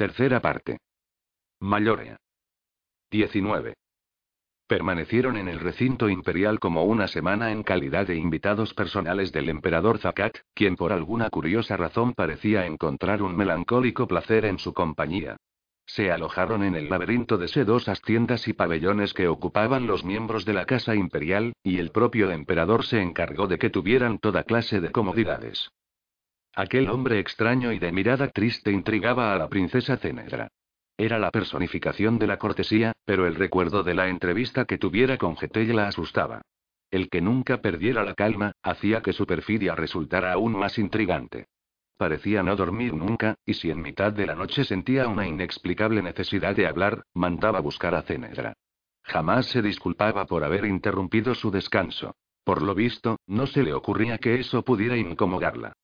Tercera parte. Mayorea. 19. Permanecieron en el recinto imperial como una semana en calidad de invitados personales del emperador Zakat, quien por alguna curiosa razón parecía encontrar un melancólico placer en su compañía. Se alojaron en el laberinto de sedosas tiendas y pabellones que ocupaban los miembros de la casa imperial, y el propio emperador se encargó de que tuvieran toda clase de comodidades. Aquel hombre extraño y de mirada triste intrigaba a la princesa Cenedra. Era la personificación de la cortesía, pero el recuerdo de la entrevista que tuviera con Getell la asustaba. El que nunca perdiera la calma, hacía que su perfidia resultara aún más intrigante. Parecía no dormir nunca, y si en mitad de la noche sentía una inexplicable necesidad de hablar, mandaba buscar a Cenedra. Jamás se disculpaba por haber interrumpido su descanso. Por lo visto, no se le ocurría que eso pudiera incomodarla.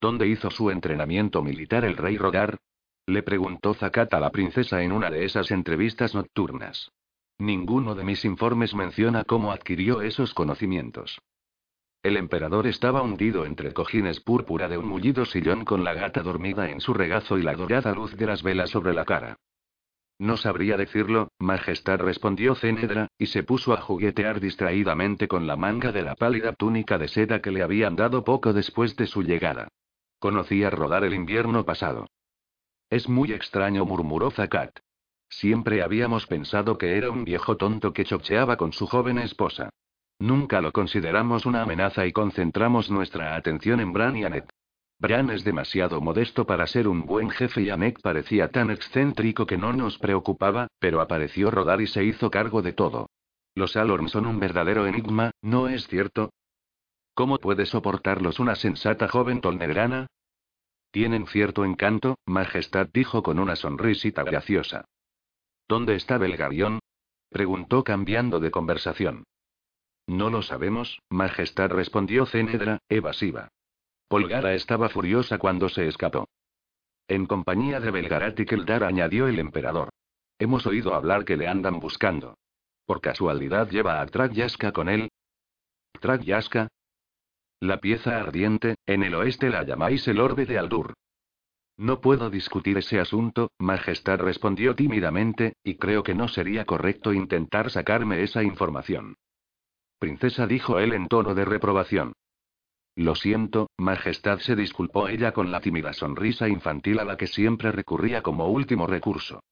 ¿Dónde hizo su entrenamiento militar el rey Rodar? Le preguntó Zakat a la princesa en una de esas entrevistas nocturnas. Ninguno de mis informes menciona cómo adquirió esos conocimientos. El emperador estaba hundido entre cojines púrpura de un mullido sillón con la gata dormida en su regazo y la dorada luz de las velas sobre la cara. No sabría decirlo, Majestad respondió Cenedra, y se puso a juguetear distraídamente con la manga de la pálida túnica de seda que le habían dado poco después de su llegada. Conocía rodar el invierno pasado. Es muy extraño, murmuró Zakat. Siempre habíamos pensado que era un viejo tonto que chocheaba con su joven esposa. Nunca lo consideramos una amenaza y concentramos nuestra atención en Bran y Anet. Bran es demasiado modesto para ser un buen jefe y Anek parecía tan excéntrico que no nos preocupaba, pero apareció rodar y se hizo cargo de todo. Los Alorn son un verdadero enigma, ¿no es cierto? ¿Cómo puede soportarlos una sensata joven tolnegrana? Tienen cierto encanto, Majestad dijo con una sonrisita graciosa. ¿Dónde está Belgarión? preguntó cambiando de conversación. No lo sabemos, Majestad respondió Cenedra, evasiva. Polgara estaba furiosa cuando se escapó. En compañía de Belgarat y Keldar añadió el emperador. Hemos oído hablar que le andan buscando. ¿Por casualidad lleva a Trak con él? ¿Trak la pieza ardiente, en el oeste la llamáis el orbe de Aldur. No puedo discutir ese asunto, Majestad respondió tímidamente, y creo que no sería correcto intentar sacarme esa información. Princesa dijo él en tono de reprobación. Lo siento, Majestad se disculpó ella con la tímida sonrisa infantil a la que siempre recurría como último recurso.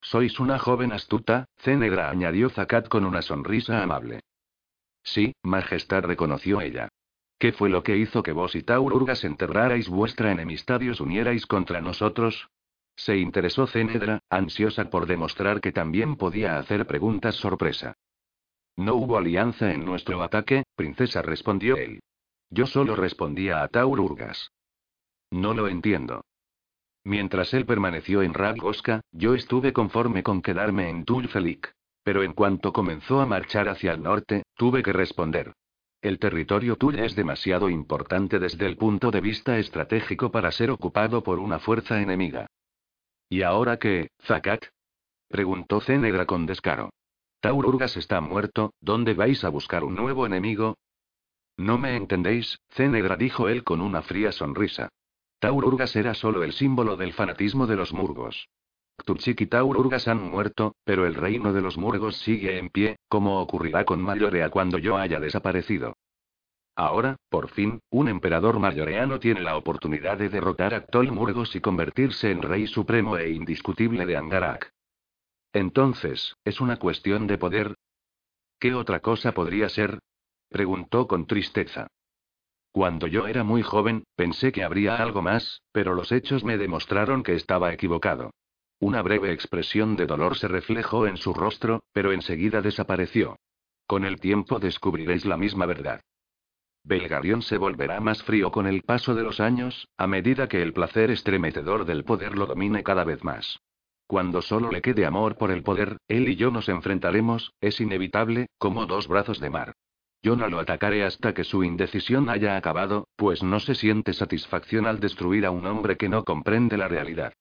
Sois una joven astuta, Cenegra añadió Zakat con una sonrisa amable. Sí, Majestad reconoció ella. ¿Qué fue lo que hizo que vos y Taururgas enterrarais vuestra enemistad y os unierais contra nosotros? Se interesó Cenedra, ansiosa por demostrar que también podía hacer preguntas sorpresa. No hubo alianza en nuestro ataque, princesa, respondió él. Yo solo respondía a Taururgas. No lo entiendo. Mientras él permaneció en Radgoska, yo estuve conforme con quedarme en Tulfelik. Pero en cuanto comenzó a marchar hacia el norte, tuve que responder. El territorio tuyo es demasiado importante desde el punto de vista estratégico para ser ocupado por una fuerza enemiga. ¿Y ahora qué, Zakat? preguntó Cenegra con descaro. Taururgas está muerto, ¿dónde vais a buscar un nuevo enemigo? No me entendéis, Cenegra dijo él con una fría sonrisa. Taururgas era solo el símbolo del fanatismo de los murgos. Kturchik y Taururgas han muerto, pero el reino de los murgos sigue en pie, como ocurrirá con Mayorea cuando yo haya desaparecido. Ahora, por fin, un emperador mayoreano tiene la oportunidad de derrotar a Tol Murgos y convertirse en rey supremo e indiscutible de Angarak. Entonces, ¿es una cuestión de poder? ¿Qué otra cosa podría ser? preguntó con tristeza. Cuando yo era muy joven, pensé que habría algo más, pero los hechos me demostraron que estaba equivocado. Una breve expresión de dolor se reflejó en su rostro, pero enseguida desapareció. Con el tiempo descubriréis la misma verdad. Belgarión se volverá más frío con el paso de los años, a medida que el placer estremecedor del poder lo domine cada vez más. Cuando solo le quede amor por el poder, él y yo nos enfrentaremos, es inevitable, como dos brazos de mar. Yo no lo atacaré hasta que su indecisión haya acabado, pues no se siente satisfacción al destruir a un hombre que no comprende la realidad.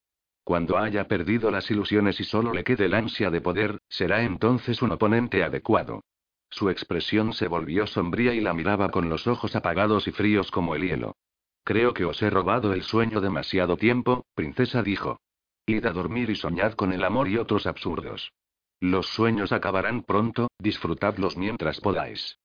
Cuando haya perdido las ilusiones y solo le quede el ansia de poder, será entonces un oponente adecuado. Su expresión se volvió sombría y la miraba con los ojos apagados y fríos como el hielo. Creo que os he robado el sueño demasiado tiempo, princesa dijo. Id a dormir y soñad con el amor y otros absurdos. Los sueños acabarán pronto, disfrutadlos mientras podáis.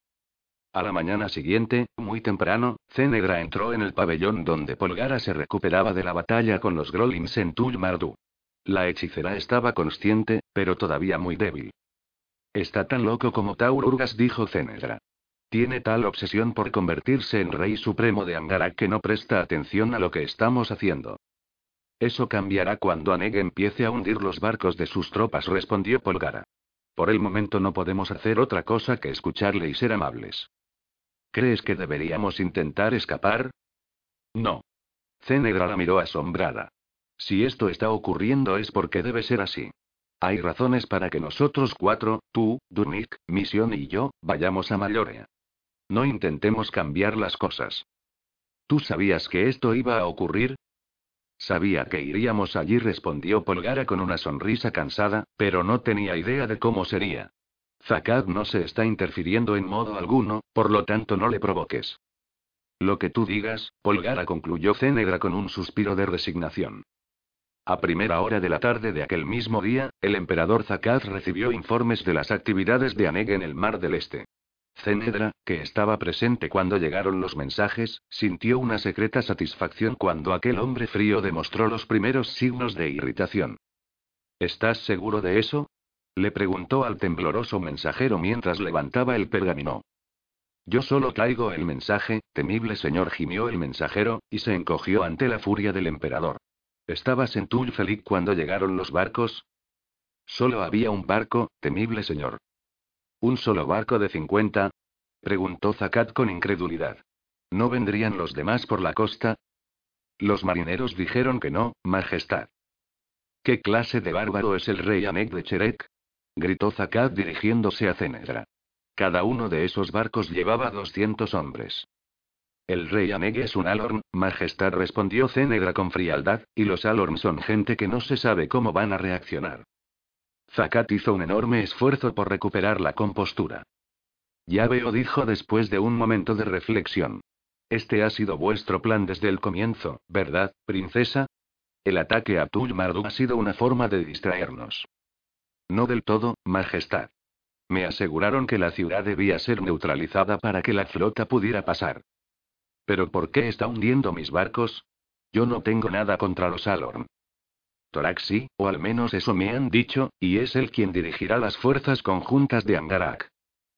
A la mañana siguiente, muy temprano, Cenegra entró en el pabellón donde Polgara se recuperaba de la batalla con los Grolins en Tul Mardu. La hechicera estaba consciente, pero todavía muy débil. Está tan loco como Taururgas, dijo Cenegra. Tiene tal obsesión por convertirse en rey supremo de Angarak que no presta atención a lo que estamos haciendo. Eso cambiará cuando Aneg empiece a hundir los barcos de sus tropas, respondió Polgara. Por el momento no podemos hacer otra cosa que escucharle y ser amables. ¿Crees que deberíamos intentar escapar? No. Cenegra la miró asombrada. Si esto está ocurriendo es porque debe ser así. Hay razones para que nosotros cuatro, tú, Dunik, Misión y yo, vayamos a Mallorea. No intentemos cambiar las cosas. ¿Tú sabías que esto iba a ocurrir? Sabía que iríamos allí, respondió Polgara con una sonrisa cansada, pero no tenía idea de cómo sería. Zakat no se está interfiriendo en modo alguno, por lo tanto no le provoques. Lo que tú digas, Polgara concluyó Cenegra con un suspiro de resignación. A primera hora de la tarde de aquel mismo día, el emperador Zakat recibió informes de las actividades de Aneg en el Mar del Este. Cenedra, que estaba presente cuando llegaron los mensajes, sintió una secreta satisfacción cuando aquel hombre frío demostró los primeros signos de irritación. ¿Estás seguro de eso? Le preguntó al tembloroso mensajero mientras levantaba el pergamino. Yo solo traigo el mensaje, temible señor, gimió el mensajero, y se encogió ante la furia del emperador. ¿Estabas en Tulfelic cuando llegaron los barcos? Solo había un barco, temible señor. ¿Un solo barco de 50? preguntó Zakat con incredulidad. ¿No vendrían los demás por la costa? Los marineros dijeron que no, Majestad. ¿Qué clase de bárbaro es el rey Anek de Cherek? Gritó Zakat dirigiéndose a Cenedra. Cada uno de esos barcos llevaba 200 hombres. El rey Aneg es un Alorn, majestad respondió Cenedra con frialdad, y los Alorn son gente que no se sabe cómo van a reaccionar. Zakat hizo un enorme esfuerzo por recuperar la compostura. Ya veo, dijo después de un momento de reflexión. Este ha sido vuestro plan desde el comienzo, ¿verdad, princesa? El ataque a Tul Mardu ha sido una forma de distraernos. No del todo, Majestad. Me aseguraron que la ciudad debía ser neutralizada para que la flota pudiera pasar. ¿Pero por qué está hundiendo mis barcos? Yo no tengo nada contra los Alorn. Torak sí, o al menos eso me han dicho, y es él quien dirigirá las fuerzas conjuntas de Angarak.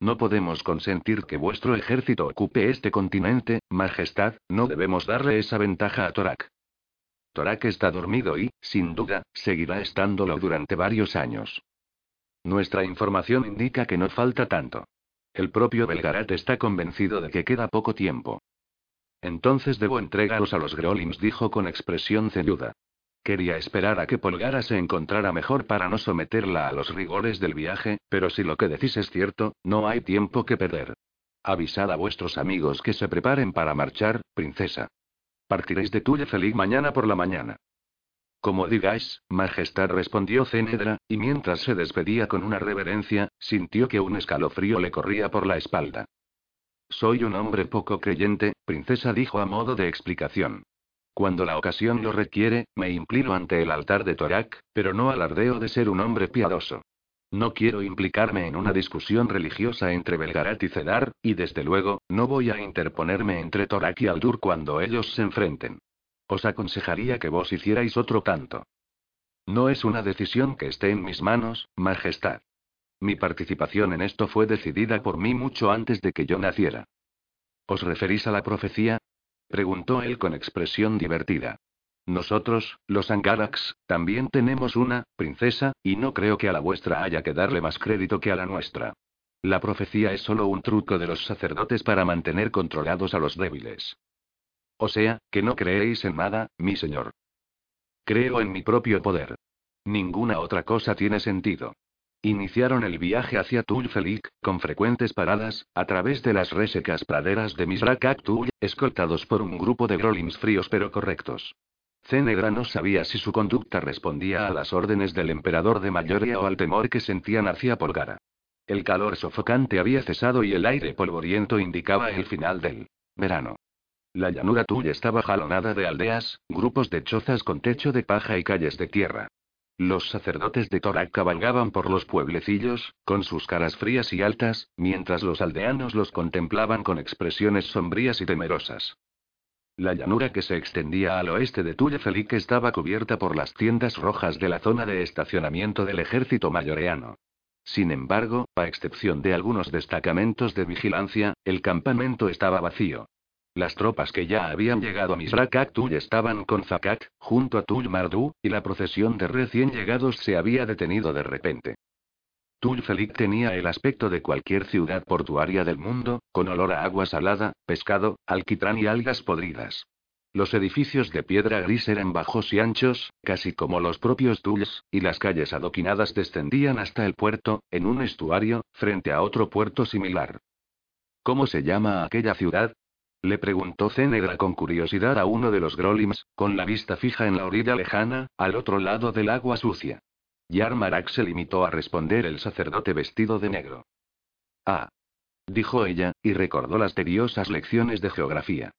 No podemos consentir que vuestro ejército ocupe este continente, Majestad, no debemos darle esa ventaja a Torak. Torak está dormido y, sin duda, seguirá estándolo durante varios años. Nuestra información indica que no falta tanto. El propio Belgarat está convencido de que queda poco tiempo. Entonces debo entregaros a los Grolins, dijo con expresión ceñuda. Quería esperar a que Polgara se encontrara mejor para no someterla a los rigores del viaje, pero si lo que decís es cierto, no hay tiempo que perder. Avisad a vuestros amigos que se preparen para marchar, princesa. Partiréis de Tuya Feliz mañana por la mañana. Como digáis, Majestad respondió Cenedra, y mientras se despedía con una reverencia, sintió que un escalofrío le corría por la espalda. Soy un hombre poco creyente, princesa dijo a modo de explicación. Cuando la ocasión lo requiere, me inclino ante el altar de Torak, pero no alardeo de ser un hombre piadoso. No quiero implicarme en una discusión religiosa entre Belgarat y Cedar, y desde luego, no voy a interponerme entre Torak y Aldur cuando ellos se enfrenten. Os aconsejaría que vos hicierais otro tanto. No es una decisión que esté en mis manos, Majestad. Mi participación en esto fue decidida por mí mucho antes de que yo naciera. ¿Os referís a la profecía? preguntó él con expresión divertida. Nosotros, los Angaraks, también tenemos una, princesa, y no creo que a la vuestra haya que darle más crédito que a la nuestra. La profecía es solo un truco de los sacerdotes para mantener controlados a los débiles. O sea, que no creéis en nada, mi señor. Creo en mi propio poder. Ninguna otra cosa tiene sentido. Iniciaron el viaje hacia Tulfelik, con frecuentes paradas, a través de las resecas praderas de Misrakak Tul, escoltados por un grupo de grolins fríos pero correctos. Cenegra no sabía si su conducta respondía a las órdenes del emperador de Mayoria o al temor que sentían hacia Polgara. El calor sofocante había cesado y el aire polvoriento indicaba el final del verano. La llanura tuya estaba jalonada de aldeas, grupos de chozas con techo de paja y calles de tierra. Los sacerdotes de Torak cabalgaban por los pueblecillos, con sus caras frías y altas, mientras los aldeanos los contemplaban con expresiones sombrías y temerosas. La llanura que se extendía al oeste de Tullefelique estaba cubierta por las tiendas rojas de la zona de estacionamiento del ejército mayoreano. Sin embargo, a excepción de algunos destacamentos de vigilancia, el campamento estaba vacío. Las tropas que ya habían llegado a Misrakat estaban con Zakat, junto a Tull Mardu, y la procesión de recién llegados se había detenido de repente. Tull Felik tenía el aspecto de cualquier ciudad portuaria del mundo, con olor a agua salada, pescado, alquitrán y algas podridas. Los edificios de piedra gris eran bajos y anchos, casi como los propios Tulls, y las calles adoquinadas descendían hasta el puerto, en un estuario, frente a otro puerto similar. ¿Cómo se llama aquella ciudad? Le preguntó Cenedra con curiosidad a uno de los Grolims, con la vista fija en la orilla lejana, al otro lado del agua sucia. Yarmarak se limitó a responder el sacerdote vestido de negro. Ah. Dijo ella, y recordó las tediosas lecciones de geografía.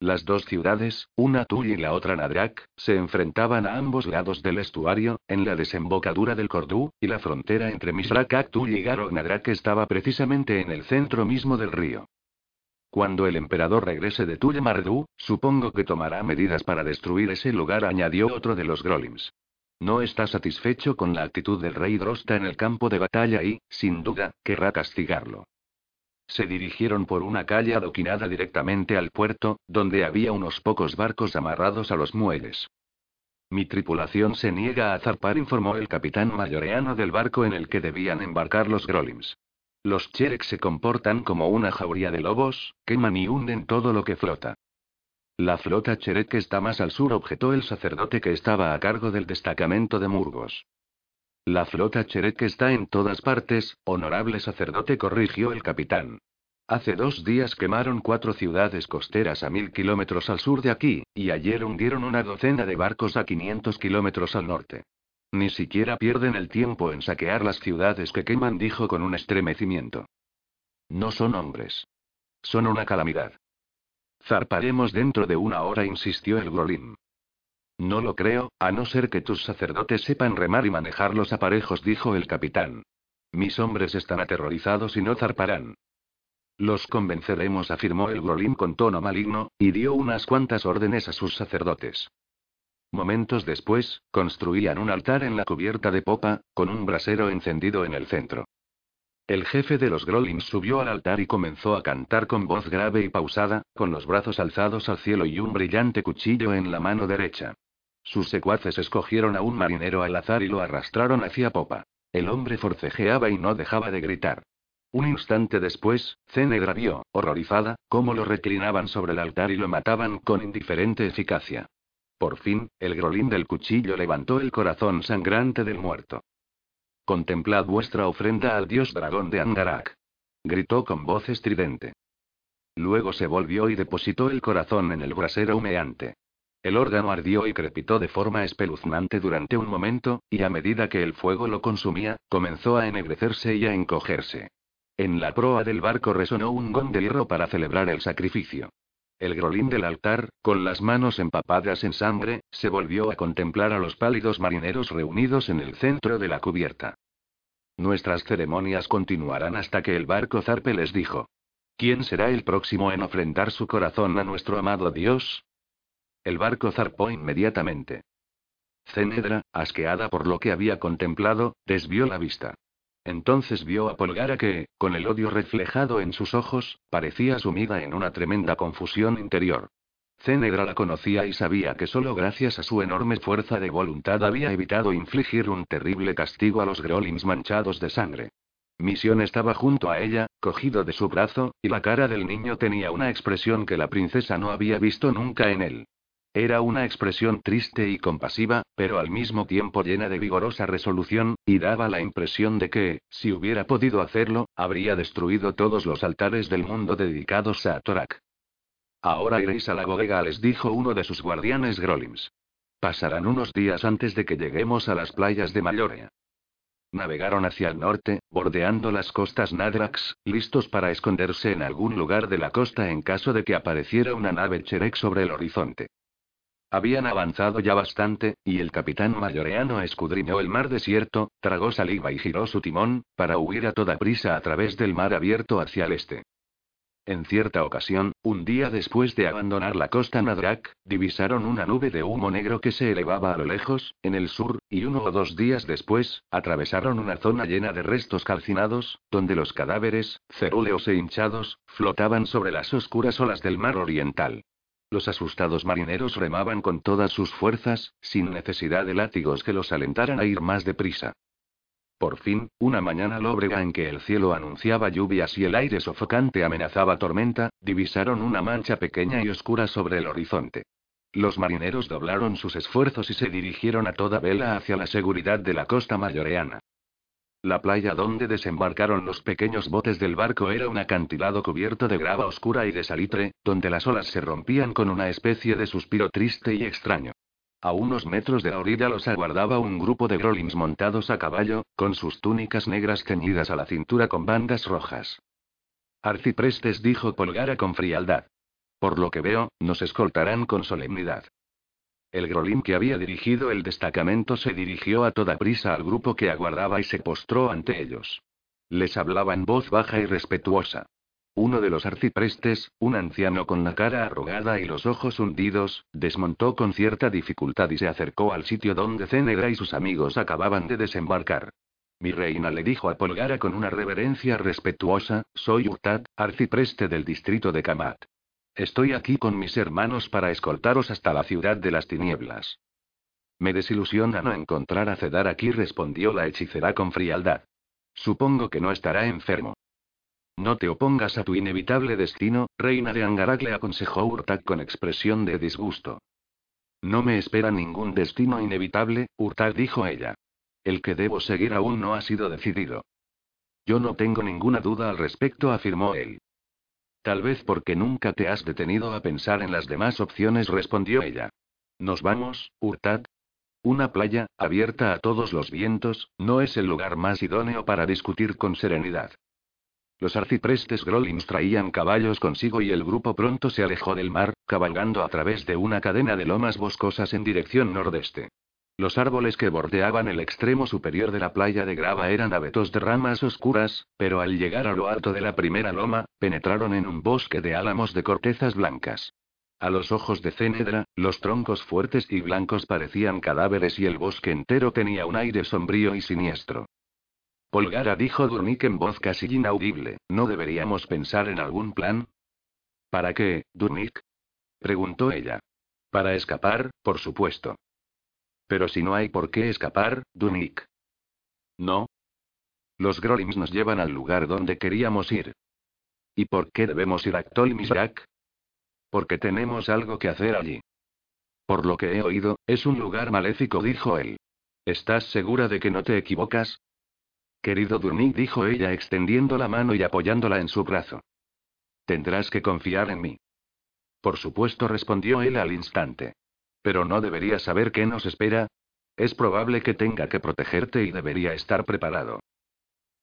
Las dos ciudades, una Tull y la otra Nadrak, se enfrentaban a ambos lados del estuario, en la desembocadura del Cordú, y la frontera entre Misrak Tull y Garog Nadrak estaba precisamente en el centro mismo del río. Cuando el emperador regrese de Tulle Mardu, supongo que tomará medidas para destruir ese lugar, añadió otro de los Grolims. No está satisfecho con la actitud del rey Drosta en el campo de batalla y, sin duda, querrá castigarlo. Se dirigieron por una calle adoquinada directamente al puerto, donde había unos pocos barcos amarrados a los muelles. Mi tripulación se niega a zarpar, informó el capitán mayoreano del barco en el que debían embarcar los Grolims. Los Cherek se comportan como una jauría de lobos, queman y hunden todo lo que flota. La flota Cherek está más al sur, objetó el sacerdote que estaba a cargo del destacamento de Murgos. La flota Cherek está en todas partes, honorable sacerdote, corrigió el capitán. Hace dos días quemaron cuatro ciudades costeras a mil kilómetros al sur de aquí, y ayer hundieron una docena de barcos a 500 kilómetros al norte. Ni siquiera pierden el tiempo en saquear las ciudades que queman, dijo con un estremecimiento. No son hombres. Son una calamidad. Zarparemos dentro de una hora, insistió el Grolim. No lo creo, a no ser que tus sacerdotes sepan remar y manejar los aparejos, dijo el capitán. Mis hombres están aterrorizados y no zarparán. Los convenceremos, afirmó el Grolim con tono maligno, y dio unas cuantas órdenes a sus sacerdotes. Momentos después, construían un altar en la cubierta de popa, con un brasero encendido en el centro. El jefe de los Grolins subió al altar y comenzó a cantar con voz grave y pausada, con los brazos alzados al cielo y un brillante cuchillo en la mano derecha. Sus secuaces escogieron a un marinero al azar y lo arrastraron hacia popa. El hombre forcejeaba y no dejaba de gritar. Un instante después, Cenegra vio, horrorizada, cómo lo reclinaban sobre el altar y lo mataban con indiferente eficacia. Por fin, el grolín del cuchillo levantó el corazón sangrante del muerto. Contemplad vuestra ofrenda al dios dragón de Angarak. Gritó con voz estridente. Luego se volvió y depositó el corazón en el brasero humeante. El órgano ardió y crepitó de forma espeluznante durante un momento, y a medida que el fuego lo consumía, comenzó a ennegrecerse y a encogerse. En la proa del barco resonó un gong de hierro para celebrar el sacrificio. El grolín del altar, con las manos empapadas en sangre, se volvió a contemplar a los pálidos marineros reunidos en el centro de la cubierta. Nuestras ceremonias continuarán hasta que el barco zarpe les dijo. ¿Quién será el próximo en ofrendar su corazón a nuestro amado Dios? El barco zarpó inmediatamente. Cenedra, asqueada por lo que había contemplado, desvió la vista. Entonces vio a Polgara que, con el odio reflejado en sus ojos, parecía sumida en una tremenda confusión interior. Cenegra la conocía y sabía que solo gracias a su enorme fuerza de voluntad había evitado infligir un terrible castigo a los Grolins manchados de sangre. Misión estaba junto a ella, cogido de su brazo, y la cara del niño tenía una expresión que la princesa no había visto nunca en él. Era una expresión triste y compasiva, pero al mismo tiempo llena de vigorosa resolución, y daba la impresión de que, si hubiera podido hacerlo, habría destruido todos los altares del mundo dedicados a Torak. Ahora iréis a la bodega, les dijo uno de sus guardianes Grolims. Pasarán unos días antes de que lleguemos a las playas de Mallorea. navegaron hacia el norte, bordeando las costas Nadrax, listos para esconderse en algún lugar de la costa en caso de que apareciera una nave Cherek sobre el horizonte. Habían avanzado ya bastante, y el capitán mayoreano escudriñó el mar desierto, tragó saliva y giró su timón, para huir a toda prisa a través del mar abierto hacia el este. En cierta ocasión, un día después de abandonar la costa Nadrak, divisaron una nube de humo negro que se elevaba a lo lejos, en el sur, y uno o dos días después, atravesaron una zona llena de restos calcinados, donde los cadáveres, cerúleos e hinchados, flotaban sobre las oscuras olas del mar oriental. Los asustados marineros remaban con todas sus fuerzas, sin necesidad de látigos que los alentaran a ir más deprisa. Por fin, una mañana lóbrega en que el cielo anunciaba lluvias y el aire sofocante amenazaba tormenta, divisaron una mancha pequeña y oscura sobre el horizonte. Los marineros doblaron sus esfuerzos y se dirigieron a toda vela hacia la seguridad de la costa mayoreana. La playa donde desembarcaron los pequeños botes del barco era un acantilado cubierto de grava oscura y de salitre, donde las olas se rompían con una especie de suspiro triste y extraño. A unos metros de la orilla los aguardaba un grupo de grolins montados a caballo, con sus túnicas negras ceñidas a la cintura con bandas rojas. Arciprestes dijo Polgara con frialdad. Por lo que veo, nos escoltarán con solemnidad. El Grolín que había dirigido el destacamento se dirigió a toda prisa al grupo que aguardaba y se postró ante ellos. Les hablaba en voz baja y respetuosa. Uno de los arciprestes, un anciano con la cara arrugada y los ojos hundidos, desmontó con cierta dificultad y se acercó al sitio donde Cenedra y sus amigos acababan de desembarcar. Mi reina le dijo a Polgara con una reverencia respetuosa, soy Urtad, arcipreste del distrito de Kamat. Estoy aquí con mis hermanos para escoltaros hasta la ciudad de las tinieblas. Me desilusiona no encontrar a Cedar aquí, respondió la hechicera con frialdad. Supongo que no estará enfermo. No te opongas a tu inevitable destino, reina de Angarak, le aconsejó Urtak con expresión de disgusto. No me espera ningún destino inevitable, Urtak dijo ella. El que debo seguir aún no ha sido decidido. Yo no tengo ninguna duda al respecto, afirmó él. Tal vez porque nunca te has detenido a pensar en las demás opciones, respondió ella. ¿Nos vamos, Urtad? Una playa, abierta a todos los vientos, no es el lugar más idóneo para discutir con serenidad. Los arciprestes Grolins traían caballos consigo y el grupo pronto se alejó del mar, cabalgando a través de una cadena de lomas boscosas en dirección nordeste. Los árboles que bordeaban el extremo superior de la playa de grava eran abetos de ramas oscuras, pero al llegar a lo alto de la primera loma, penetraron en un bosque de álamos de cortezas blancas. A los ojos de Cénedra, los troncos fuertes y blancos parecían cadáveres y el bosque entero tenía un aire sombrío y siniestro. Polgara dijo Durnik en voz casi inaudible, ¿no deberíamos pensar en algún plan? ¿Para qué, Durnik? preguntó ella. Para escapar, por supuesto. Pero si no hay por qué escapar, Dunik. No. Los Grolims nos llevan al lugar donde queríamos ir. ¿Y por qué debemos ir a Ktolmisrak? Porque tenemos algo que hacer allí. Por lo que he oído, es un lugar maléfico, dijo él. ¿Estás segura de que no te equivocas? Querido Durnik, dijo ella extendiendo la mano y apoyándola en su brazo. Tendrás que confiar en mí. Por supuesto, respondió él al instante. Pero no debería saber qué nos espera. Es probable que tenga que protegerte y debería estar preparado.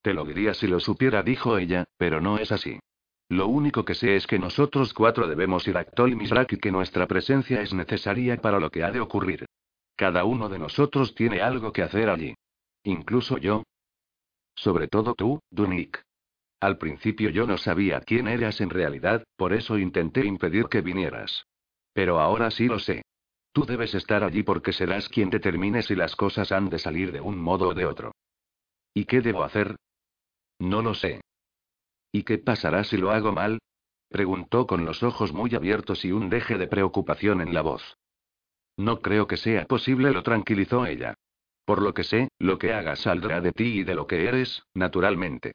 Te lo diría si lo supiera, dijo ella, pero no es así. Lo único que sé es que nosotros cuatro debemos ir a Ktol Misrak y que nuestra presencia es necesaria para lo que ha de ocurrir. Cada uno de nosotros tiene algo que hacer allí. Incluso yo. Sobre todo tú, Dunik. Al principio yo no sabía quién eras en realidad, por eso intenté impedir que vinieras. Pero ahora sí lo sé. Tú debes estar allí porque serás quien determine si las cosas han de salir de un modo o de otro. ¿Y qué debo hacer? No lo sé. ¿Y qué pasará si lo hago mal? preguntó con los ojos muy abiertos y un deje de preocupación en la voz. No creo que sea posible, lo tranquilizó ella. Por lo que sé, lo que hagas saldrá de ti y de lo que eres, naturalmente.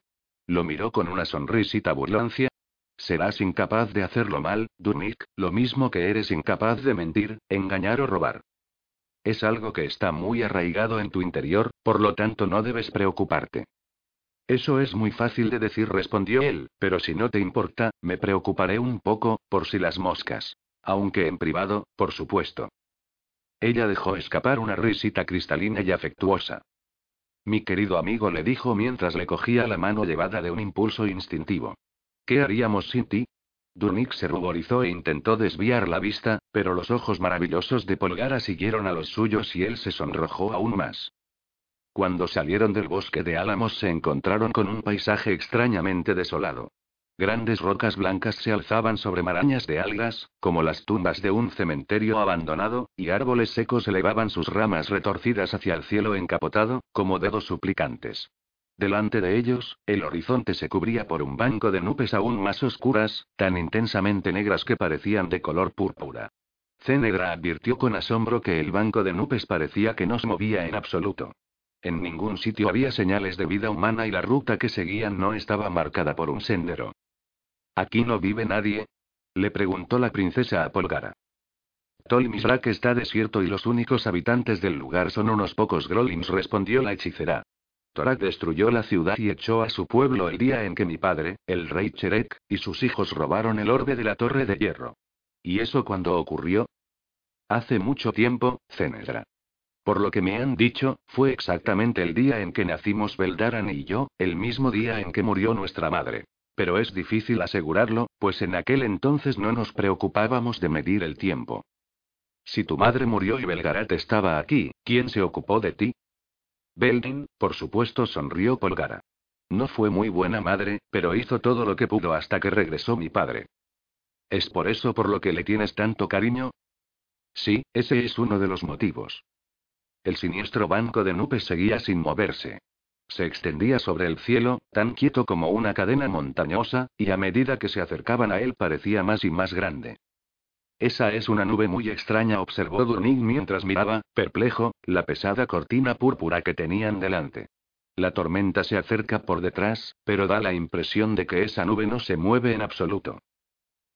Lo miró con una sonrisita burlancia, Serás incapaz de hacerlo mal, Dunik, lo mismo que eres incapaz de mentir, engañar o robar. Es algo que está muy arraigado en tu interior, por lo tanto no debes preocuparte. Eso es muy fácil de decir, respondió él, pero si no te importa, me preocuparé un poco, por si las moscas. Aunque en privado, por supuesto. Ella dejó escapar una risita cristalina y afectuosa. Mi querido amigo le dijo mientras le cogía la mano llevada de un impulso instintivo. ¿Qué haríamos sin ti? Durnik se ruborizó e intentó desviar la vista, pero los ojos maravillosos de Polgara siguieron a los suyos y él se sonrojó aún más. Cuando salieron del bosque de álamos se encontraron con un paisaje extrañamente desolado. Grandes rocas blancas se alzaban sobre marañas de algas, como las tumbas de un cementerio abandonado, y árboles secos elevaban sus ramas retorcidas hacia el cielo encapotado, como dedos suplicantes. Delante de ellos, el horizonte se cubría por un banco de nubes aún más oscuras, tan intensamente negras que parecían de color púrpura. Cenegra advirtió con asombro que el banco de nubes parecía que no se movía en absoluto. En ningún sitio había señales de vida humana y la ruta que seguían no estaba marcada por un sendero. ¿Aquí no vive nadie? Le preguntó la princesa a Polgara. Tolmisrak está desierto y los únicos habitantes del lugar son unos pocos Grolims, respondió la hechicera. Torak destruyó la ciudad y echó a su pueblo el día en que mi padre, el rey Cherek, y sus hijos robaron el orbe de la torre de hierro. ¿Y eso cuándo ocurrió? Hace mucho tiempo, Cenedra. Por lo que me han dicho, fue exactamente el día en que nacimos Beldaran y yo, el mismo día en que murió nuestra madre. Pero es difícil asegurarlo, pues en aquel entonces no nos preocupábamos de medir el tiempo. Si tu madre murió y Belgarat estaba aquí, ¿quién se ocupó de ti? Beldin, por supuesto, sonrió Polgara. No fue muy buena madre, pero hizo todo lo que pudo hasta que regresó mi padre. ¿Es por eso por lo que le tienes tanto cariño? Sí, ese es uno de los motivos. El siniestro banco de nubes seguía sin moverse. Se extendía sobre el cielo, tan quieto como una cadena montañosa, y a medida que se acercaban a él parecía más y más grande. Esa es una nube muy extraña, observó Durning mientras miraba, perplejo, la pesada cortina púrpura que tenían delante. La tormenta se acerca por detrás, pero da la impresión de que esa nube no se mueve en absoluto.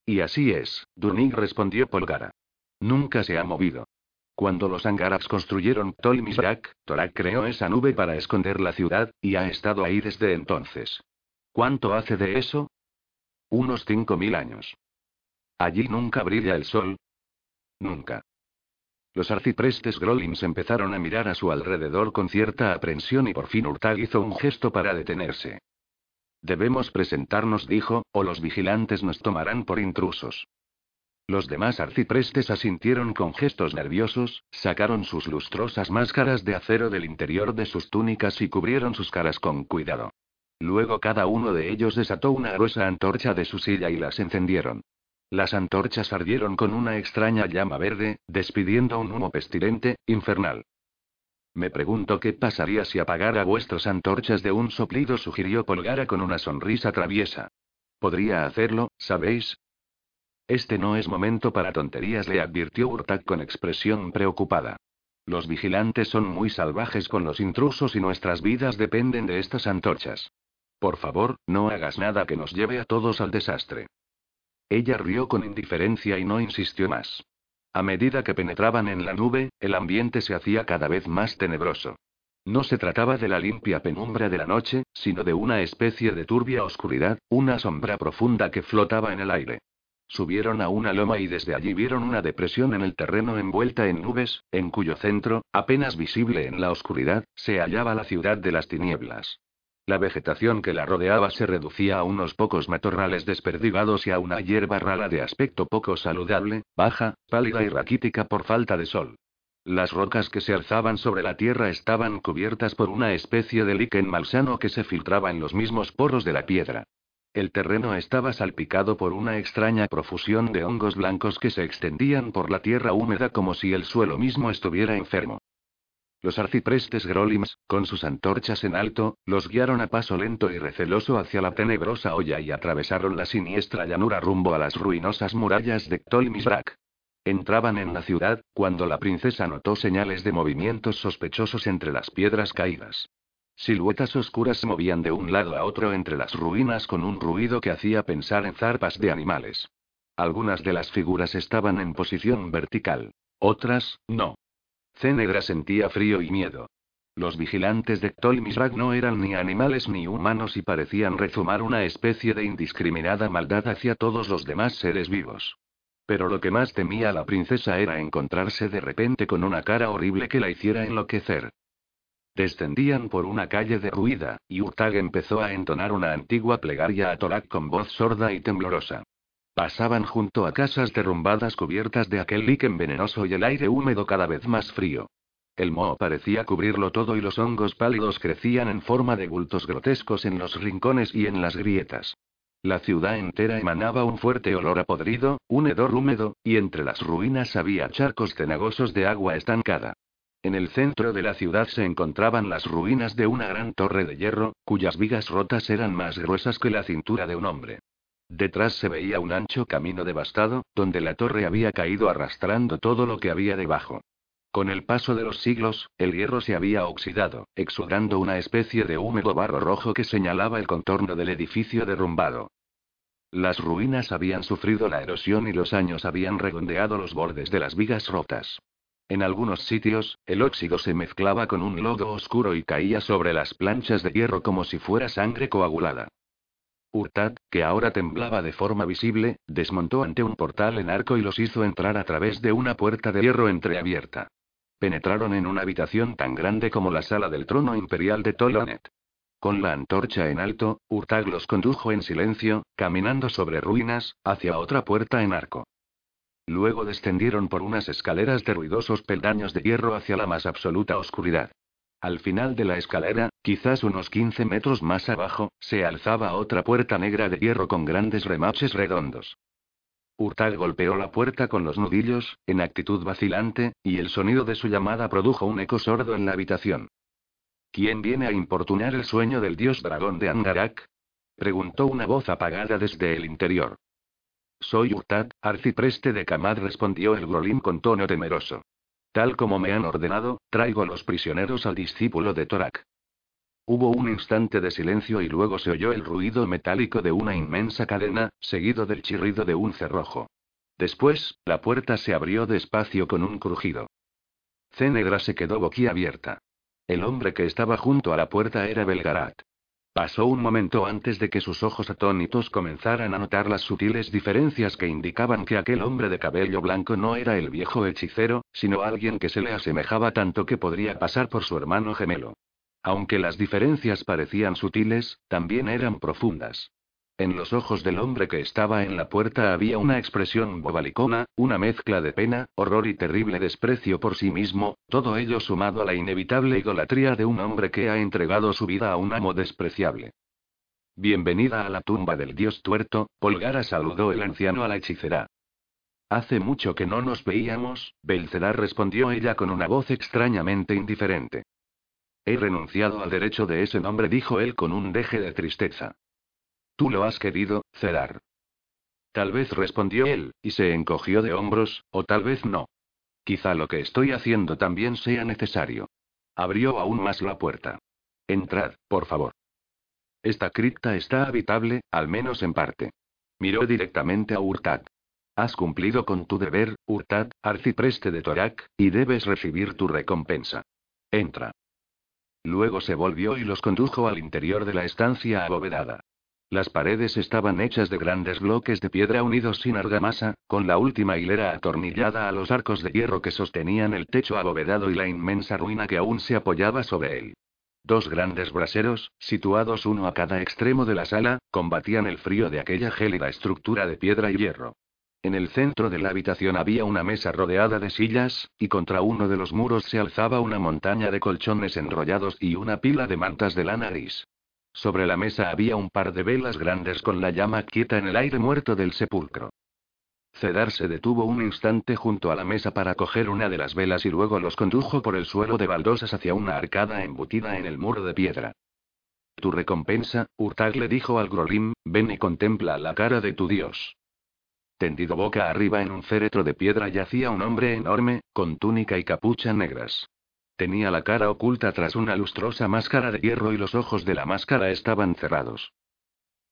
Y así es, Durning respondió Polgara. Nunca se ha movido. Cuando los Angaraks construyeron Ptolemy-Torak, Torak creó esa nube para esconder la ciudad, y ha estado ahí desde entonces. ¿Cuánto hace de eso? Unos cinco mil años. Allí nunca brilla el sol. Nunca. Los arciprestes Grolins empezaron a mirar a su alrededor con cierta aprensión y por fin Urtag hizo un gesto para detenerse. Debemos presentarnos, dijo, o los vigilantes nos tomarán por intrusos. Los demás arciprestes asintieron con gestos nerviosos, sacaron sus lustrosas máscaras de acero del interior de sus túnicas y cubrieron sus caras con cuidado. Luego cada uno de ellos desató una gruesa antorcha de su silla y las encendieron. Las antorchas ardieron con una extraña llama verde, despidiendo un humo pestilente, infernal. Me pregunto qué pasaría si apagara vuestras antorchas de un soplido, sugirió Polgara con una sonrisa traviesa. Podría hacerlo, ¿sabéis? Este no es momento para tonterías, le advirtió Urtak con expresión preocupada. Los vigilantes son muy salvajes con los intrusos y nuestras vidas dependen de estas antorchas. Por favor, no hagas nada que nos lleve a todos al desastre. Ella rió con indiferencia y no insistió más. A medida que penetraban en la nube, el ambiente se hacía cada vez más tenebroso. No se trataba de la limpia penumbra de la noche, sino de una especie de turbia oscuridad, una sombra profunda que flotaba en el aire. Subieron a una loma y desde allí vieron una depresión en el terreno envuelta en nubes, en cuyo centro, apenas visible en la oscuridad, se hallaba la ciudad de las tinieblas. La vegetación que la rodeaba se reducía a unos pocos matorrales desperdigados y a una hierba rara de aspecto poco saludable, baja, pálida y raquítica por falta de sol. Las rocas que se alzaban sobre la tierra estaban cubiertas por una especie de líquen malsano que se filtraba en los mismos poros de la piedra. El terreno estaba salpicado por una extraña profusión de hongos blancos que se extendían por la tierra húmeda como si el suelo mismo estuviera enfermo. Los arciprestes Grolims, con sus antorchas en alto, los guiaron a paso lento y receloso hacia la tenebrosa olla y atravesaron la siniestra llanura rumbo a las ruinosas murallas de Ptolmisbrak. Entraban en la ciudad, cuando la princesa notó señales de movimientos sospechosos entre las piedras caídas. Siluetas oscuras se movían de un lado a otro entre las ruinas con un ruido que hacía pensar en zarpas de animales. Algunas de las figuras estaban en posición vertical. Otras, no. Cenegra sentía frío y miedo. Los vigilantes de Ptolmisrag no eran ni animales ni humanos y parecían rezumar una especie de indiscriminada maldad hacia todos los demás seres vivos. Pero lo que más temía la princesa era encontrarse de repente con una cara horrible que la hiciera enloquecer. Descendían por una calle derruida, y Urtag empezó a entonar una antigua plegaria a Torak con voz sorda y temblorosa. Pasaban junto a casas derrumbadas cubiertas de aquel líquen venenoso y el aire húmedo cada vez más frío. El moho parecía cubrirlo todo y los hongos pálidos crecían en forma de bultos grotescos en los rincones y en las grietas. La ciudad entera emanaba un fuerte olor a podrido, un hedor húmedo, y entre las ruinas había charcos cenagosos de agua estancada. En el centro de la ciudad se encontraban las ruinas de una gran torre de hierro, cuyas vigas rotas eran más gruesas que la cintura de un hombre. Detrás se veía un ancho camino devastado, donde la torre había caído arrastrando todo lo que había debajo. Con el paso de los siglos, el hierro se había oxidado, exudando una especie de húmedo barro rojo que señalaba el contorno del edificio derrumbado. Las ruinas habían sufrido la erosión y los años habían redondeado los bordes de las vigas rotas. En algunos sitios, el óxido se mezclaba con un lodo oscuro y caía sobre las planchas de hierro como si fuera sangre coagulada. Urtad, que ahora temblaba de forma visible, desmontó ante un portal en arco y los hizo entrar a través de una puerta de hierro entreabierta. Penetraron en una habitación tan grande como la sala del trono imperial de Tolonet. Con la antorcha en alto, Urtag los condujo en silencio, caminando sobre ruinas, hacia otra puerta en arco. Luego descendieron por unas escaleras de ruidosos peldaños de hierro hacia la más absoluta oscuridad. Al final de la escalera, quizás unos 15 metros más abajo, se alzaba otra puerta negra de hierro con grandes remaches redondos. Urtal golpeó la puerta con los nudillos, en actitud vacilante, y el sonido de su llamada produjo un eco sordo en la habitación. ¿Quién viene a importunar el sueño del dios dragón de Angarak? preguntó una voz apagada desde el interior. Soy Urtad, arcipreste de Kamad, respondió el Grolim con tono temeroso. Tal como me han ordenado, traigo los prisioneros al discípulo de Torak. Hubo un instante de silencio y luego se oyó el ruido metálico de una inmensa cadena, seguido del chirrido de un cerrojo. Después, la puerta se abrió despacio con un crujido. Cenegra se quedó boquiabierta. El hombre que estaba junto a la puerta era Belgarat. Pasó un momento antes de que sus ojos atónitos comenzaran a notar las sutiles diferencias que indicaban que aquel hombre de cabello blanco no era el viejo hechicero, sino alguien que se le asemejaba tanto que podría pasar por su hermano gemelo. Aunque las diferencias parecían sutiles, también eran profundas. En los ojos del hombre que estaba en la puerta había una expresión bobalicona, una mezcla de pena, horror y terrible desprecio por sí mismo, todo ello sumado a la inevitable idolatría de un hombre que ha entregado su vida a un amo despreciable. Bienvenida a la tumba del dios tuerto, Polgara saludó el anciano a la hechicera. Hace mucho que no nos veíamos, Belcedar respondió ella con una voz extrañamente indiferente. He renunciado al derecho de ese nombre, dijo él con un deje de tristeza. Tú lo has querido, Cedar. Tal vez respondió él, y se encogió de hombros, o tal vez no. Quizá lo que estoy haciendo también sea necesario. Abrió aún más la puerta. Entrad, por favor. Esta cripta está habitable, al menos en parte. Miró directamente a Urtad. Has cumplido con tu deber, Urtad, arcipreste de Torak, y debes recibir tu recompensa. Entra. Luego se volvió y los condujo al interior de la estancia abovedada. Las paredes estaban hechas de grandes bloques de piedra unidos sin argamasa, con la última hilera atornillada a los arcos de hierro que sostenían el techo abovedado y la inmensa ruina que aún se apoyaba sobre él. Dos grandes braseros, situados uno a cada extremo de la sala, combatían el frío de aquella gélida estructura de piedra y hierro. En el centro de la habitación había una mesa rodeada de sillas, y contra uno de los muros se alzaba una montaña de colchones enrollados y una pila de mantas de lana gris. Sobre la mesa había un par de velas grandes con la llama quieta en el aire muerto del sepulcro. Cedar se detuvo un instante junto a la mesa para coger una de las velas y luego los condujo por el suelo de baldosas hacia una arcada embutida en el muro de piedra. Tu recompensa, Urtag le dijo al Grolim, ven y contempla la cara de tu dios. Tendido boca arriba en un féretro de piedra yacía un hombre enorme, con túnica y capucha negras. Tenía la cara oculta tras una lustrosa máscara de hierro y los ojos de la máscara estaban cerrados.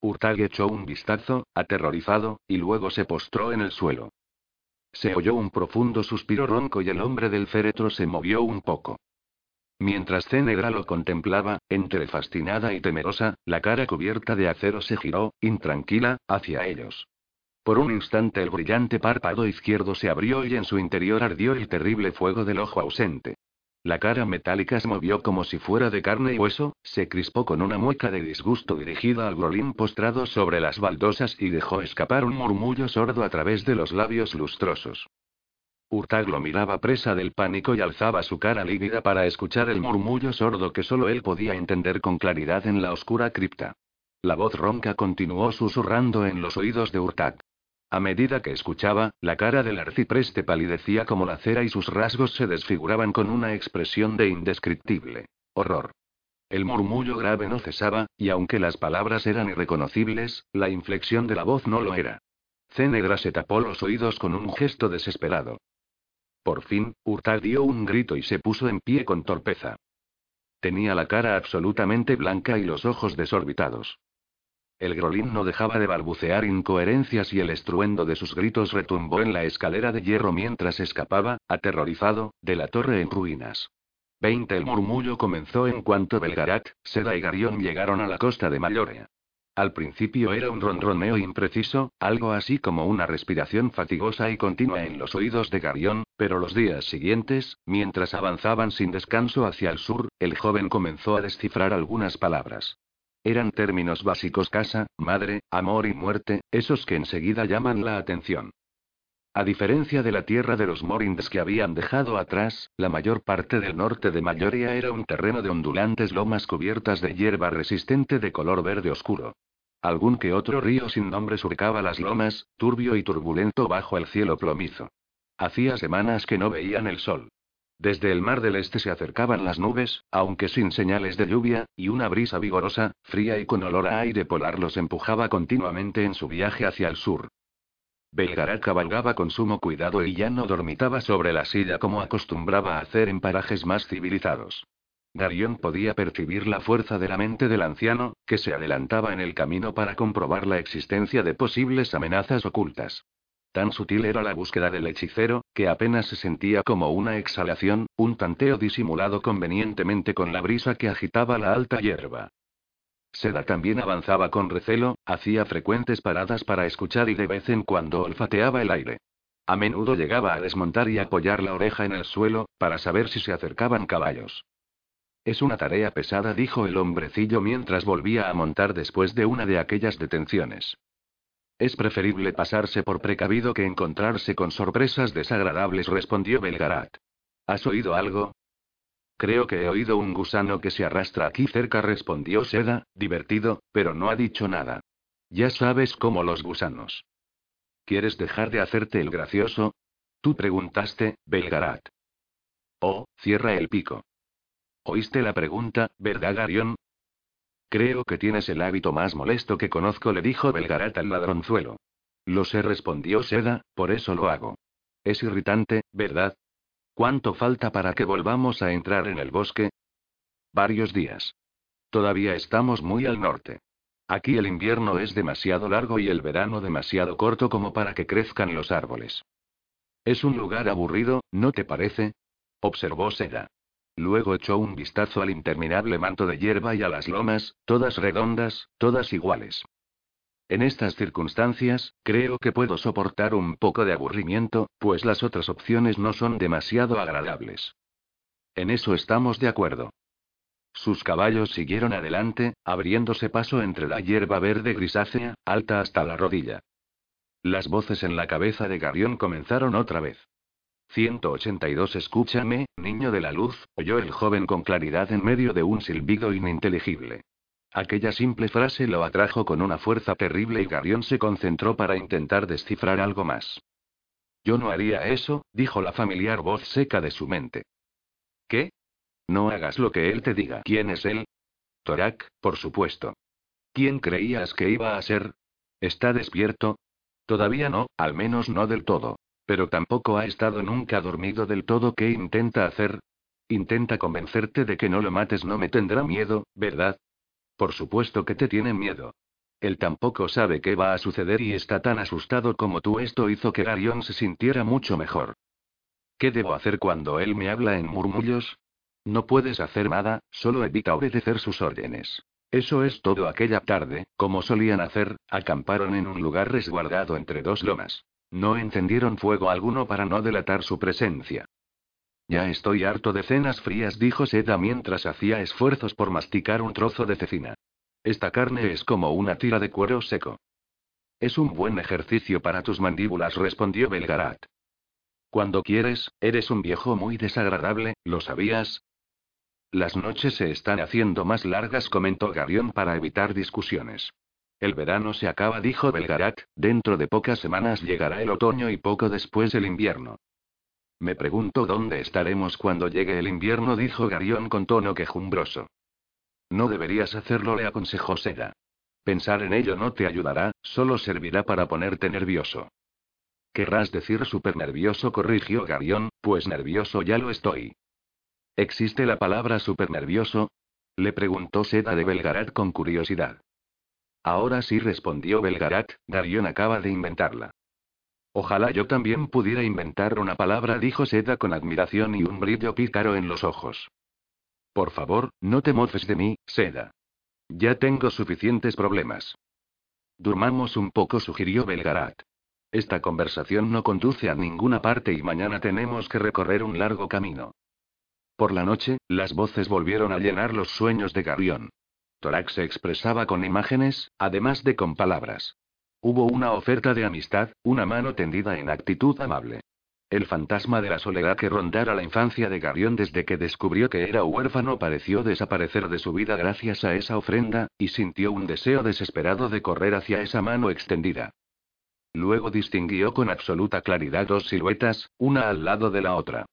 Urtag echó un vistazo, aterrorizado, y luego se postró en el suelo. Se oyó un profundo suspiro ronco y el hombre del féretro se movió un poco. Mientras Cenegra lo contemplaba, entre fascinada y temerosa, la cara cubierta de acero se giró, intranquila, hacia ellos. Por un instante el brillante párpado izquierdo se abrió y en su interior ardió el terrible fuego del ojo ausente. La cara metálica se movió como si fuera de carne y hueso, se crispó con una mueca de disgusto dirigida al grolín postrado sobre las baldosas y dejó escapar un murmullo sordo a través de los labios lustrosos. Urtag lo miraba presa del pánico y alzaba su cara lívida para escuchar el murmullo sordo que solo él podía entender con claridad en la oscura cripta. La voz ronca continuó susurrando en los oídos de Urtag. A medida que escuchaba, la cara del arcipreste palidecía como la cera y sus rasgos se desfiguraban con una expresión de indescriptible horror. El murmullo grave no cesaba, y aunque las palabras eran irreconocibles, la inflexión de la voz no lo era. Cenegra se tapó los oídos con un gesto desesperado. Por fin, Urtag dio un grito y se puso en pie con torpeza. Tenía la cara absolutamente blanca y los ojos desorbitados. El grolín no dejaba de balbucear incoherencias y el estruendo de sus gritos retumbó en la escalera de hierro mientras escapaba, aterrorizado, de la torre en ruinas. Veinte El murmullo comenzó en cuanto Belgarat, Seda y Garión llegaron a la costa de Mallorea. Al principio era un ronroneo impreciso, algo así como una respiración fatigosa y continua en los oídos de Garión, pero los días siguientes, mientras avanzaban sin descanso hacia el sur, el joven comenzó a descifrar algunas palabras. Eran términos básicos casa, madre, amor y muerte, esos que enseguida llaman la atención. A diferencia de la tierra de los Morindes que habían dejado atrás, la mayor parte del norte de Mayoria era un terreno de ondulantes lomas cubiertas de hierba resistente de color verde oscuro. Algún que otro río sin nombre surcaba las lomas, turbio y turbulento bajo el cielo plomizo. Hacía semanas que no veían el sol. Desde el mar del este se acercaban las nubes, aunque sin señales de lluvia, y una brisa vigorosa, fría y con olor a aire polar los empujaba continuamente en su viaje hacia el sur. Belgarat cabalgaba con sumo cuidado y ya no dormitaba sobre la silla como acostumbraba a hacer en parajes más civilizados. Darion podía percibir la fuerza de la mente del anciano, que se adelantaba en el camino para comprobar la existencia de posibles amenazas ocultas. Tan sutil era la búsqueda del hechicero, que apenas se sentía como una exhalación, un tanteo disimulado convenientemente con la brisa que agitaba la alta hierba. Seda también avanzaba con recelo, hacía frecuentes paradas para escuchar y de vez en cuando olfateaba el aire. A menudo llegaba a desmontar y apoyar la oreja en el suelo, para saber si se acercaban caballos. Es una tarea pesada, dijo el hombrecillo mientras volvía a montar después de una de aquellas detenciones. Es preferible pasarse por precavido que encontrarse con sorpresas desagradables, respondió Belgarat. ¿Has oído algo? Creo que he oído un gusano que se arrastra aquí cerca, respondió Seda, divertido, pero no ha dicho nada. Ya sabes cómo los gusanos. ¿Quieres dejar de hacerte el gracioso? Tú preguntaste, Belgarat. Oh, cierra el pico. ¿Oíste la pregunta, verdad, Garión? Creo que tienes el hábito más molesto que conozco, le dijo Belgarat al ladronzuelo. Lo sé, respondió Seda, por eso lo hago. Es irritante, ¿verdad? ¿Cuánto falta para que volvamos a entrar en el bosque? Varios días. Todavía estamos muy al norte. Aquí el invierno es demasiado largo y el verano demasiado corto como para que crezcan los árboles. Es un lugar aburrido, ¿no te parece? observó Seda. Luego echó un vistazo al interminable manto de hierba y a las lomas, todas redondas, todas iguales. En estas circunstancias, creo que puedo soportar un poco de aburrimiento, pues las otras opciones no son demasiado agradables. En eso estamos de acuerdo. Sus caballos siguieron adelante, abriéndose paso entre la hierba verde grisácea, alta hasta la rodilla. Las voces en la cabeza de Garión comenzaron otra vez. 182 Escúchame, niño de la luz, oyó el joven con claridad en medio de un silbido ininteligible. Aquella simple frase lo atrajo con una fuerza terrible y Garión se concentró para intentar descifrar algo más. Yo no haría eso, dijo la familiar voz seca de su mente. ¿Qué? No hagas lo que él te diga. ¿Quién es él? Torak, por supuesto. ¿Quién creías que iba a ser? ¿Está despierto? Todavía no, al menos no del todo. Pero tampoco ha estado nunca dormido del todo. ¿Qué intenta hacer? Intenta convencerte de que no lo mates. No me tendrá miedo, ¿verdad? Por supuesto que te tiene miedo. Él tampoco sabe qué va a suceder y está tan asustado como tú. Esto hizo que Garion se sintiera mucho mejor. ¿Qué debo hacer cuando él me habla en murmullos? No puedes hacer nada, solo evita obedecer sus órdenes. Eso es todo. Aquella tarde, como solían hacer, acamparon en un lugar resguardado entre dos lomas. No encendieron fuego alguno para no delatar su presencia. Ya estoy harto de cenas frías, dijo Seda mientras hacía esfuerzos por masticar un trozo de cecina. Esta carne es como una tira de cuero seco. Es un buen ejercicio para tus mandíbulas, respondió Belgarat. Cuando quieres, eres un viejo muy desagradable, ¿lo sabías? Las noches se están haciendo más largas, comentó Garión para evitar discusiones. El verano se acaba, dijo Belgarat, dentro de pocas semanas llegará el otoño y poco después el invierno. Me pregunto dónde estaremos cuando llegue el invierno, dijo Garión con tono quejumbroso. No deberías hacerlo, le aconsejó Seda. Pensar en ello no te ayudará, solo servirá para ponerte nervioso. Querrás decir súper nervioso, corrigió Garión, pues nervioso ya lo estoy. ¿Existe la palabra súper nervioso? Le preguntó Seda de Belgarat con curiosidad. Ahora sí respondió Belgarat, Garión acaba de inventarla. Ojalá yo también pudiera inventar una palabra, dijo Seda con admiración y un brillo pícaro en los ojos. Por favor, no te mofes de mí, Seda. Ya tengo suficientes problemas. Durmamos un poco, sugirió Belgarat. Esta conversación no conduce a ninguna parte y mañana tenemos que recorrer un largo camino. Por la noche, las voces volvieron a llenar los sueños de Garión. Torak se expresaba con imágenes, además de con palabras. Hubo una oferta de amistad, una mano tendida en actitud amable. El fantasma de la soledad que rondara la infancia de Garión desde que descubrió que era huérfano pareció desaparecer de su vida gracias a esa ofrenda, y sintió un deseo desesperado de correr hacia esa mano extendida. Luego distinguió con absoluta claridad dos siluetas, una al lado de la otra.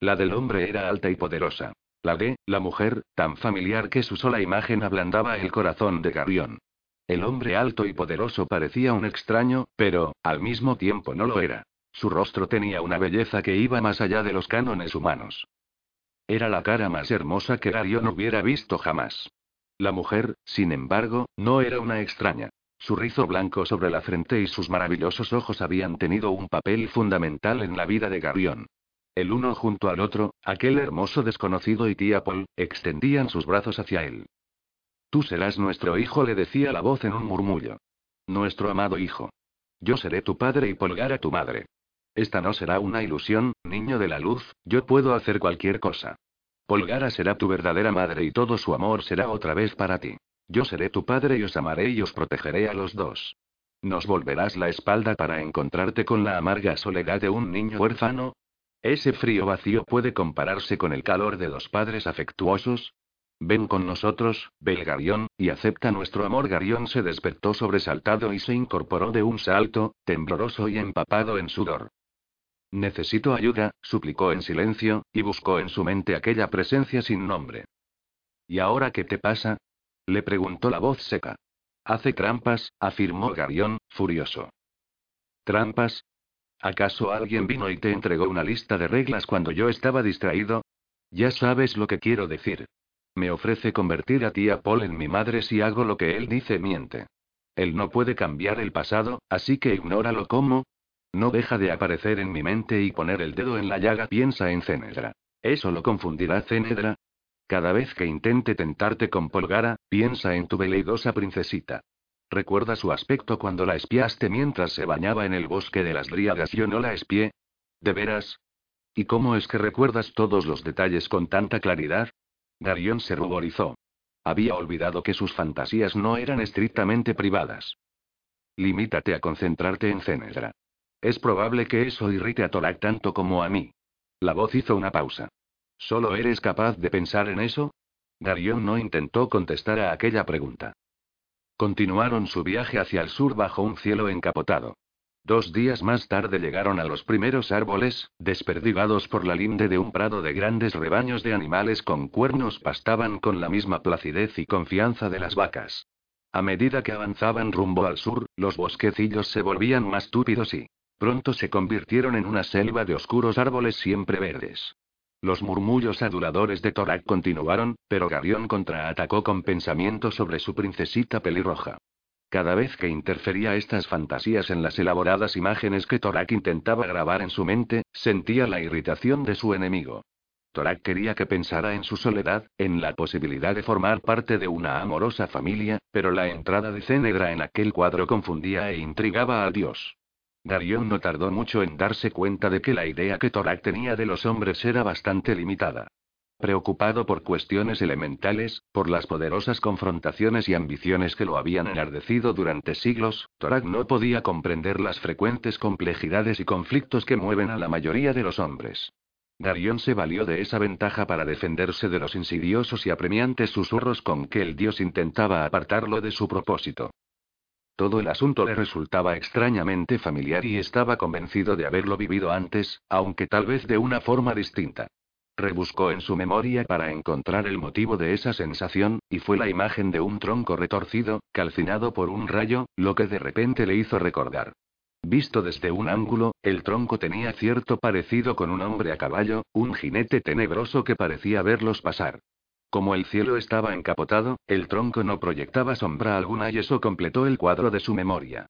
La del hombre era alta y poderosa. La de, la mujer, tan familiar que su sola imagen ablandaba el corazón de Garión. El hombre alto y poderoso parecía un extraño, pero, al mismo tiempo no lo era. Su rostro tenía una belleza que iba más allá de los cánones humanos. Era la cara más hermosa que Garion hubiera visto jamás. La mujer, sin embargo, no era una extraña. Su rizo blanco sobre la frente y sus maravillosos ojos habían tenido un papel fundamental en la vida de Garion. El uno junto al otro, aquel hermoso desconocido y tía Paul, extendían sus brazos hacia él. Tú serás nuestro hijo, le decía la voz en un murmullo. Nuestro amado hijo. Yo seré tu padre y Polgar tu madre. Esta no será una ilusión, niño de la luz, yo puedo hacer cualquier cosa. Polgara será tu verdadera madre y todo su amor será otra vez para ti. Yo seré tu padre y os amaré y os protegeré a los dos. ¿Nos volverás la espalda para encontrarte con la amarga soledad de un niño huérfano? ¿Ese frío vacío puede compararse con el calor de dos padres afectuosos? Ven con nosotros, Belgarión, y acepta nuestro amor. Garión se despertó sobresaltado y se incorporó de un salto, tembloroso y empapado en sudor. Necesito ayuda, suplicó en silencio, y buscó en su mente aquella presencia sin nombre. ¿Y ahora qué te pasa? le preguntó la voz seca. Hace trampas, afirmó Garión, furioso. ¿Trampas? ¿Acaso alguien vino y te entregó una lista de reglas cuando yo estaba distraído? Ya sabes lo que quiero decir. Me ofrece convertir a tía Paul en mi madre si hago lo que él dice miente. Él no puede cambiar el pasado, así que ignóralo como, no deja de aparecer en mi mente y poner el dedo en la llaga. Piensa en Cenedra. ¿Eso lo confundirá Cenedra? Cada vez que intente tentarte con Polgara, piensa en tu veleidosa princesita. ¿Recuerda su aspecto cuando la espiaste mientras se bañaba en el bosque de las Dríadas? Yo no la espié. ¿De veras? ¿Y cómo es que recuerdas todos los detalles con tanta claridad? Darion se ruborizó. Había olvidado que sus fantasías no eran estrictamente privadas. Limítate a concentrarte en Cenedra. Es probable que eso irrite a Torak tanto como a mí. La voz hizo una pausa. ¿Solo eres capaz de pensar en eso? Darion no intentó contestar a aquella pregunta. Continuaron su viaje hacia el sur bajo un cielo encapotado. Dos días más tarde llegaron a los primeros árboles, desperdigados por la linde de un prado de grandes rebaños de animales con cuernos pastaban con la misma placidez y confianza de las vacas. A medida que avanzaban rumbo al sur, los bosquecillos se volvían más túpidos y Pronto se convirtieron en una selva de oscuros árboles siempre verdes. Los murmullos aduladores de Torak continuaron, pero Garión contraatacó con pensamientos sobre su princesita pelirroja. Cada vez que interfería estas fantasías en las elaboradas imágenes que Torak intentaba grabar en su mente, sentía la irritación de su enemigo. Torak quería que pensara en su soledad, en la posibilidad de formar parte de una amorosa familia, pero la entrada de Cénegra en aquel cuadro confundía e intrigaba al dios. Darion no tardó mucho en darse cuenta de que la idea que Torak tenía de los hombres era bastante limitada. Preocupado por cuestiones elementales, por las poderosas confrontaciones y ambiciones que lo habían enardecido durante siglos, Torak no podía comprender las frecuentes complejidades y conflictos que mueven a la mayoría de los hombres. Darion se valió de esa ventaja para defenderse de los insidiosos y apremiantes susurros con que el dios intentaba apartarlo de su propósito. Todo el asunto le resultaba extrañamente familiar y estaba convencido de haberlo vivido antes, aunque tal vez de una forma distinta. Rebuscó en su memoria para encontrar el motivo de esa sensación, y fue la imagen de un tronco retorcido, calcinado por un rayo, lo que de repente le hizo recordar. Visto desde un ángulo, el tronco tenía cierto parecido con un hombre a caballo, un jinete tenebroso que parecía verlos pasar. Como el cielo estaba encapotado, el tronco no proyectaba sombra alguna y eso completó el cuadro de su memoria.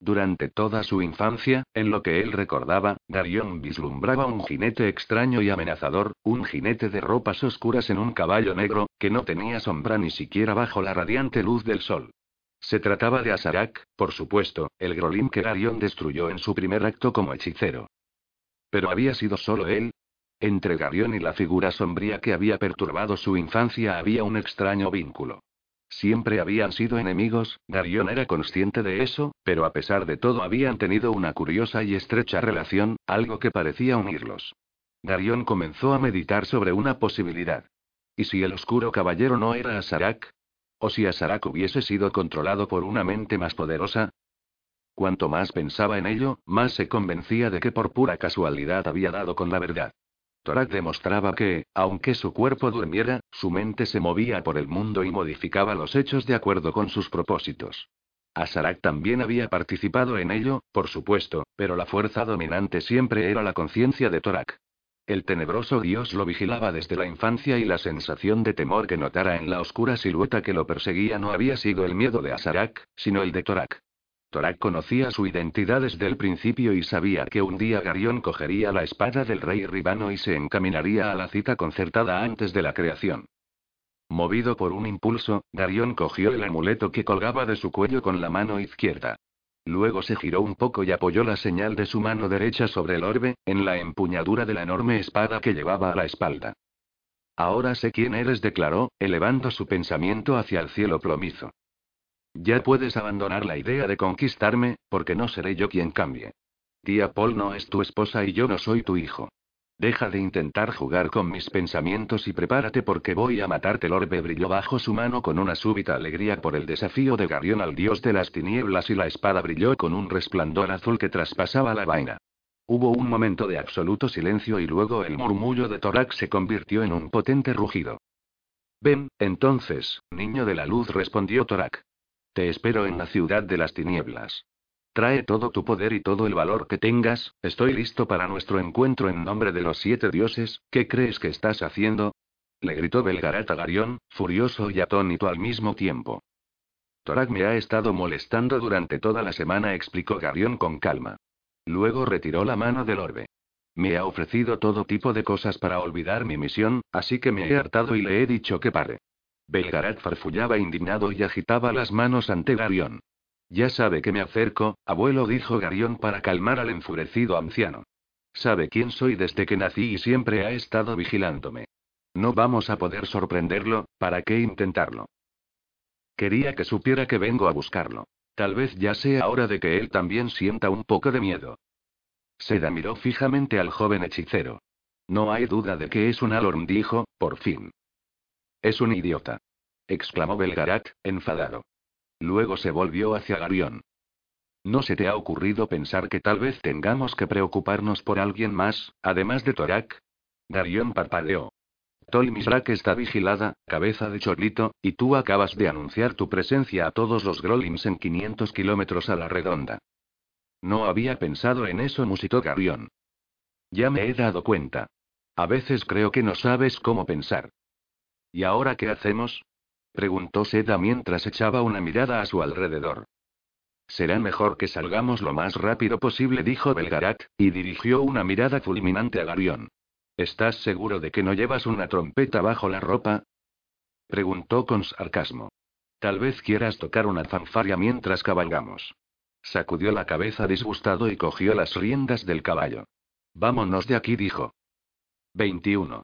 Durante toda su infancia, en lo que él recordaba, Darion vislumbraba un jinete extraño y amenazador, un jinete de ropas oscuras en un caballo negro, que no tenía sombra ni siquiera bajo la radiante luz del sol. Se trataba de Asarak, por supuesto, el Grolim que Darion destruyó en su primer acto como hechicero. Pero había sido solo él, entre Garión y la figura sombría que había perturbado su infancia había un extraño vínculo. Siempre habían sido enemigos, Garión era consciente de eso, pero a pesar de todo habían tenido una curiosa y estrecha relación, algo que parecía unirlos. Garión comenzó a meditar sobre una posibilidad. ¿Y si el oscuro caballero no era Asarak? ¿O si Asarak hubiese sido controlado por una mente más poderosa? Cuanto más pensaba en ello, más se convencía de que por pura casualidad había dado con la verdad. Torak demostraba que, aunque su cuerpo durmiera, su mente se movía por el mundo y modificaba los hechos de acuerdo con sus propósitos. Asarak también había participado en ello, por supuesto, pero la fuerza dominante siempre era la conciencia de Torak. El tenebroso dios lo vigilaba desde la infancia y la sensación de temor que notara en la oscura silueta que lo perseguía no había sido el miedo de Asarak, sino el de Torak. Torak conocía su identidad desde el principio y sabía que un día Garión cogería la espada del rey Ribano y se encaminaría a la cita concertada antes de la creación. Movido por un impulso, Garión cogió el amuleto que colgaba de su cuello con la mano izquierda. Luego se giró un poco y apoyó la señal de su mano derecha sobre el orbe, en la empuñadura de la enorme espada que llevaba a la espalda. Ahora sé quién eres, declaró, elevando su pensamiento hacia el cielo plomizo. Ya puedes abandonar la idea de conquistarme, porque no seré yo quien cambie. Tía Paul no es tu esposa y yo no soy tu hijo. Deja de intentar jugar con mis pensamientos y prepárate porque voy a matarte. El orbe brilló bajo su mano con una súbita alegría por el desafío de Garión al dios de las tinieblas y la espada brilló con un resplandor azul que traspasaba la vaina. Hubo un momento de absoluto silencio y luego el murmullo de Torak se convirtió en un potente rugido. Ven, entonces, niño de la luz, respondió Torak. Te espero en la ciudad de las tinieblas. Trae todo tu poder y todo el valor que tengas, estoy listo para nuestro encuentro en nombre de los siete dioses, ¿qué crees que estás haciendo? Le gritó Belgarat a Garión, furioso y atónito al mismo tiempo. Torak me ha estado molestando durante toda la semana, explicó Garión con calma. Luego retiró la mano del orbe. Me ha ofrecido todo tipo de cosas para olvidar mi misión, así que me he hartado y le he dicho que pare. Belgarat farfullaba indignado y agitaba las manos ante Garión. Ya sabe que me acerco, abuelo, dijo Garión para calmar al enfurecido anciano. Sabe quién soy desde que nací y siempre ha estado vigilándome. No vamos a poder sorprenderlo, ¿para qué intentarlo? Quería que supiera que vengo a buscarlo. Tal vez ya sea hora de que él también sienta un poco de miedo. Seda miró fijamente al joven hechicero. No hay duda de que es un Alorn, dijo, por fin. Es un idiota. exclamó Belgarat, enfadado. Luego se volvió hacia Garión. ¿No se te ha ocurrido pensar que tal vez tengamos que preocuparnos por alguien más, además de Torak? Garión parpadeó. Tol Misrak está vigilada, cabeza de chorlito, y tú acabas de anunciar tu presencia a todos los Grolims en 500 kilómetros a la redonda. No había pensado en eso, musitó Garión. Ya me he dado cuenta. A veces creo que no sabes cómo pensar. ¿Y ahora qué hacemos? preguntó Seda mientras echaba una mirada a su alrededor. Será mejor que salgamos lo más rápido posible, dijo Belgarat, y dirigió una mirada fulminante a Garión. ¿Estás seguro de que no llevas una trompeta bajo la ropa? preguntó con sarcasmo. Tal vez quieras tocar una fanfarria mientras cabalgamos. Sacudió la cabeza disgustado y cogió las riendas del caballo. Vámonos de aquí, dijo. 21.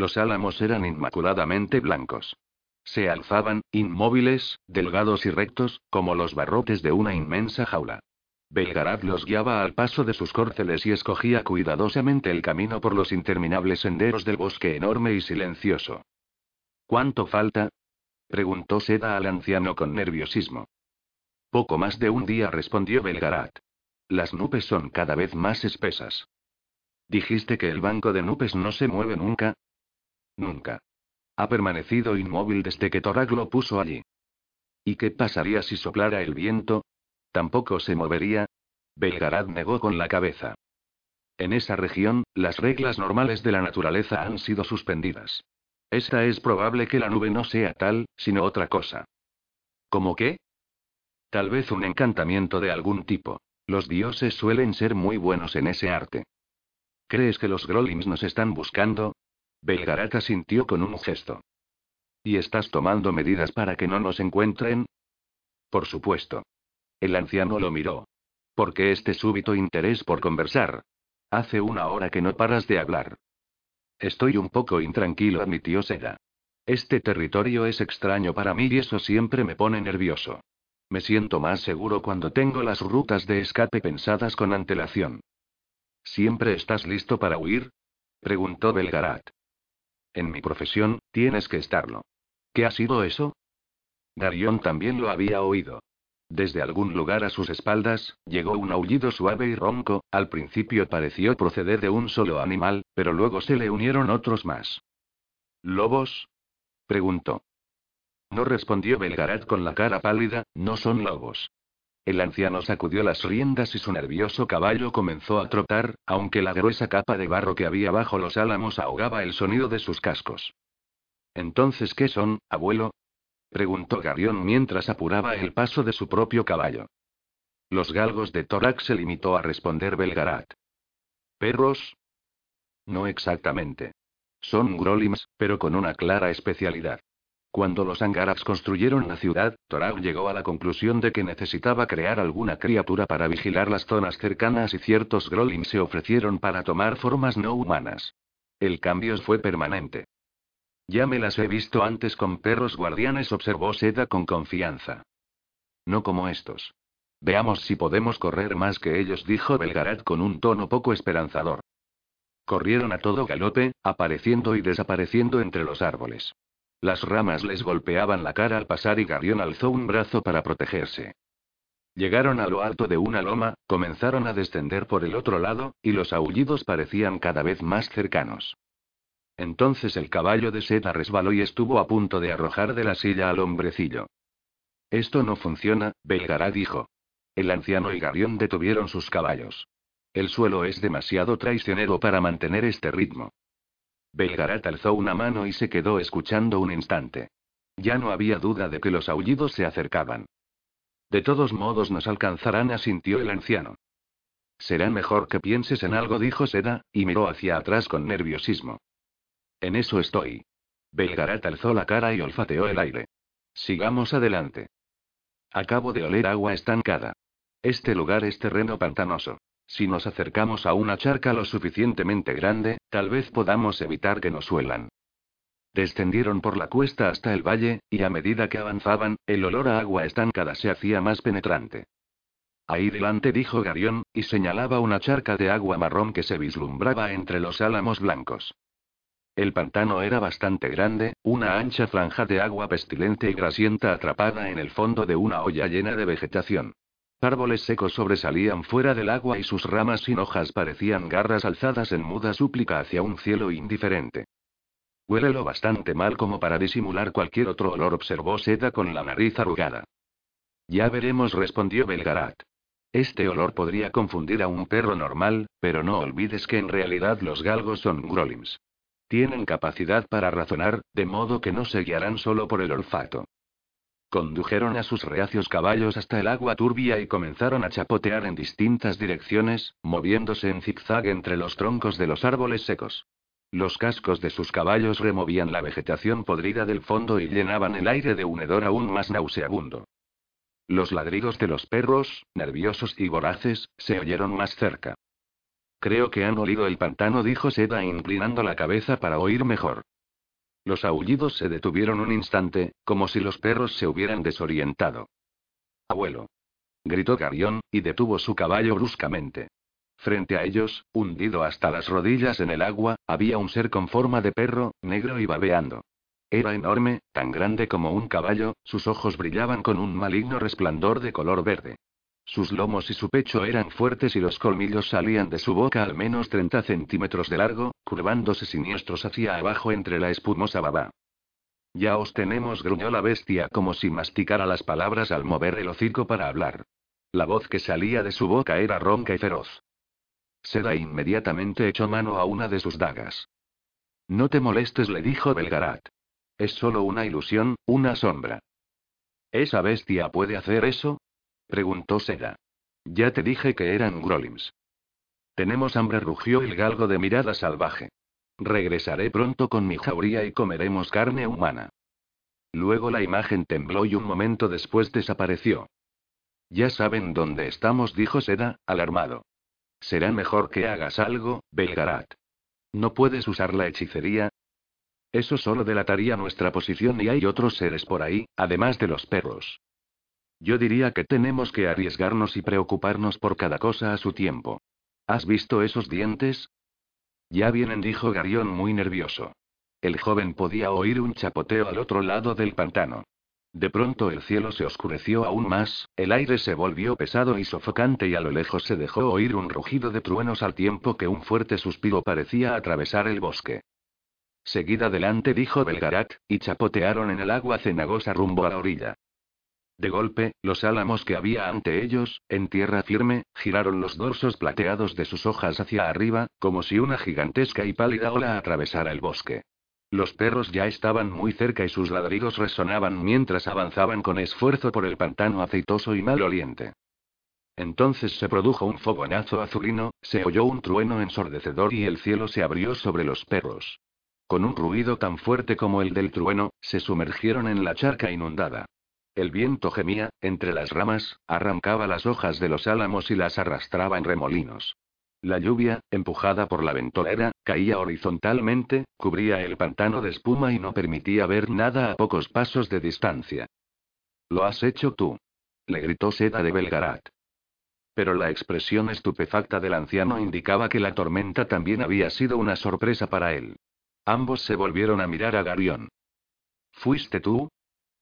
Los álamos eran inmaculadamente blancos. Se alzaban, inmóviles, delgados y rectos, como los barrotes de una inmensa jaula. Belgarad los guiaba al paso de sus córceles y escogía cuidadosamente el camino por los interminables senderos del bosque enorme y silencioso. ¿Cuánto falta? preguntó Seda al anciano con nerviosismo. Poco más de un día, respondió Belgarat. Las nubes son cada vez más espesas. ¿Dijiste que el banco de nubes no se mueve nunca? Nunca. Ha permanecido inmóvil desde que Torak lo puso allí. ¿Y qué pasaría si soplara el viento? ¿Tampoco se movería? Belgarad negó con la cabeza. En esa región, las reglas normales de la naturaleza han sido suspendidas. Esta es probable que la nube no sea tal, sino otra cosa. ¿Cómo qué? Tal vez un encantamiento de algún tipo. Los dioses suelen ser muy buenos en ese arte. ¿Crees que los Grolims nos están buscando? Belgarata sintió con un gesto. ¿Y estás tomando medidas para que no nos encuentren? Por supuesto. El anciano lo miró. ¿Por qué este súbito interés por conversar? Hace una hora que no paras de hablar. Estoy un poco intranquilo, admitió Seda. Este territorio es extraño para mí y eso siempre me pone nervioso. Me siento más seguro cuando tengo las rutas de escape pensadas con antelación. ¿Siempre estás listo para huir? preguntó Belgarat. En mi profesión, tienes que estarlo. ¿Qué ha sido eso? Darion también lo había oído. Desde algún lugar a sus espaldas, llegó un aullido suave y ronco, al principio pareció proceder de un solo animal, pero luego se le unieron otros más. ¿Lobos? preguntó. No respondió Belgarat con la cara pálida, no son lobos. El anciano sacudió las riendas y su nervioso caballo comenzó a trotar, aunque la gruesa capa de barro que había bajo los álamos ahogaba el sonido de sus cascos. Entonces, ¿qué son, abuelo? preguntó Garión mientras apuraba el paso de su propio caballo. Los galgos de Torak se limitó a responder Belgarat. ¿Perros? No exactamente. Son grolims, pero con una clara especialidad. Cuando los Angarax construyeron la ciudad, Torag llegó a la conclusión de que necesitaba crear alguna criatura para vigilar las zonas cercanas y ciertos Grolim se ofrecieron para tomar formas no humanas. El cambio fue permanente. Ya me las he visto antes con perros guardianes, observó Seda con confianza. No como estos. Veamos si podemos correr más que ellos, dijo Belgarat con un tono poco esperanzador. Corrieron a todo galope, apareciendo y desapareciendo entre los árboles. Las ramas les golpeaban la cara al pasar y Garión alzó un brazo para protegerse. Llegaron a lo alto de una loma, comenzaron a descender por el otro lado, y los aullidos parecían cada vez más cercanos. Entonces el caballo de seda resbaló y estuvo a punto de arrojar de la silla al hombrecillo. Esto no funciona, Belgará dijo. El anciano y Garión detuvieron sus caballos. El suelo es demasiado traicionero para mantener este ritmo. Belgarat alzó una mano y se quedó escuchando un instante. Ya no había duda de que los aullidos se acercaban. De todos modos nos alcanzarán, asintió el anciano. Será mejor que pienses en algo, dijo Seda, y miró hacia atrás con nerviosismo. En eso estoy. Belgarat alzó la cara y olfateó el aire. Sigamos adelante. Acabo de oler agua estancada. Este lugar es terreno pantanoso. Si nos acercamos a una charca lo suficientemente grande, tal vez podamos evitar que nos suelan. Descendieron por la cuesta hasta el valle, y a medida que avanzaban, el olor a agua estancada se hacía más penetrante. Ahí delante dijo Garión, y señalaba una charca de agua marrón que se vislumbraba entre los álamos blancos. El pantano era bastante grande, una ancha franja de agua pestilente y grasienta atrapada en el fondo de una olla llena de vegetación. Árboles secos sobresalían fuera del agua y sus ramas sin hojas parecían garras alzadas en muda súplica hacia un cielo indiferente. Huele lo bastante mal como para disimular cualquier otro olor, observó Seda con la nariz arrugada. Ya veremos, respondió Belgarat. Este olor podría confundir a un perro normal, pero no olvides que en realidad los galgos son grolims. Tienen capacidad para razonar, de modo que no se guiarán solo por el olfato. Condujeron a sus reacios caballos hasta el agua turbia y comenzaron a chapotear en distintas direcciones, moviéndose en zigzag entre los troncos de los árboles secos. Los cascos de sus caballos removían la vegetación podrida del fondo y llenaban el aire de un hedor aún más nauseabundo. Los ladridos de los perros, nerviosos y voraces, se oyeron más cerca. Creo que han olido el pantano, dijo Seda inclinando la cabeza para oír mejor. Los aullidos se detuvieron un instante, como si los perros se hubieran desorientado. Abuelo. Gritó Garión, y detuvo su caballo bruscamente. Frente a ellos, hundido hasta las rodillas en el agua, había un ser con forma de perro, negro y babeando. Era enorme, tan grande como un caballo, sus ojos brillaban con un maligno resplandor de color verde. Sus lomos y su pecho eran fuertes y los colmillos salían de su boca al menos 30 centímetros de largo, curvándose siniestros hacia abajo entre la espumosa baba. Ya os tenemos, gruñó la bestia como si masticara las palabras al mover el hocico para hablar. La voz que salía de su boca era ronca y feroz. Seda inmediatamente echó mano a una de sus dagas. No te molestes, le dijo Belgarat. Es solo una ilusión, una sombra. ¿Esa bestia puede hacer eso? Preguntó Seda. Ya te dije que eran Grolims. Tenemos hambre, rugió el galgo de mirada salvaje. Regresaré pronto con mi jauría y comeremos carne humana. Luego la imagen tembló y un momento después desapareció. Ya saben dónde estamos, dijo Seda, alarmado. Será mejor que hagas algo, Belgarat. ¿No puedes usar la hechicería? Eso solo delataría nuestra posición y hay otros seres por ahí, además de los perros. Yo diría que tenemos que arriesgarnos y preocuparnos por cada cosa a su tiempo. ¿Has visto esos dientes? Ya vienen, dijo Garión muy nervioso. El joven podía oír un chapoteo al otro lado del pantano. De pronto el cielo se oscureció aún más, el aire se volvió pesado y sofocante y a lo lejos se dejó oír un rugido de truenos al tiempo que un fuerte suspiro parecía atravesar el bosque. Seguid adelante, dijo Belgarat, y chapotearon en el agua cenagosa rumbo a la orilla. De golpe, los álamos que había ante ellos, en tierra firme, giraron los dorsos plateados de sus hojas hacia arriba, como si una gigantesca y pálida ola atravesara el bosque. Los perros ya estaban muy cerca y sus ladridos resonaban mientras avanzaban con esfuerzo por el pantano aceitoso y maloliente. Entonces se produjo un fogonazo azulino, se oyó un trueno ensordecedor y el cielo se abrió sobre los perros. Con un ruido tan fuerte como el del trueno, se sumergieron en la charca inundada. El viento gemía, entre las ramas, arrancaba las hojas de los álamos y las arrastraba en remolinos. La lluvia, empujada por la ventolera, caía horizontalmente, cubría el pantano de espuma y no permitía ver nada a pocos pasos de distancia. Lo has hecho tú. Le gritó Seda de Belgarat. Pero la expresión estupefacta del anciano indicaba que la tormenta también había sido una sorpresa para él. Ambos se volvieron a mirar a Garión. ¿Fuiste tú?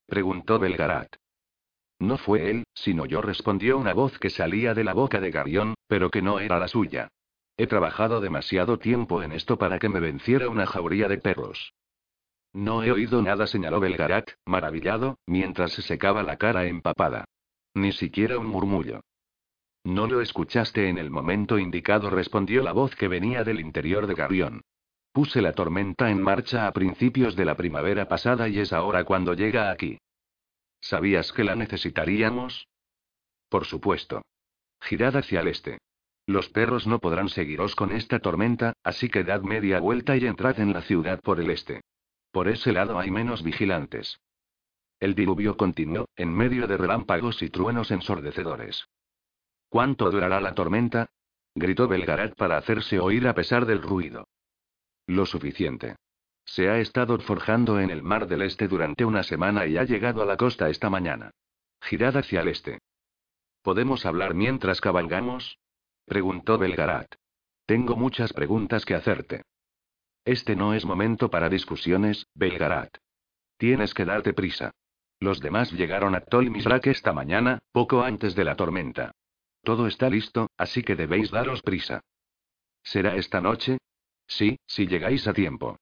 Preguntó Belgarat. No fue él, sino yo, respondió una voz que salía de la boca de Garión, pero que no era la suya. He trabajado demasiado tiempo en esto para que me venciera una jauría de perros. No he oído nada, señaló Belgarat, maravillado, mientras se secaba la cara empapada. Ni siquiera un murmullo. No lo escuchaste en el momento indicado, respondió la voz que venía del interior de Garión. Puse la tormenta en marcha a principios de la primavera pasada y es ahora cuando llega aquí. ¿Sabías que la necesitaríamos? Por supuesto. Girad hacia el este. Los perros no podrán seguiros con esta tormenta, así que dad media vuelta y entrad en la ciudad por el este. Por ese lado hay menos vigilantes. El diluvio continuó, en medio de relámpagos y truenos ensordecedores. ¿Cuánto durará la tormenta? gritó Belgarat para hacerse oír a pesar del ruido. Lo suficiente. Se ha estado forjando en el mar del este durante una semana y ha llegado a la costa esta mañana. Girad hacia el este. ¿Podemos hablar mientras cabalgamos? preguntó Belgarat. Tengo muchas preguntas que hacerte. Este no es momento para discusiones, Belgarat. Tienes que darte prisa. Los demás llegaron a Tolmisrak esta mañana, poco antes de la tormenta. Todo está listo, así que debéis daros prisa. ¿Será esta noche? Sí, si llegáis a tiempo.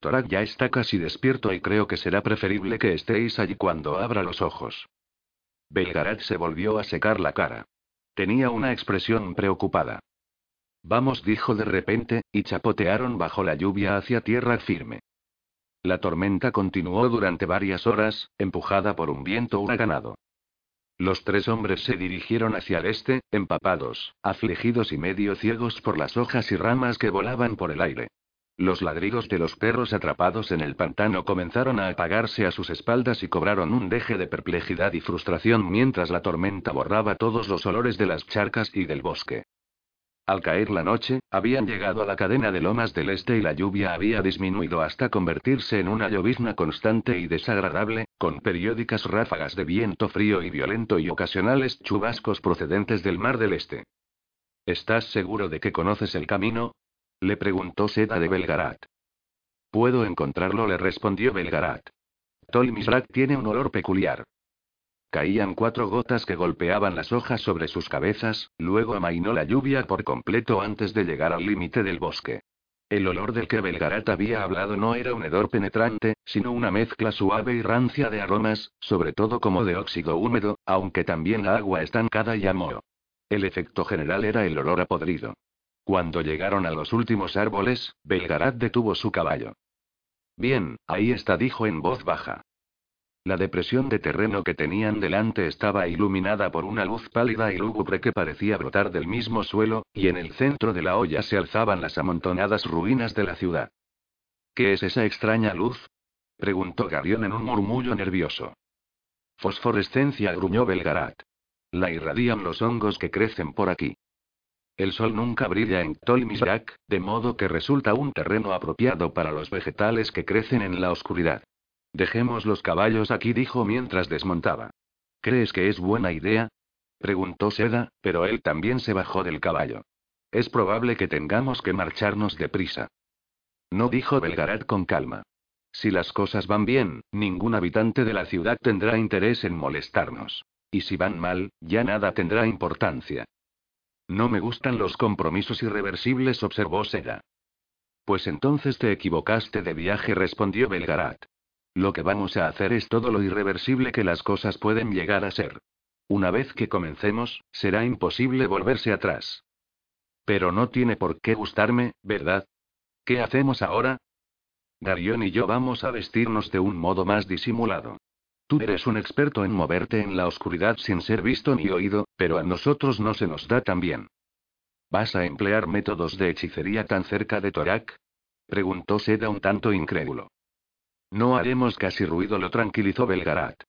Torak ya está casi despierto y creo que será preferible que estéis allí cuando abra los ojos. Belgarat se volvió a secar la cara. Tenía una expresión preocupada. Vamos, dijo de repente, y chapotearon bajo la lluvia hacia tierra firme. La tormenta continuó durante varias horas, empujada por un viento huracanado. Los tres hombres se dirigieron hacia el este, empapados, afligidos y medio ciegos por las hojas y ramas que volaban por el aire. Los ladridos de los perros atrapados en el pantano comenzaron a apagarse a sus espaldas y cobraron un deje de perplejidad y frustración mientras la tormenta borraba todos los olores de las charcas y del bosque. Al caer la noche, habían llegado a la cadena de lomas del este y la lluvia había disminuido hasta convertirse en una llovizna constante y desagradable, con periódicas ráfagas de viento frío y violento y ocasionales chubascos procedentes del mar del este. ¿Estás seguro de que conoces el camino? Le preguntó Seda de Belgarat. Puedo encontrarlo, le respondió Belgarat. Tolmisrak tiene un olor peculiar. Caían cuatro gotas que golpeaban las hojas sobre sus cabezas, luego amainó la lluvia por completo antes de llegar al límite del bosque. El olor del que Belgarat había hablado no era un hedor penetrante, sino una mezcla suave y rancia de aromas, sobre todo como de óxido húmedo, aunque también la agua estancada y moho. El efecto general era el olor a podrido. Cuando llegaron a los últimos árboles, Belgarat detuvo su caballo. Bien, ahí está, dijo en voz baja. La depresión de terreno que tenían delante estaba iluminada por una luz pálida y lúgubre que parecía brotar del mismo suelo, y en el centro de la olla se alzaban las amontonadas ruinas de la ciudad. ¿Qué es esa extraña luz? preguntó Garión en un murmullo nervioso. Fosforescencia, gruñó Belgarat. La irradian los hongos que crecen por aquí. El sol nunca brilla en Tolmisrak, de modo que resulta un terreno apropiado para los vegetales que crecen en la oscuridad. Dejemos los caballos aquí, dijo mientras desmontaba. ¿Crees que es buena idea? preguntó Seda, pero él también se bajó del caballo. Es probable que tengamos que marcharnos deprisa. No dijo Belgarat con calma. Si las cosas van bien, ningún habitante de la ciudad tendrá interés en molestarnos. Y si van mal, ya nada tendrá importancia. No me gustan los compromisos irreversibles, observó Seda. Pues entonces te equivocaste de viaje, respondió Belgarat. Lo que vamos a hacer es todo lo irreversible que las cosas pueden llegar a ser. Una vez que comencemos, será imposible volverse atrás. Pero no tiene por qué gustarme, ¿verdad? ¿Qué hacemos ahora? Darion y yo vamos a vestirnos de un modo más disimulado. Tú eres un experto en moverte en la oscuridad sin ser visto ni oído, pero a nosotros no se nos da tan bien. ¿Vas a emplear métodos de hechicería tan cerca de Torak? Preguntó Seda un tanto incrédulo. No haremos casi ruido, lo tranquilizó Belgarat.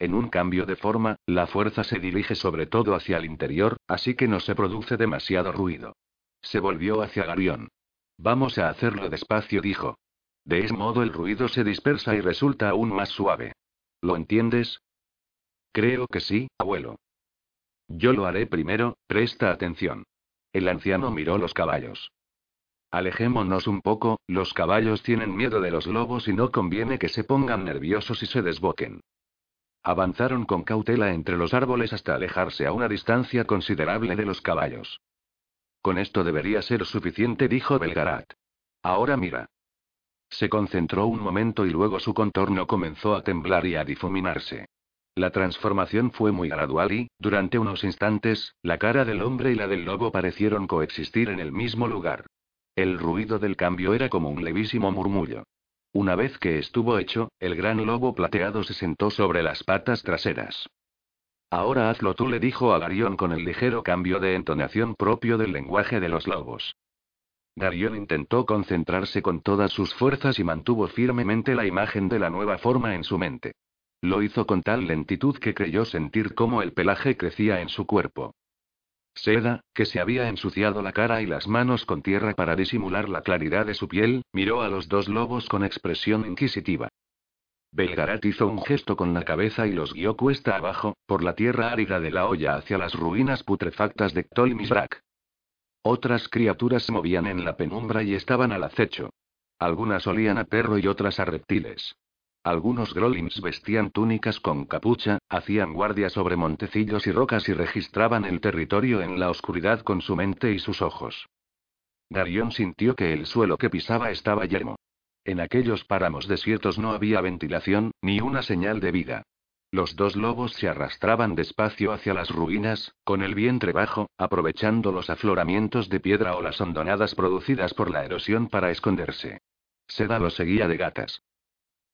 En un cambio de forma, la fuerza se dirige sobre todo hacia el interior, así que no se produce demasiado ruido. Se volvió hacia Garión. Vamos a hacerlo despacio, dijo. De ese modo el ruido se dispersa y resulta aún más suave. ¿Lo entiendes? Creo que sí, abuelo. Yo lo haré primero, presta atención. El anciano miró los caballos. Alejémonos un poco, los caballos tienen miedo de los lobos y no conviene que se pongan nerviosos y se desboquen. Avanzaron con cautela entre los árboles hasta alejarse a una distancia considerable de los caballos. Con esto debería ser suficiente, dijo Belgarat. Ahora mira. Se concentró un momento y luego su contorno comenzó a temblar y a difuminarse. La transformación fue muy gradual y, durante unos instantes, la cara del hombre y la del lobo parecieron coexistir en el mismo lugar. El ruido del cambio era como un levísimo murmullo. Una vez que estuvo hecho, el gran lobo plateado se sentó sobre las patas traseras. Ahora hazlo tú, le dijo a Garión con el ligero cambio de entonación propio del lenguaje de los lobos. Darion intentó concentrarse con todas sus fuerzas y mantuvo firmemente la imagen de la nueva forma en su mente. Lo hizo con tal lentitud que creyó sentir cómo el pelaje crecía en su cuerpo. Seda, que se había ensuciado la cara y las manos con tierra para disimular la claridad de su piel, miró a los dos lobos con expresión inquisitiva. Belgarat hizo un gesto con la cabeza y los guió cuesta abajo, por la tierra árida de la olla hacia las ruinas putrefactas de Ktolmisrak. Otras criaturas se movían en la penumbra y estaban al acecho. Algunas olían a perro y otras a reptiles. Algunos grolims vestían túnicas con capucha, hacían guardia sobre montecillos y rocas y registraban el territorio en la oscuridad con su mente y sus ojos. Darion sintió que el suelo que pisaba estaba yermo. En aquellos páramos desiertos no había ventilación, ni una señal de vida. Los dos lobos se arrastraban despacio hacia las ruinas, con el vientre bajo, aprovechando los afloramientos de piedra o las hondonadas producidas por la erosión para esconderse. Seda lo seguía de gatas.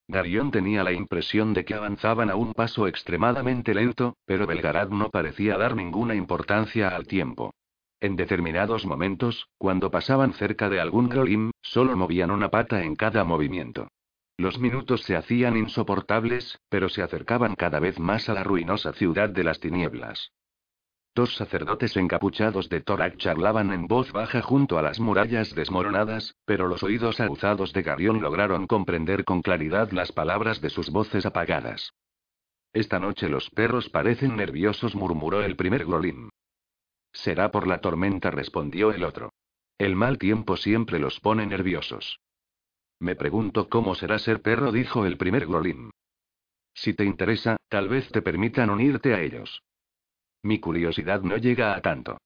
Darion tenía la impresión de que avanzaban a un paso extremadamente lento, pero Belgarad no parecía dar ninguna importancia al tiempo. En determinados momentos, cuando pasaban cerca de algún Grolim, solo movían una pata en cada movimiento. Los minutos se hacían insoportables, pero se acercaban cada vez más a la ruinosa ciudad de las tinieblas. Dos sacerdotes encapuchados de Torak charlaban en voz baja junto a las murallas desmoronadas, pero los oídos aguzados de Garión lograron comprender con claridad las palabras de sus voces apagadas. Esta noche los perros parecen nerviosos, murmuró el primer Grolim. Será por la tormenta, respondió el otro. El mal tiempo siempre los pone nerviosos. Me pregunto cómo será ser perro, dijo el primer Grolim. Si te interesa, tal vez te permitan unirte a ellos. Mi curiosidad no llega a tanto.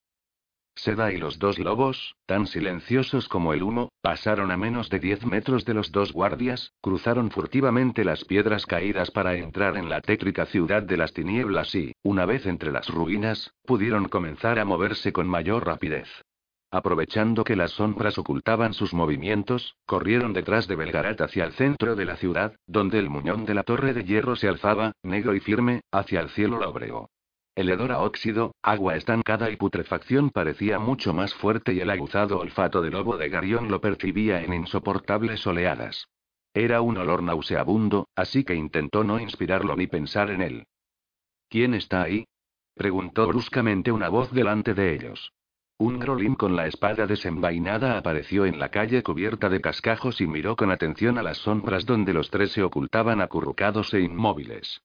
Seda y los dos lobos, tan silenciosos como el humo, pasaron a menos de diez metros de los dos guardias, cruzaron furtivamente las piedras caídas para entrar en la tétrica ciudad de las tinieblas y, una vez entre las ruinas, pudieron comenzar a moverse con mayor rapidez. Aprovechando que las sombras ocultaban sus movimientos, corrieron detrás de Belgarat hacia el centro de la ciudad, donde el muñón de la torre de hierro se alzaba, negro y firme, hacia el cielo lóbrego. El hedor a óxido, agua estancada y putrefacción parecía mucho más fuerte y el aguzado olfato del lobo de Garión lo percibía en insoportables oleadas. Era un olor nauseabundo, así que intentó no inspirarlo ni pensar en él. ¿Quién está ahí? preguntó bruscamente una voz delante de ellos. Un grolín con la espada desenvainada apareció en la calle cubierta de cascajos y miró con atención a las sombras donde los tres se ocultaban acurrucados e inmóviles.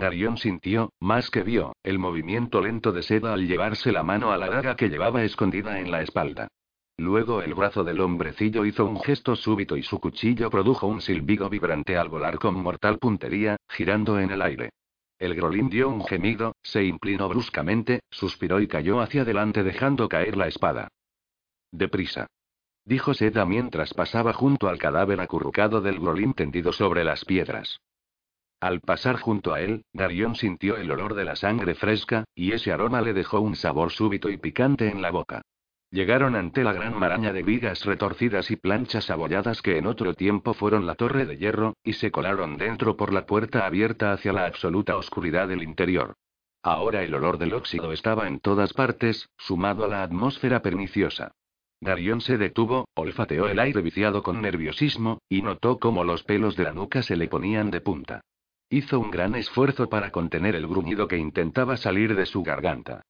Darion sintió, más que vio, el movimiento lento de seda al llevarse la mano a la daga que llevaba escondida en la espalda. Luego el brazo del hombrecillo hizo un gesto súbito y su cuchillo produjo un silbido vibrante al volar con mortal puntería, girando en el aire. El grolín dio un gemido, se inclinó bruscamente, suspiró y cayó hacia adelante dejando caer la espada. Deprisa. Dijo Seda mientras pasaba junto al cadáver acurrucado del grolín tendido sobre las piedras. Al pasar junto a él, Darion sintió el olor de la sangre fresca, y ese aroma le dejó un sabor súbito y picante en la boca. Llegaron ante la gran maraña de vigas retorcidas y planchas abolladas que en otro tiempo fueron la torre de hierro, y se colaron dentro por la puerta abierta hacia la absoluta oscuridad del interior. Ahora el olor del óxido estaba en todas partes, sumado a la atmósfera perniciosa. Darion se detuvo, olfateó el aire viciado con nerviosismo, y notó cómo los pelos de la nuca se le ponían de punta. Hizo un gran esfuerzo para contener el gruñido que intentaba salir de su garganta.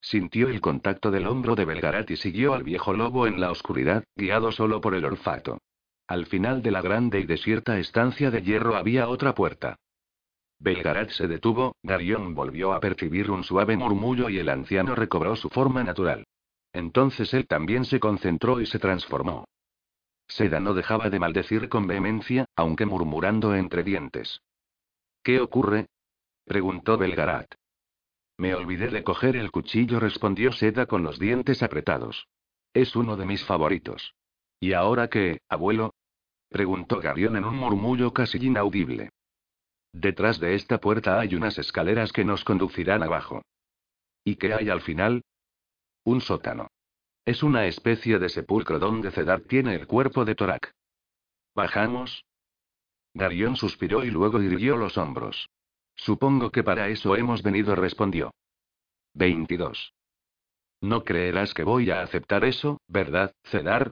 Sintió el contacto del hombro de Belgarat y siguió al viejo lobo en la oscuridad, guiado solo por el olfato. Al final de la grande y desierta estancia de hierro había otra puerta. Belgarat se detuvo, Darion volvió a percibir un suave murmullo y el anciano recobró su forma natural. Entonces él también se concentró y se transformó. Seda no dejaba de maldecir con vehemencia, aunque murmurando entre dientes. ¿Qué ocurre? preguntó Belgarat. Me olvidé de coger el cuchillo, respondió Seda con los dientes apretados. Es uno de mis favoritos. ¿Y ahora qué, abuelo? preguntó Garión en un murmullo casi inaudible. Detrás de esta puerta hay unas escaleras que nos conducirán abajo. ¿Y qué hay al final? Un sótano. Es una especie de sepulcro donde Cedar tiene el cuerpo de Torak. ¿Bajamos? Darion suspiró y luego irguió los hombros. Supongo que para eso hemos venido, respondió. 22. No creerás que voy a aceptar eso, ¿verdad, Cedar?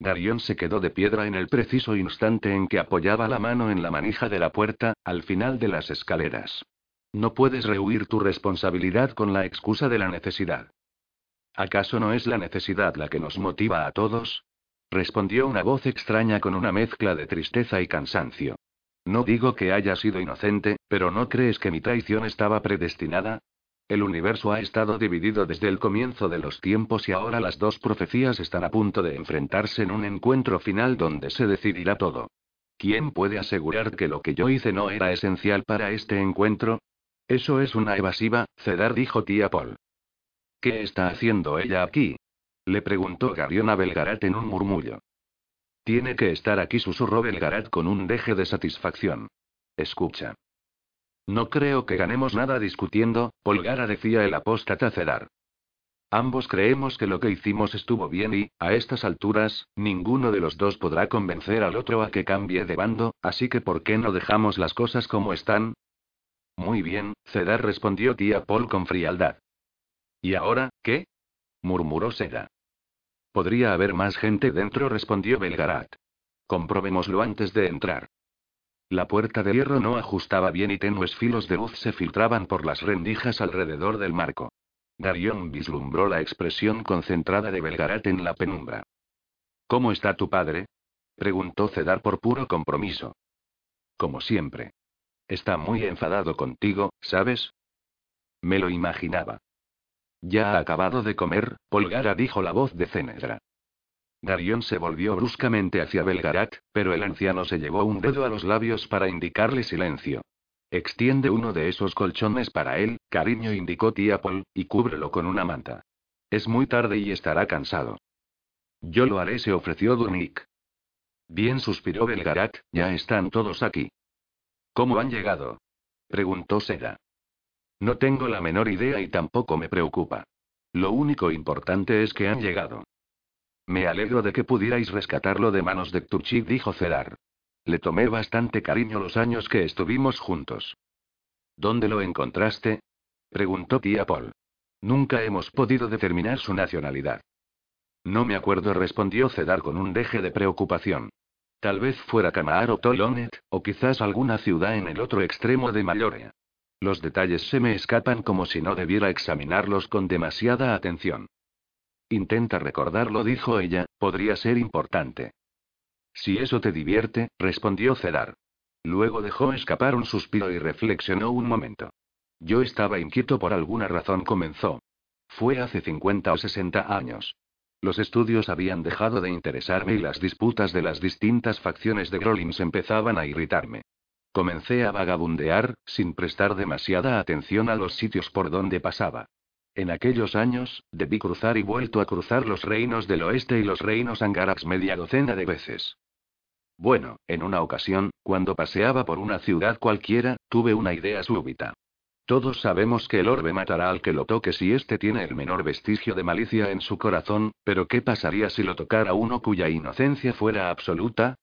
Darion se quedó de piedra en el preciso instante en que apoyaba la mano en la manija de la puerta, al final de las escaleras. No puedes rehuir tu responsabilidad con la excusa de la necesidad. ¿Acaso no es la necesidad la que nos motiva a todos? Respondió una voz extraña con una mezcla de tristeza y cansancio. No digo que haya sido inocente, pero ¿no crees que mi traición estaba predestinada? El universo ha estado dividido desde el comienzo de los tiempos y ahora las dos profecías están a punto de enfrentarse en un encuentro final donde se decidirá todo. ¿Quién puede asegurar que lo que yo hice no era esencial para este encuentro? Eso es una evasiva, Cedar dijo tía Paul. ¿Qué está haciendo ella aquí? Le preguntó Garión a Belgarat en un murmullo. Tiene que estar aquí, susurró Belgarat con un deje de satisfacción. Escucha. No creo que ganemos nada discutiendo, Polgara decía el apóstata Cedar. Ambos creemos que lo que hicimos estuvo bien y, a estas alturas, ninguno de los dos podrá convencer al otro a que cambie de bando, así que ¿por qué no dejamos las cosas como están? Muy bien, Cedar respondió tía Paul con frialdad. ¿Y ahora, qué? murmuró Seda. Podría haber más gente dentro, respondió Belgarat. Comprobémoslo antes de entrar. La puerta de hierro no ajustaba bien y tenues filos de luz se filtraban por las rendijas alrededor del marco. Darion vislumbró la expresión concentrada de Belgarat en la penumbra. ¿Cómo está tu padre? preguntó Cedar por puro compromiso. Como siempre. Está muy enfadado contigo, ¿sabes? Me lo imaginaba. Ya ha acabado de comer, Polgara dijo la voz de Cenedra. Darion se volvió bruscamente hacia Belgarat, pero el anciano se llevó un dedo a los labios para indicarle silencio. Extiende uno de esos colchones para él, cariño, indicó tía Paul, y cúbrelo con una manta. Es muy tarde y estará cansado. Yo lo haré, se ofreció Durnik. Bien, suspiró Belgarat, ya están todos aquí. ¿Cómo han llegado? preguntó Seda. No tengo la menor idea y tampoco me preocupa. Lo único importante es que han llegado. Me alegro de que pudierais rescatarlo de manos de Turchik, dijo Cedar. Le tomé bastante cariño los años que estuvimos juntos. ¿Dónde lo encontraste? preguntó tía Paul. Nunca hemos podido determinar su nacionalidad. No me acuerdo, respondió Cedar con un deje de preocupación. Tal vez fuera Camar o Tolonet, o quizás alguna ciudad en el otro extremo de Mallorea. Los detalles se me escapan como si no debiera examinarlos con demasiada atención. Intenta recordarlo, dijo ella, podría ser importante. Si eso te divierte, respondió Cedar. Luego dejó escapar un suspiro y reflexionó un momento. Yo estaba inquieto por alguna razón, comenzó. Fue hace 50 o 60 años. Los estudios habían dejado de interesarme y las disputas de las distintas facciones de Grollins empezaban a irritarme. Comencé a vagabundear, sin prestar demasiada atención a los sitios por donde pasaba. En aquellos años, debí cruzar y vuelto a cruzar los reinos del oeste y los reinos Angarax media docena de veces. Bueno, en una ocasión, cuando paseaba por una ciudad cualquiera, tuve una idea súbita. Todos sabemos que el orbe matará al que lo toque si éste tiene el menor vestigio de malicia en su corazón, pero ¿qué pasaría si lo tocara uno cuya inocencia fuera absoluta?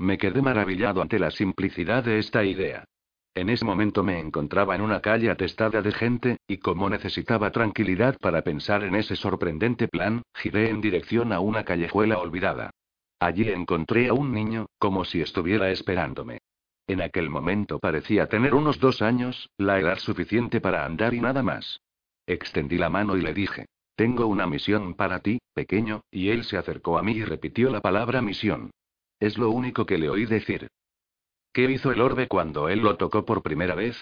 Me quedé maravillado ante la simplicidad de esta idea. En ese momento me encontraba en una calle atestada de gente, y como necesitaba tranquilidad para pensar en ese sorprendente plan, giré en dirección a una callejuela olvidada. Allí encontré a un niño, como si estuviera esperándome. En aquel momento parecía tener unos dos años, la edad suficiente para andar y nada más. Extendí la mano y le dije, tengo una misión para ti, pequeño, y él se acercó a mí y repitió la palabra misión. Es lo único que le oí decir. ¿Qué hizo el orbe cuando él lo tocó por primera vez?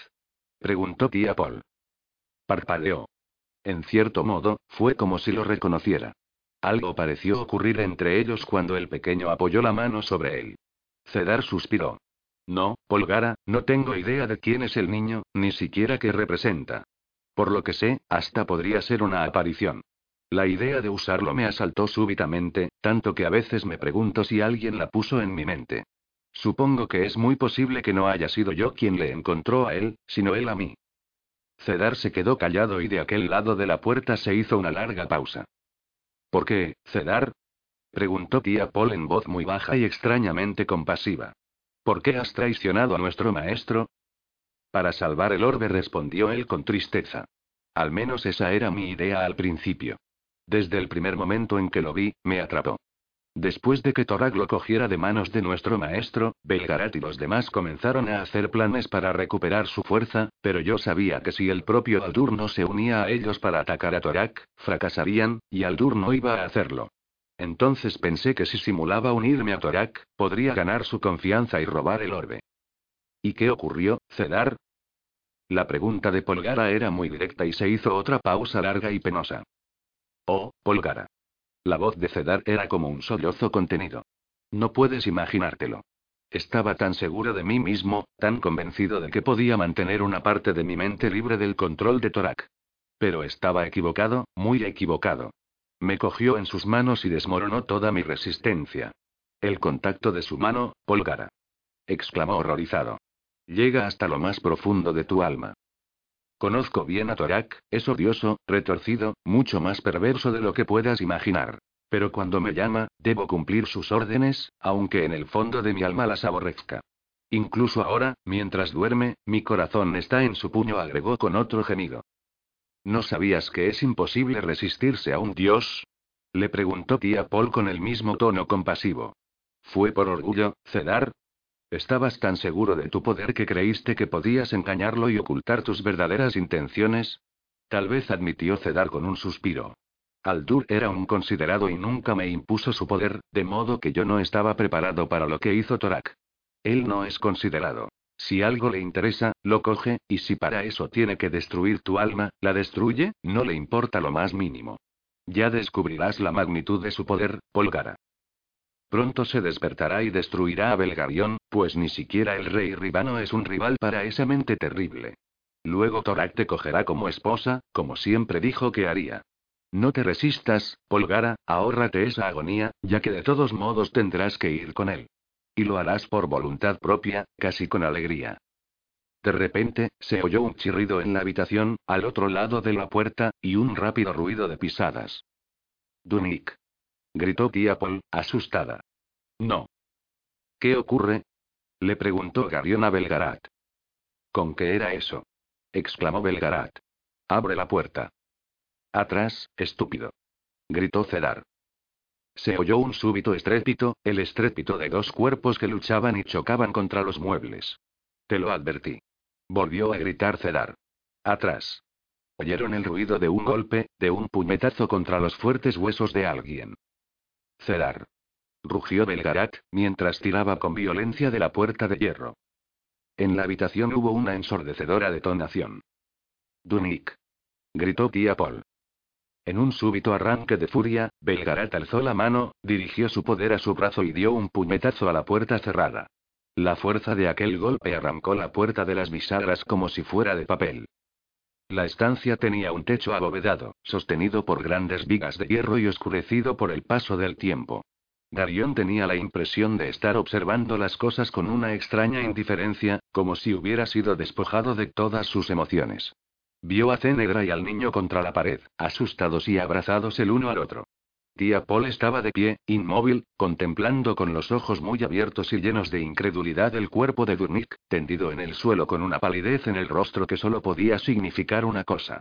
preguntó tía Paul. Parpadeó. En cierto modo, fue como si lo reconociera. Algo pareció ocurrir entre ellos cuando el pequeño apoyó la mano sobre él. Cedar suspiró. No, Polgara, no tengo idea de quién es el niño, ni siquiera qué representa. Por lo que sé, hasta podría ser una aparición. La idea de usarlo me asaltó súbitamente, tanto que a veces me pregunto si alguien la puso en mi mente. Supongo que es muy posible que no haya sido yo quien le encontró a él, sino él a mí. Cedar se quedó callado y de aquel lado de la puerta se hizo una larga pausa. ¿Por qué, Cedar? preguntó tía Paul en voz muy baja y extrañamente compasiva. ¿Por qué has traicionado a nuestro maestro? Para salvar el orbe, respondió él con tristeza. Al menos esa era mi idea al principio. Desde el primer momento en que lo vi, me atrapó. Después de que Torag lo cogiera de manos de nuestro maestro, Belgarat y los demás comenzaron a hacer planes para recuperar su fuerza, pero yo sabía que si el propio Aldur no se unía a ellos para atacar a Torak, fracasarían, y Aldur no iba a hacerlo. Entonces pensé que si simulaba unirme a Torak, podría ganar su confianza y robar el orbe. ¿Y qué ocurrió, Cedar? La pregunta de Polgara era muy directa y se hizo otra pausa larga y penosa. Oh, Polgara. La voz de Cedar era como un sollozo contenido. No puedes imaginártelo. Estaba tan seguro de mí mismo, tan convencido de que podía mantener una parte de mi mente libre del control de Torak. Pero estaba equivocado, muy equivocado. Me cogió en sus manos y desmoronó toda mi resistencia. El contacto de su mano, Polgara. exclamó horrorizado. Llega hasta lo más profundo de tu alma. Conozco bien a Torak, es odioso, retorcido, mucho más perverso de lo que puedas imaginar. Pero cuando me llama, debo cumplir sus órdenes, aunque en el fondo de mi alma las aborrezca. Incluso ahora, mientras duerme, mi corazón está en su puño, agregó con otro gemido. ¿No sabías que es imposible resistirse a un dios? Le preguntó tía Paul con el mismo tono compasivo. ¿Fue por orgullo, Cedar? ¿Estabas tan seguro de tu poder que creíste que podías engañarlo y ocultar tus verdaderas intenciones? Tal vez admitió Cedar con un suspiro. Aldur era un considerado y nunca me impuso su poder, de modo que yo no estaba preparado para lo que hizo Torak. Él no es considerado. Si algo le interesa, lo coge, y si para eso tiene que destruir tu alma, la destruye, no le importa lo más mínimo. Ya descubrirás la magnitud de su poder, Polgara. Pronto se despertará y destruirá a Belgarión, pues ni siquiera el rey Ribano es un rival para esa mente terrible. Luego Torak te cogerá como esposa, como siempre dijo que haría. No te resistas, Polgara, ahórrate esa agonía, ya que de todos modos tendrás que ir con él. Y lo harás por voluntad propia, casi con alegría. De repente, se oyó un chirrido en la habitación, al otro lado de la puerta, y un rápido ruido de pisadas. Dunik. Gritó tía Paul, asustada. No. ¿Qué ocurre? Le preguntó Garion a Belgarat. ¿Con qué era eso? exclamó Belgarat. Abre la puerta. Atrás, estúpido. Gritó Cedar. Se oyó un súbito estrépito, el estrépito de dos cuerpos que luchaban y chocaban contra los muebles. Te lo advertí. Volvió a gritar Cedar. Atrás. Oyeron el ruido de un golpe, de un puñetazo contra los fuertes huesos de alguien. Cedar. Rugió Belgarat, mientras tiraba con violencia de la puerta de hierro. En la habitación hubo una ensordecedora detonación. Dunik. Gritó tía Paul. En un súbito arranque de furia, Belgarat alzó la mano, dirigió su poder a su brazo y dio un puñetazo a la puerta cerrada. La fuerza de aquel golpe arrancó la puerta de las bisagras como si fuera de papel. La estancia tenía un techo abovedado, sostenido por grandes vigas de hierro y oscurecido por el paso del tiempo. Darion tenía la impresión de estar observando las cosas con una extraña indiferencia, como si hubiera sido despojado de todas sus emociones. Vio a Cenegra y al niño contra la pared, asustados y abrazados el uno al otro. Tía Paul estaba de pie, inmóvil, contemplando con los ojos muy abiertos y llenos de incredulidad el cuerpo de Durnik, tendido en el suelo con una palidez en el rostro que solo podía significar una cosa.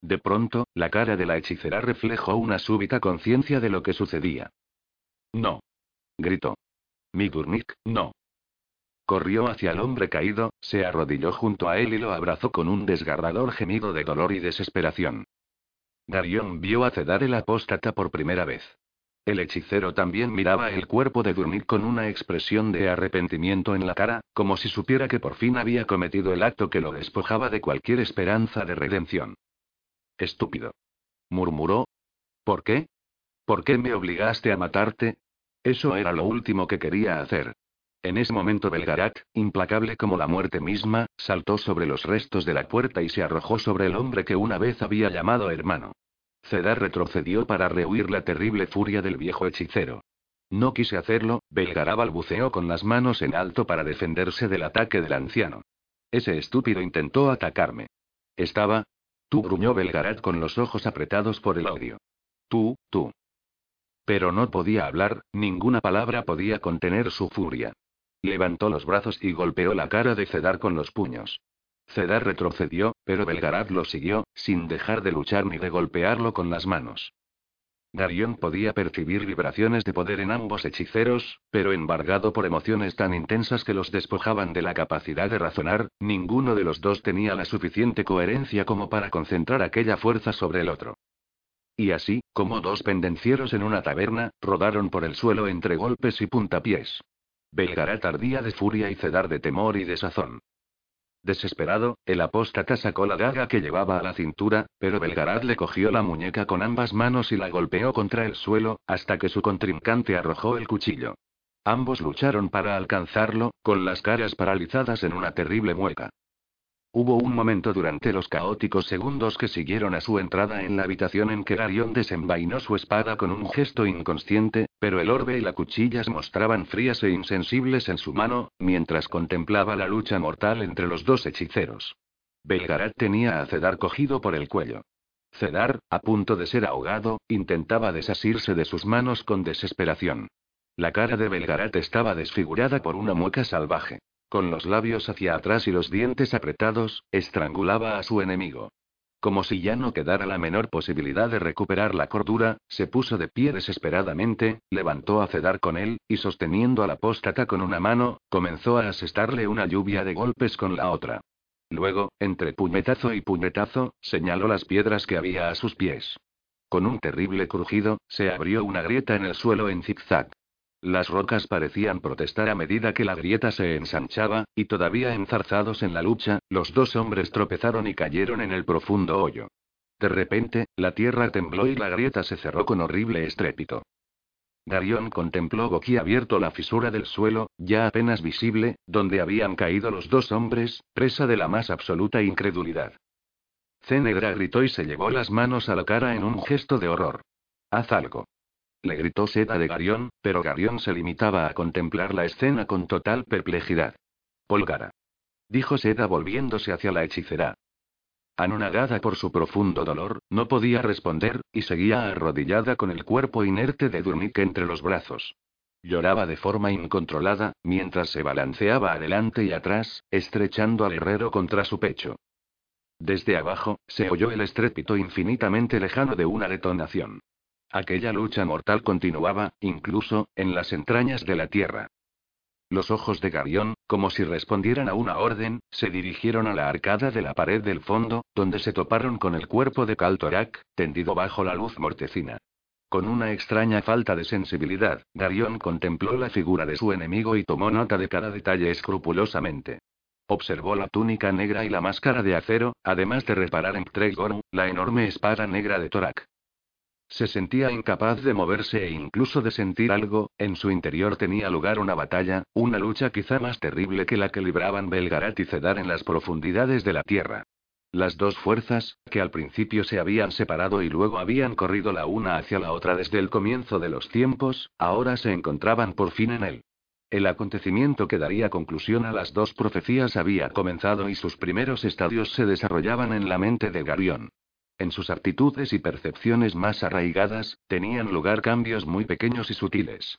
De pronto, la cara de la hechicera reflejó una súbita conciencia de lo que sucedía. No. Gritó. Mi Durnik, no. Corrió hacia el hombre caído, se arrodilló junto a él y lo abrazó con un desgarrador gemido de dolor y desesperación. Darion vio a Cedar el apóstata por primera vez. El hechicero también miraba el cuerpo de Durnit con una expresión de arrepentimiento en la cara, como si supiera que por fin había cometido el acto que lo despojaba de cualquier esperanza de redención. Estúpido. murmuró. ¿Por qué? ¿Por qué me obligaste a matarte? Eso era lo último que quería hacer. En ese momento Belgarat, implacable como la muerte misma, saltó sobre los restos de la puerta y se arrojó sobre el hombre que una vez había llamado hermano. Cedar retrocedió para rehuir la terrible furia del viejo hechicero. No quise hacerlo, Belgará balbuceó con las manos en alto para defenderse del ataque del anciano. Ese estúpido intentó atacarme. Estaba. Tú gruñó Belgarat con los ojos apretados por el odio. Tú, tú. Pero no podía hablar, ninguna palabra podía contener su furia. Levantó los brazos y golpeó la cara de Cedar con los puños. Cedar retrocedió, pero Belgarad lo siguió, sin dejar de luchar ni de golpearlo con las manos. Darion podía percibir vibraciones de poder en ambos hechiceros, pero embargado por emociones tan intensas que los despojaban de la capacidad de razonar, ninguno de los dos tenía la suficiente coherencia como para concentrar aquella fuerza sobre el otro. Y así, como dos pendencieros en una taberna, rodaron por el suelo entre golpes y puntapiés. Belgarat tardía de furia y Cedar de temor y desazón. Desesperado, el apóstata sacó la daga que llevaba a la cintura, pero Belgarat le cogió la muñeca con ambas manos y la golpeó contra el suelo, hasta que su contrincante arrojó el cuchillo. Ambos lucharon para alcanzarlo, con las caras paralizadas en una terrible mueca. Hubo un momento durante los caóticos segundos que siguieron a su entrada en la habitación en que Garion desenvainó su espada con un gesto inconsciente, pero el orbe y la cuchilla se mostraban frías e insensibles en su mano, mientras contemplaba la lucha mortal entre los dos hechiceros. Belgarat tenía a Cedar cogido por el cuello. Cedar, a punto de ser ahogado, intentaba desasirse de sus manos con desesperación. La cara de Belgarat estaba desfigurada por una mueca salvaje. Con los labios hacia atrás y los dientes apretados, estrangulaba a su enemigo. como si ya no quedara la menor posibilidad de recuperar la cordura, se puso de pie desesperadamente, levantó a Cedar con él, y sosteniendo a la apóstata con una mano, comenzó a asestarle una lluvia de golpes con la otra. Luego, entre puñetazo y puñetazo, señaló las piedras que había a sus pies. Con un terrible crujido, se abrió una grieta en el suelo en zigzag. Las rocas parecían protestar a medida que la grieta se ensanchaba, y todavía enzarzados en la lucha, los dos hombres tropezaron y cayeron en el profundo hoyo. De repente, la tierra tembló y la grieta se cerró con horrible estrépito. Darión contempló boquiabierto la fisura del suelo, ya apenas visible, donde habían caído los dos hombres, presa de la más absoluta incredulidad. Cenegra gritó y se llevó las manos a la cara en un gesto de horror. Haz algo. Le gritó Seda de Garión, pero Garión se limitaba a contemplar la escena con total perplejidad. Polgara. Dijo Seda volviéndose hacia la hechicera. Anonagada por su profundo dolor, no podía responder, y seguía arrodillada con el cuerpo inerte de Durnik entre los brazos. Lloraba de forma incontrolada, mientras se balanceaba adelante y atrás, estrechando al herrero contra su pecho. Desde abajo, se oyó el estrépito infinitamente lejano de una detonación. Aquella lucha mortal continuaba, incluso, en las entrañas de la tierra. Los ojos de Garión, como si respondieran a una orden, se dirigieron a la arcada de la pared del fondo, donde se toparon con el cuerpo de Kaltorak, tendido bajo la luz mortecina. Con una extraña falta de sensibilidad, Garión contempló la figura de su enemigo y tomó nota de cada detalle escrupulosamente. Observó la túnica negra y la máscara de acero, además de reparar en Tregor, la enorme espada negra de Torak. Se sentía incapaz de moverse e incluso de sentir algo, en su interior tenía lugar una batalla, una lucha quizá más terrible que la que libraban Belgarat y Cedar en las profundidades de la tierra. Las dos fuerzas, que al principio se habían separado y luego habían corrido la una hacia la otra desde el comienzo de los tiempos, ahora se encontraban por fin en él. El acontecimiento que daría conclusión a las dos profecías había comenzado y sus primeros estadios se desarrollaban en la mente de Garión. En sus actitudes y percepciones más arraigadas, tenían lugar cambios muy pequeños y sutiles.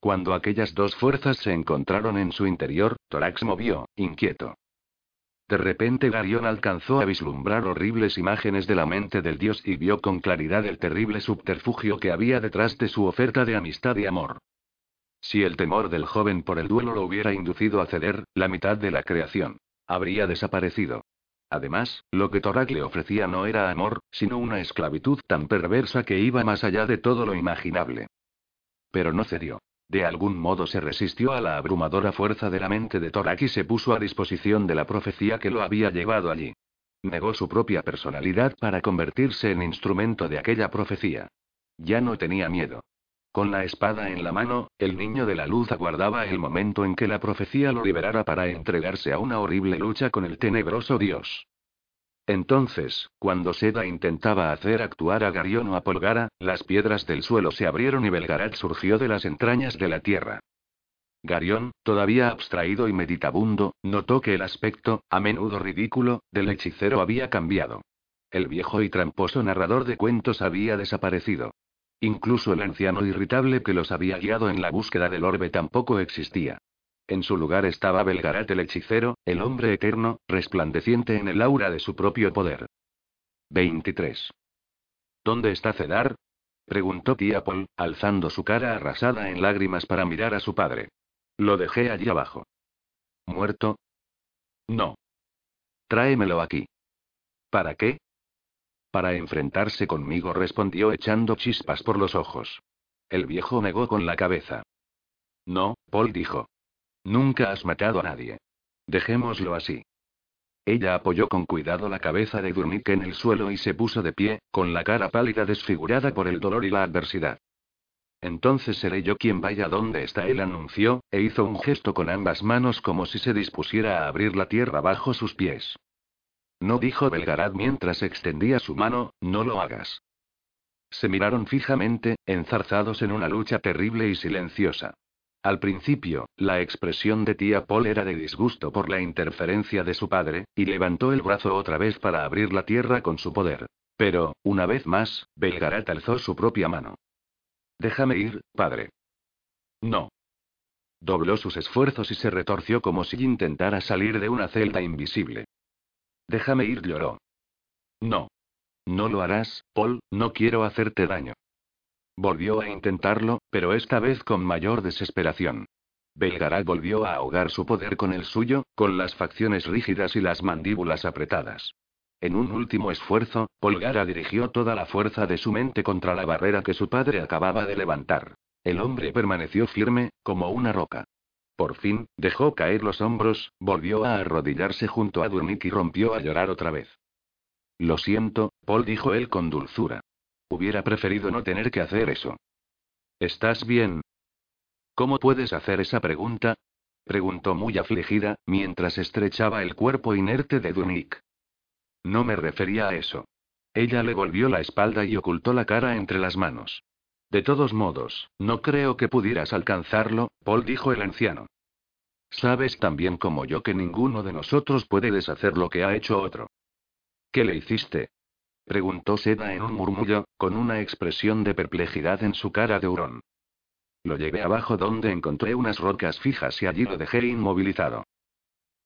Cuando aquellas dos fuerzas se encontraron en su interior, Torax movió, inquieto. De repente Garión alcanzó a vislumbrar horribles imágenes de la mente del dios y vio con claridad el terrible subterfugio que había detrás de su oferta de amistad y amor. Si el temor del joven por el duelo lo hubiera inducido a ceder, la mitad de la creación habría desaparecido. Además, lo que Torak le ofrecía no era amor, sino una esclavitud tan perversa que iba más allá de todo lo imaginable. Pero no cedió. De algún modo se resistió a la abrumadora fuerza de la mente de Torak y se puso a disposición de la profecía que lo había llevado allí. Negó su propia personalidad para convertirse en instrumento de aquella profecía. Ya no tenía miedo. Con la espada en la mano, el niño de la luz aguardaba el momento en que la profecía lo liberara para entregarse a una horrible lucha con el tenebroso dios. Entonces, cuando Seda intentaba hacer actuar a Garión o a Polgara, las piedras del suelo se abrieron y Belgarat surgió de las entrañas de la tierra. Garión, todavía abstraído y meditabundo, notó que el aspecto, a menudo ridículo, del hechicero había cambiado. El viejo y tramposo narrador de cuentos había desaparecido. Incluso el anciano irritable que los había guiado en la búsqueda del orbe tampoco existía. En su lugar estaba Belgarat el hechicero, el hombre eterno, resplandeciente en el aura de su propio poder. 23. ¿Dónde está Cedar? preguntó tía Paul, alzando su cara arrasada en lágrimas para mirar a su padre. Lo dejé allí abajo. ¿Muerto? No. Tráemelo aquí. ¿Para qué? Para enfrentarse conmigo, respondió echando chispas por los ojos. El viejo negó con la cabeza. No, Paul dijo. Nunca has matado a nadie. Dejémoslo así. Ella apoyó con cuidado la cabeza de Durnik en el suelo y se puso de pie, con la cara pálida desfigurada por el dolor y la adversidad. Entonces seré yo quien vaya donde está él, anunció, e hizo un gesto con ambas manos como si se dispusiera a abrir la tierra bajo sus pies. No dijo Belgarad mientras extendía su mano, no lo hagas. Se miraron fijamente, enzarzados en una lucha terrible y silenciosa. Al principio, la expresión de tía Paul era de disgusto por la interferencia de su padre, y levantó el brazo otra vez para abrir la tierra con su poder. Pero, una vez más, Belgarat alzó su propia mano. Déjame ir, padre. No. Dobló sus esfuerzos y se retorció como si intentara salir de una celda invisible. Déjame ir, lloró. No. No lo harás, Paul, no quiero hacerte daño. Volvió a intentarlo, pero esta vez con mayor desesperación. Belgarat volvió a ahogar su poder con el suyo, con las facciones rígidas y las mandíbulas apretadas. En un último esfuerzo, Polgara dirigió toda la fuerza de su mente contra la barrera que su padre acababa de levantar. El hombre permaneció firme, como una roca. Por fin, dejó caer los hombros, volvió a arrodillarse junto a Durnik y rompió a llorar otra vez. Lo siento, Paul dijo él con dulzura. Hubiera preferido no tener que hacer eso. ¿Estás bien? ¿Cómo puedes hacer esa pregunta? preguntó muy afligida, mientras estrechaba el cuerpo inerte de Durnik. No me refería a eso. Ella le volvió la espalda y ocultó la cara entre las manos. De todos modos, no creo que pudieras alcanzarlo, Paul dijo el anciano. Sabes tan bien como yo que ninguno de nosotros puede deshacer lo que ha hecho otro. ¿Qué le hiciste? preguntó Seda en un murmullo, con una expresión de perplejidad en su cara de hurón. Lo llevé abajo donde encontré unas rocas fijas y allí lo dejé inmovilizado.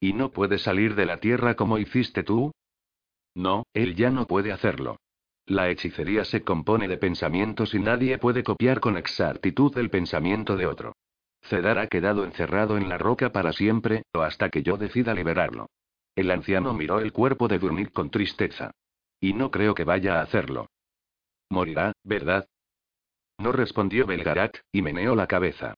¿Y no puede salir de la tierra como hiciste tú? No, él ya no puede hacerlo. La hechicería se compone de pensamientos y nadie puede copiar con exactitud el pensamiento de otro. Cedar ha quedado encerrado en la roca para siempre, o hasta que yo decida liberarlo. El anciano miró el cuerpo de Durnik con tristeza. Y no creo que vaya a hacerlo. Morirá, ¿verdad? No respondió Belgarat, y meneó la cabeza.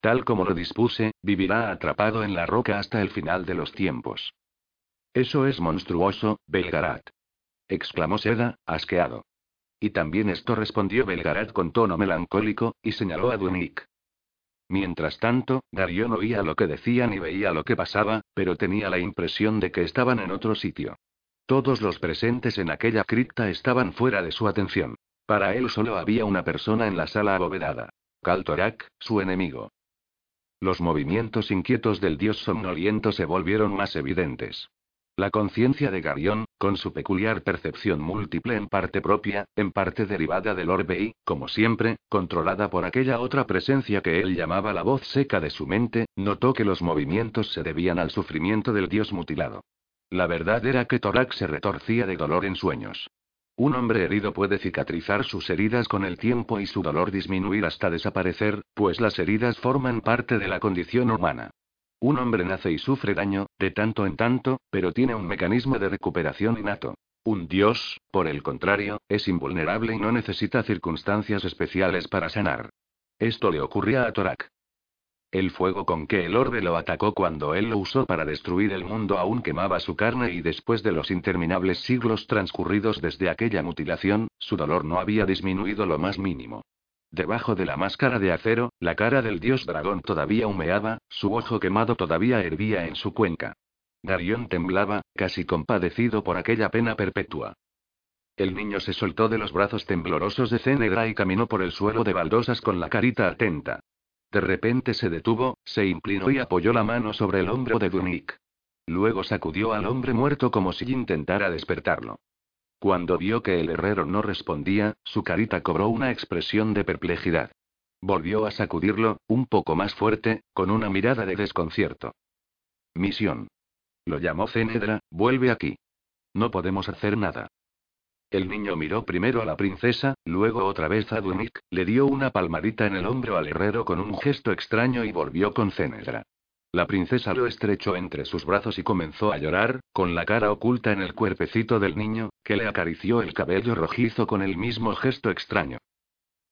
Tal como lo dispuse, vivirá atrapado en la roca hasta el final de los tiempos. Eso es monstruoso, Belgarat. Exclamó Seda, asqueado. Y también esto respondió Belgarat con tono melancólico, y señaló a Dunik. Mientras tanto, Darion oía lo que decían y veía lo que pasaba, pero tenía la impresión de que estaban en otro sitio. Todos los presentes en aquella cripta estaban fuera de su atención. Para él solo había una persona en la sala abovedada. Kaltorak, su enemigo. Los movimientos inquietos del dios somnoliento se volvieron más evidentes. La conciencia de Garión, con su peculiar percepción múltiple en parte propia, en parte derivada del orbe y, como siempre, controlada por aquella otra presencia que él llamaba la voz seca de su mente, notó que los movimientos se debían al sufrimiento del dios mutilado. La verdad era que Torak se retorcía de dolor en sueños. Un hombre herido puede cicatrizar sus heridas con el tiempo y su dolor disminuir hasta desaparecer, pues las heridas forman parte de la condición humana. Un hombre nace y sufre daño, de tanto en tanto, pero tiene un mecanismo de recuperación innato. Un dios, por el contrario, es invulnerable y no necesita circunstancias especiales para sanar. Esto le ocurría a Torak. El fuego con que el orbe lo atacó cuando él lo usó para destruir el mundo aún quemaba su carne y después de los interminables siglos transcurridos desde aquella mutilación, su dolor no había disminuido lo más mínimo. Debajo de la máscara de acero, la cara del dios dragón todavía humeaba, su ojo quemado todavía hervía en su cuenca. Darión temblaba, casi compadecido por aquella pena perpetua. El niño se soltó de los brazos temblorosos de Cenegra y caminó por el suelo de baldosas con la carita atenta. De repente se detuvo, se inclinó y apoyó la mano sobre el hombro de Dunik. Luego sacudió al hombre muerto como si intentara despertarlo. Cuando vio que el herrero no respondía, su carita cobró una expresión de perplejidad. Volvió a sacudirlo, un poco más fuerte, con una mirada de desconcierto. Misión. Lo llamó Cenedra, vuelve aquí. No podemos hacer nada. El niño miró primero a la princesa, luego otra vez a Dunik, le dio una palmadita en el hombro al herrero con un gesto extraño y volvió con Cenedra. La princesa lo estrechó entre sus brazos y comenzó a llorar, con la cara oculta en el cuerpecito del niño, que le acarició el cabello rojizo con el mismo gesto extraño.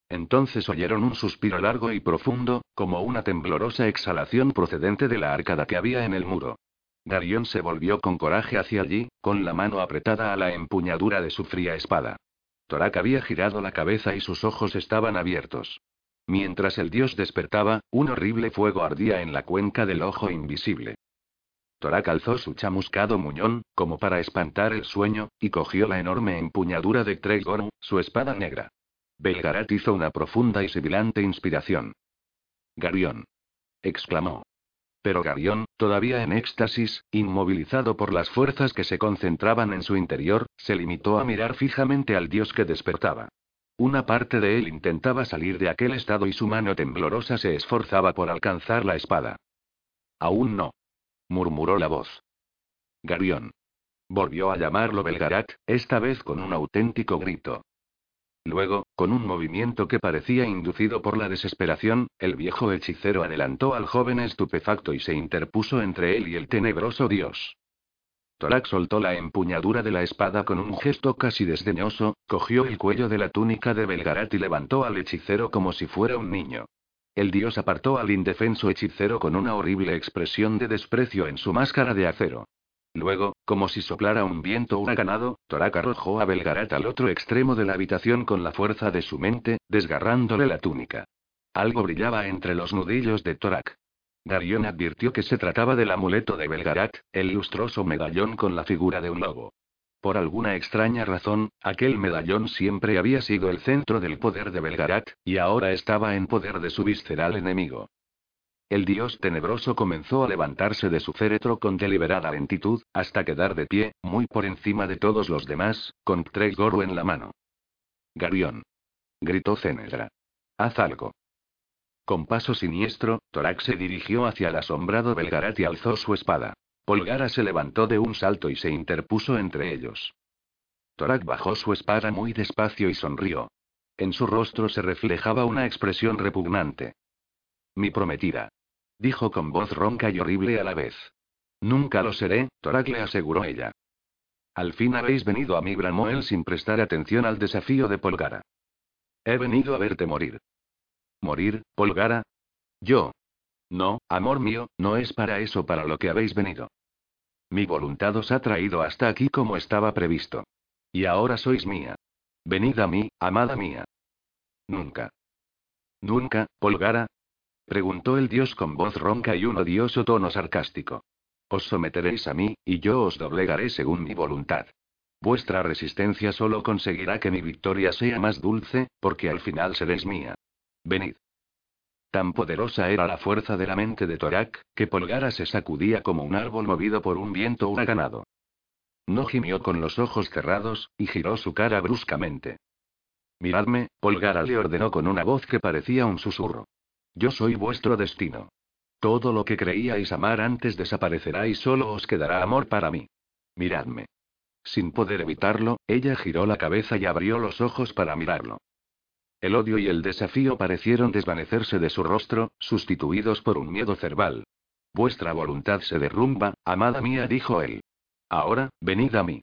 Entonces oyeron un suspiro largo y profundo, como una temblorosa exhalación procedente de la arcada que había en el muro. Darión se volvió con coraje hacia allí, con la mano apretada a la empuñadura de su fría espada. Torak había girado la cabeza y sus ojos estaban abiertos. Mientras el dios despertaba, un horrible fuego ardía en la cuenca del ojo invisible. Torak alzó su chamuscado muñón, como para espantar el sueño, y cogió la enorme empuñadura de Tregor, su espada negra. Belgarat hizo una profunda y sibilante inspiración. Garión. exclamó. Pero Garión, todavía en éxtasis, inmovilizado por las fuerzas que se concentraban en su interior, se limitó a mirar fijamente al dios que despertaba. Una parte de él intentaba salir de aquel estado y su mano temblorosa se esforzaba por alcanzar la espada. Aún no. murmuró la voz. Garión. Volvió a llamarlo Belgarat, esta vez con un auténtico grito. Luego, con un movimiento que parecía inducido por la desesperación, el viejo hechicero adelantó al joven estupefacto y se interpuso entre él y el tenebroso dios. Torak soltó la empuñadura de la espada con un gesto casi desdeñoso, cogió el cuello de la túnica de Belgarat y levantó al hechicero como si fuera un niño. El dios apartó al indefenso hechicero con una horrible expresión de desprecio en su máscara de acero. Luego, como si soplara un viento huracanado, Torak arrojó a Belgarat al otro extremo de la habitación con la fuerza de su mente, desgarrándole la túnica. Algo brillaba entre los nudillos de Torak. Darion advirtió que se trataba del amuleto de Belgarat, el lustroso medallón con la figura de un lobo. Por alguna extraña razón, aquel medallón siempre había sido el centro del poder de Belgarat, y ahora estaba en poder de su visceral enemigo. El dios tenebroso comenzó a levantarse de su féretro con deliberada lentitud, hasta quedar de pie, muy por encima de todos los demás, con Tregoro en la mano. Garión. Gritó Cenedra. Haz algo. Con paso siniestro, Torak se dirigió hacia el asombrado Belgarat y alzó su espada. Polgara se levantó de un salto y se interpuso entre ellos. Torak bajó su espada muy despacio y sonrió. En su rostro se reflejaba una expresión repugnante. Mi prometida. Dijo con voz ronca y horrible a la vez. Nunca lo seré, Torak le aseguró ella. Al fin habéis venido a mí, bramó él sin prestar atención al desafío de Polgara. He venido a verte morir. ¿Morir, Polgara? Yo. No, amor mío, no es para eso para lo que habéis venido. Mi voluntad os ha traído hasta aquí como estaba previsto. Y ahora sois mía. Venid a mí, amada mía. Nunca. Nunca, Polgara, Preguntó el dios con voz ronca y un odioso tono sarcástico. Os someteréis a mí, y yo os doblegaré según mi voluntad. Vuestra resistencia solo conseguirá que mi victoria sea más dulce, porque al final seréis mía. Venid. Tan poderosa era la fuerza de la mente de Torak, que Polgara se sacudía como un árbol movido por un viento huracanado. No gimió con los ojos cerrados, y giró su cara bruscamente. Miradme, Polgara le ordenó con una voz que parecía un susurro. Yo soy vuestro destino. Todo lo que creíais amar antes desaparecerá y solo os quedará amor para mí. Miradme. Sin poder evitarlo, ella giró la cabeza y abrió los ojos para mirarlo. El odio y el desafío parecieron desvanecerse de su rostro, sustituidos por un miedo cerval. Vuestra voluntad se derrumba, amada mía, dijo él. Ahora, venid a mí.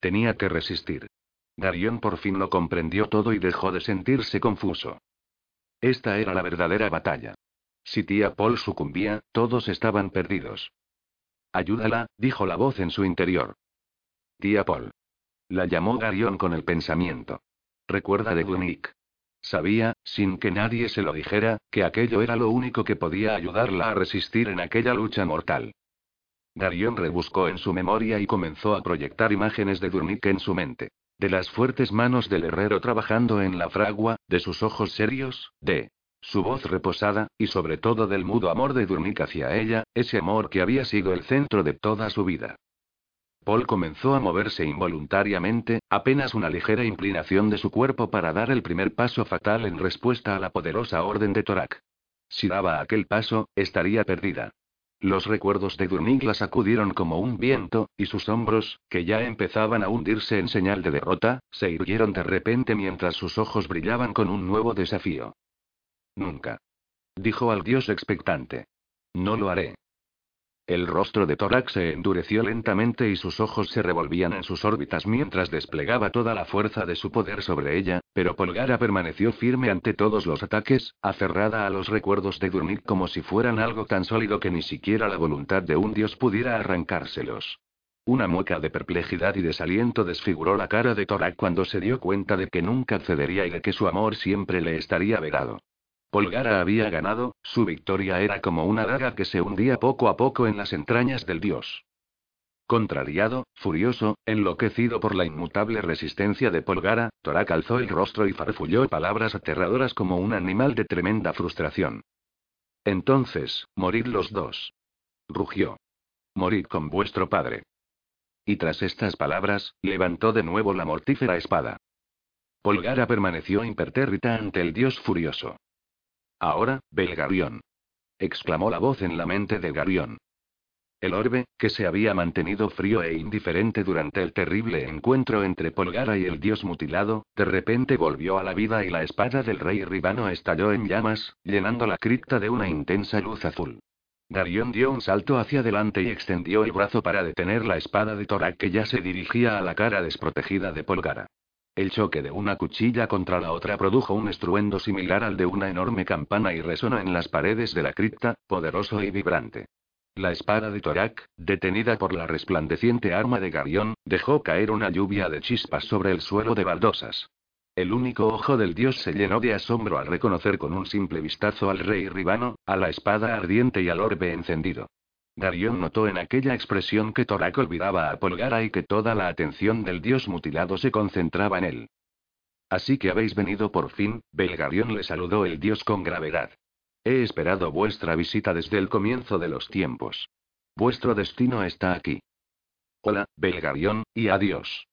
Tenía que resistir. Darión por fin lo comprendió todo y dejó de sentirse confuso. Esta era la verdadera batalla. Si tía Paul sucumbía, todos estaban perdidos. Ayúdala, dijo la voz en su interior. Tía Paul. La llamó Garión con el pensamiento. Recuerda de Gunic. Sabía, sin que nadie se lo dijera, que aquello era lo único que podía ayudarla a resistir en aquella lucha mortal. Garión rebuscó en su memoria y comenzó a proyectar imágenes de Durnik en su mente de las fuertes manos del herrero trabajando en la fragua, de sus ojos serios, de su voz reposada, y sobre todo del mudo amor de Durnik hacia ella, ese amor que había sido el centro de toda su vida. Paul comenzó a moverse involuntariamente, apenas una ligera inclinación de su cuerpo para dar el primer paso fatal en respuesta a la poderosa orden de Torak. Si daba aquel paso, estaría perdida. Los recuerdos de Durnig la sacudieron como un viento, y sus hombros, que ya empezaban a hundirse en señal de derrota, se irguieron de repente mientras sus ojos brillaban con un nuevo desafío. Nunca. Dijo al dios expectante. No lo haré. El rostro de Torak se endureció lentamente y sus ojos se revolvían en sus órbitas mientras desplegaba toda la fuerza de su poder sobre ella, pero Polgara permaneció firme ante todos los ataques, aferrada a los recuerdos de Durnik como si fueran algo tan sólido que ni siquiera la voluntad de un dios pudiera arrancárselos. Una mueca de perplejidad y desaliento desfiguró la cara de Torak cuando se dio cuenta de que nunca cedería y de que su amor siempre le estaría vedado. Polgara había ganado, su victoria era como una daga que se hundía poco a poco en las entrañas del dios. Contrariado, furioso, enloquecido por la inmutable resistencia de Polgara, Torak alzó el rostro y farfulló palabras aterradoras como un animal de tremenda frustración. Entonces, morid los dos. Rugió. Morid con vuestro padre. Y tras estas palabras, levantó de nuevo la mortífera espada. Polgara permaneció impertérrita ante el dios furioso. Ahora, Belgarión. exclamó la voz en la mente de Garión. El orbe, que se había mantenido frío e indiferente durante el terrible encuentro entre Polgara y el dios mutilado, de repente volvió a la vida y la espada del rey Ribano estalló en llamas, llenando la cripta de una intensa luz azul. Darion dio un salto hacia adelante y extendió el brazo para detener la espada de Torak que ya se dirigía a la cara desprotegida de Polgara. El choque de una cuchilla contra la otra produjo un estruendo similar al de una enorme campana y resonó en las paredes de la cripta, poderoso y vibrante. La espada de Torak, detenida por la resplandeciente arma de Garión, dejó caer una lluvia de chispas sobre el suelo de baldosas. El único ojo del dios se llenó de asombro al reconocer con un simple vistazo al rey Ribano, a la espada ardiente y al orbe encendido. Garión notó en aquella expresión que Torak olvidaba a Polgara y que toda la atención del dios mutilado se concentraba en él. Así que habéis venido por fin, Belgarión le saludó el dios con gravedad. He esperado vuestra visita desde el comienzo de los tiempos. Vuestro destino está aquí. Hola, Belgarión, y adiós.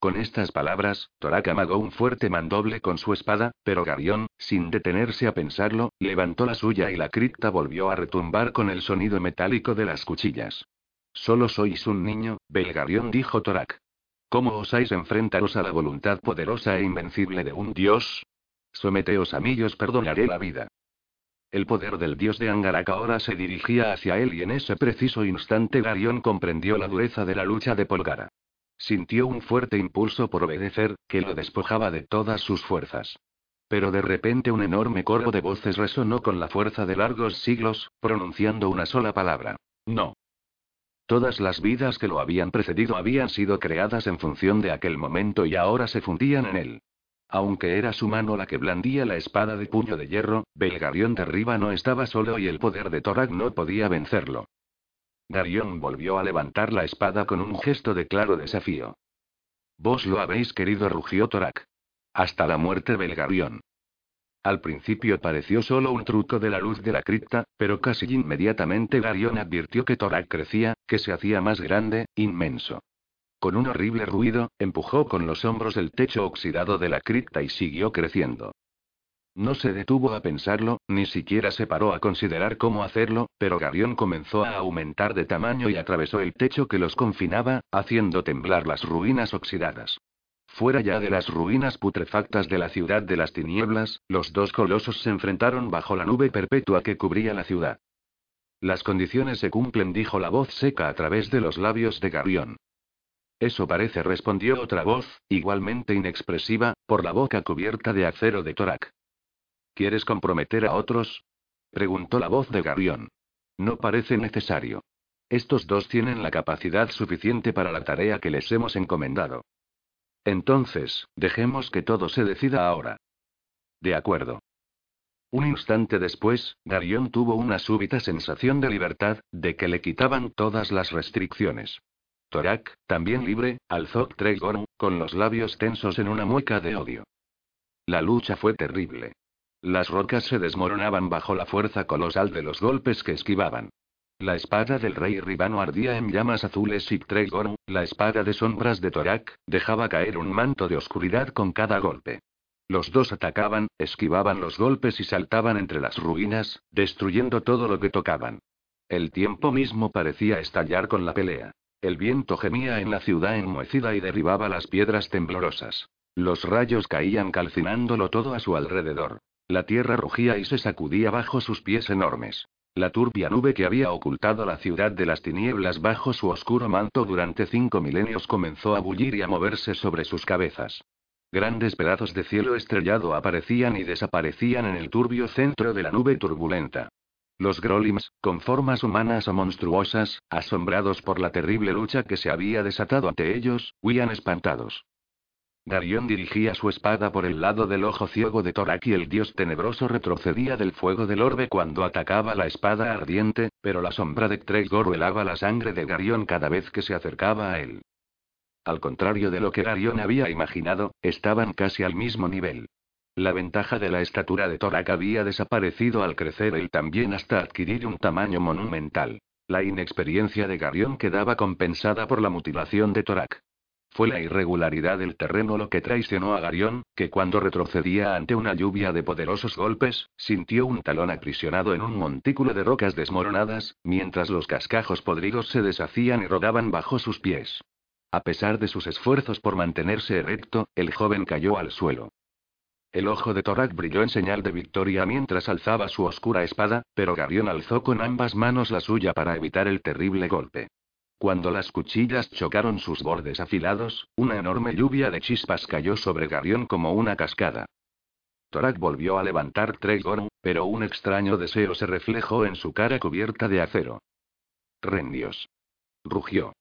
Con estas palabras, Torak amagó un fuerte mandoble con su espada, pero Garión, sin detenerse a pensarlo, levantó la suya y la cripta volvió a retumbar con el sonido metálico de las cuchillas. Solo sois un niño, Belgarión dijo Torak. ¿Cómo osáis enfrentaros a la voluntad poderosa e invencible de un dios? Someteos a mí y os perdonaré la vida. El poder del dios de Angarak ahora se dirigía hacia él y en ese preciso instante Garión comprendió la dureza de la lucha de Polgara. Sintió un fuerte impulso por obedecer, que lo despojaba de todas sus fuerzas. Pero de repente un enorme coro de voces resonó con la fuerza de largos siglos, pronunciando una sola palabra. No. Todas las vidas que lo habían precedido habían sido creadas en función de aquel momento y ahora se fundían en él. Aunque era su mano la que blandía la espada de puño de hierro, Belgarión de Riva no estaba solo y el poder de Torak no podía vencerlo. Garión volvió a levantar la espada con un gesto de claro desafío. Vos lo habéis querido, rugió Torak. Hasta la muerte Belgarión. Al principio pareció solo un truco de la luz de la cripta, pero casi inmediatamente Garión advirtió que Torak crecía, que se hacía más grande, inmenso. Con un horrible ruido, empujó con los hombros el techo oxidado de la cripta y siguió creciendo. No se detuvo a pensarlo, ni siquiera se paró a considerar cómo hacerlo, pero Garión comenzó a aumentar de tamaño y atravesó el techo que los confinaba, haciendo temblar las ruinas oxidadas. Fuera ya de las ruinas putrefactas de la ciudad de las tinieblas, los dos colosos se enfrentaron bajo la nube perpetua que cubría la ciudad. Las condiciones se cumplen, dijo la voz seca a través de los labios de Garión. Eso parece, respondió otra voz, igualmente inexpresiva, por la boca cubierta de acero de Torak. ¿Quieres comprometer a otros? preguntó la voz de Garión. No parece necesario. Estos dos tienen la capacidad suficiente para la tarea que les hemos encomendado. Entonces, dejemos que todo se decida ahora. De acuerdo. Un instante después, Garión tuvo una súbita sensación de libertad, de que le quitaban todas las restricciones. Torak, también libre, alzó Tregorn, con los labios tensos en una mueca de odio. La lucha fue terrible. Las rocas se desmoronaban bajo la fuerza colosal de los golpes que esquivaban. La espada del rey Ribano ardía en llamas azules y Tregorn, la espada de sombras de Torak, dejaba caer un manto de oscuridad con cada golpe. Los dos atacaban, esquivaban los golpes y saltaban entre las ruinas, destruyendo todo lo que tocaban. El tiempo mismo parecía estallar con la pelea. El viento gemía en la ciudad enmohecida y derribaba las piedras temblorosas. Los rayos caían calcinándolo todo a su alrededor. La tierra rugía y se sacudía bajo sus pies enormes. La turbia nube que había ocultado la ciudad de las tinieblas bajo su oscuro manto durante cinco milenios comenzó a bullir y a moverse sobre sus cabezas. Grandes pedazos de cielo estrellado aparecían y desaparecían en el turbio centro de la nube turbulenta. Los Grolims, con formas humanas o monstruosas, asombrados por la terrible lucha que se había desatado ante ellos, huían espantados. Darión dirigía su espada por el lado del ojo ciego de Torak y el dios tenebroso retrocedía del fuego del orbe cuando atacaba la espada ardiente, pero la sombra de Tregor helaba la sangre de Garión cada vez que se acercaba a él. Al contrario de lo que Garión había imaginado, estaban casi al mismo nivel. La ventaja de la estatura de Torak había desaparecido al crecer él también hasta adquirir un tamaño monumental. La inexperiencia de Garión quedaba compensada por la mutilación de Torak. Fue la irregularidad del terreno lo que traicionó a Garión, que cuando retrocedía ante una lluvia de poderosos golpes, sintió un talón aprisionado en un montículo de rocas desmoronadas, mientras los cascajos podridos se deshacían y rodaban bajo sus pies. A pesar de sus esfuerzos por mantenerse erecto, el joven cayó al suelo. El ojo de Torak brilló en señal de victoria mientras alzaba su oscura espada, pero Garión alzó con ambas manos la suya para evitar el terrible golpe. Cuando las cuchillas chocaron sus bordes afilados, una enorme lluvia de chispas cayó sobre Garión como una cascada. Torak volvió a levantar Tregor, pero un extraño deseo se reflejó en su cara cubierta de acero. Rendios. Rugió.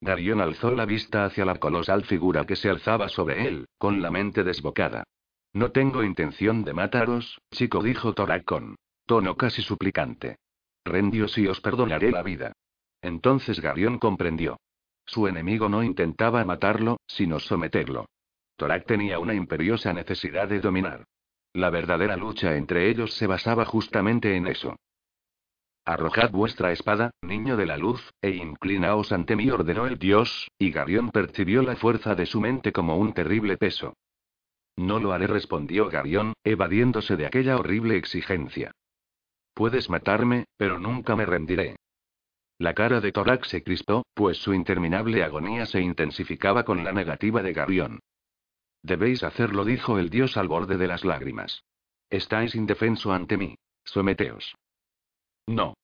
Garión alzó la vista hacia la colosal figura que se alzaba sobre él, con la mente desbocada. No tengo intención de mataros, chico, dijo Torak con tono casi suplicante. Rendios y os perdonaré la vida. Entonces Garión comprendió. Su enemigo no intentaba matarlo, sino someterlo. Torak tenía una imperiosa necesidad de dominar. La verdadera lucha entre ellos se basaba justamente en eso. Arrojad vuestra espada, niño de la luz, e inclinaos ante mí, ordenó el dios, y Garión percibió la fuerza de su mente como un terrible peso. No lo haré, respondió Garión, evadiéndose de aquella horrible exigencia. Puedes matarme, pero nunca me rendiré. La cara de Torak se crispó, pues su interminable agonía se intensificaba con la negativa de Garión. Debéis hacerlo, dijo el dios al borde de las lágrimas. Estáis indefenso ante mí. Someteos. No.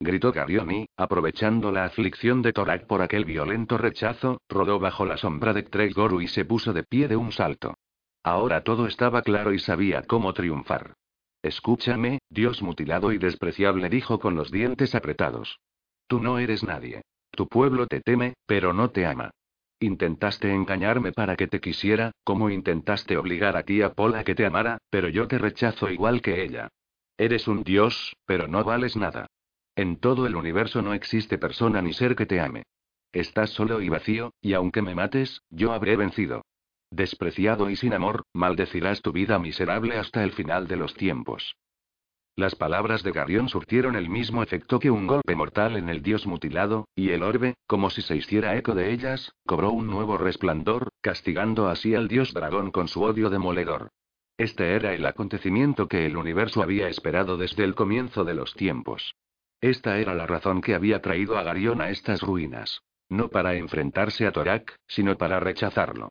Gritó Garioni, aprovechando la aflicción de Torak por aquel violento rechazo, rodó bajo la sombra de Treggoru y se puso de pie de un salto. Ahora todo estaba claro y sabía cómo triunfar. Escúchame, Dios mutilado y despreciable, dijo con los dientes apretados. Tú no eres nadie. Tu pueblo te teme, pero no te ama. Intentaste engañarme para que te quisiera, como intentaste obligar a tía Paul a que te amara, pero yo te rechazo igual que ella. Eres un dios, pero no vales nada. En todo el universo no existe persona ni ser que te ame. Estás solo y vacío, y aunque me mates, yo habré vencido. Despreciado y sin amor, maldecirás tu vida miserable hasta el final de los tiempos. Las palabras de Garión surtieron el mismo efecto que un golpe mortal en el dios mutilado, y el orbe, como si se hiciera eco de ellas, cobró un nuevo resplandor, castigando así al dios dragón con su odio demoledor. Este era el acontecimiento que el universo había esperado desde el comienzo de los tiempos. Esta era la razón que había traído a Garión a estas ruinas. No para enfrentarse a Torak, sino para rechazarlo.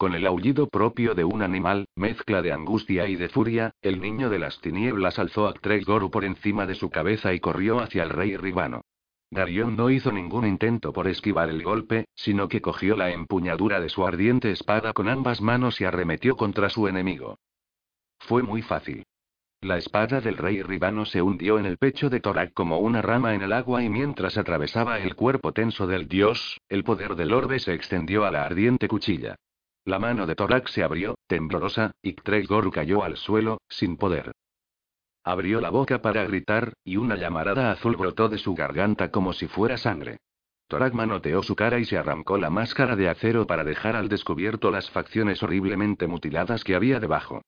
Con el aullido propio de un animal, mezcla de angustia y de furia, el niño de las tinieblas alzó a Treggoru por encima de su cabeza y corrió hacia el rey Ribano. Garión no hizo ningún intento por esquivar el golpe, sino que cogió la empuñadura de su ardiente espada con ambas manos y arremetió contra su enemigo. Fue muy fácil. La espada del rey Ribano se hundió en el pecho de Torak como una rama en el agua y mientras atravesaba el cuerpo tenso del dios, el poder del orbe se extendió a la ardiente cuchilla. La mano de Torak se abrió, temblorosa, y Tregor cayó al suelo, sin poder. Abrió la boca para gritar, y una llamarada azul brotó de su garganta como si fuera sangre. Torak manoteó su cara y se arrancó la máscara de acero para dejar al descubierto las facciones horriblemente mutiladas que había debajo.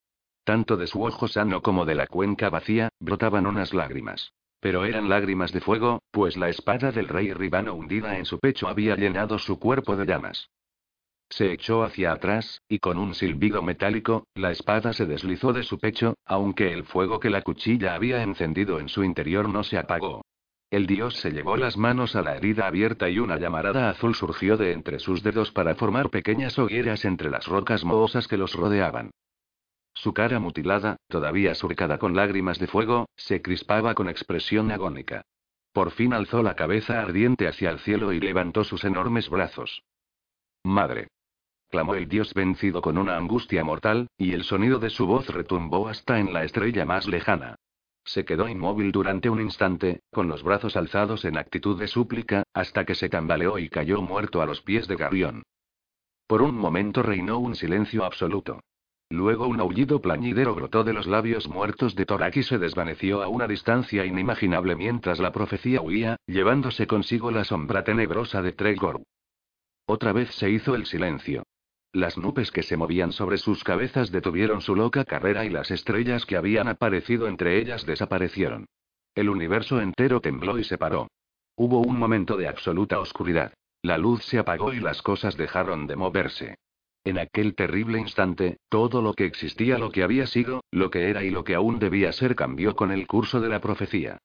Tanto de su ojo sano como de la cuenca vacía, brotaban unas lágrimas. Pero eran lágrimas de fuego, pues la espada del rey Ribano hundida en su pecho había llenado su cuerpo de llamas. Se echó hacia atrás, y con un silbido metálico, la espada se deslizó de su pecho, aunque el fuego que la cuchilla había encendido en su interior no se apagó. El dios se llevó las manos a la herida abierta y una llamarada azul surgió de entre sus dedos para formar pequeñas hogueras entre las rocas mohosas que los rodeaban. Su cara mutilada, todavía surcada con lágrimas de fuego, se crispaba con expresión agónica. Por fin alzó la cabeza ardiente hacia el cielo y levantó sus enormes brazos. Madre clamó el dios vencido con una angustia mortal, y el sonido de su voz retumbó hasta en la estrella más lejana. Se quedó inmóvil durante un instante, con los brazos alzados en actitud de súplica, hasta que se tambaleó y cayó muerto a los pies de Garión. Por un momento reinó un silencio absoluto. Luego un aullido plañidero brotó de los labios muertos de Torak y se desvaneció a una distancia inimaginable mientras la profecía huía, llevándose consigo la sombra tenebrosa de Tregor. Otra vez se hizo el silencio. Las nubes que se movían sobre sus cabezas detuvieron su loca carrera y las estrellas que habían aparecido entre ellas desaparecieron. El universo entero tembló y se paró. Hubo un momento de absoluta oscuridad. La luz se apagó y las cosas dejaron de moverse. En aquel terrible instante, todo lo que existía, lo que había sido, lo que era y lo que aún debía ser cambió con el curso de la profecía.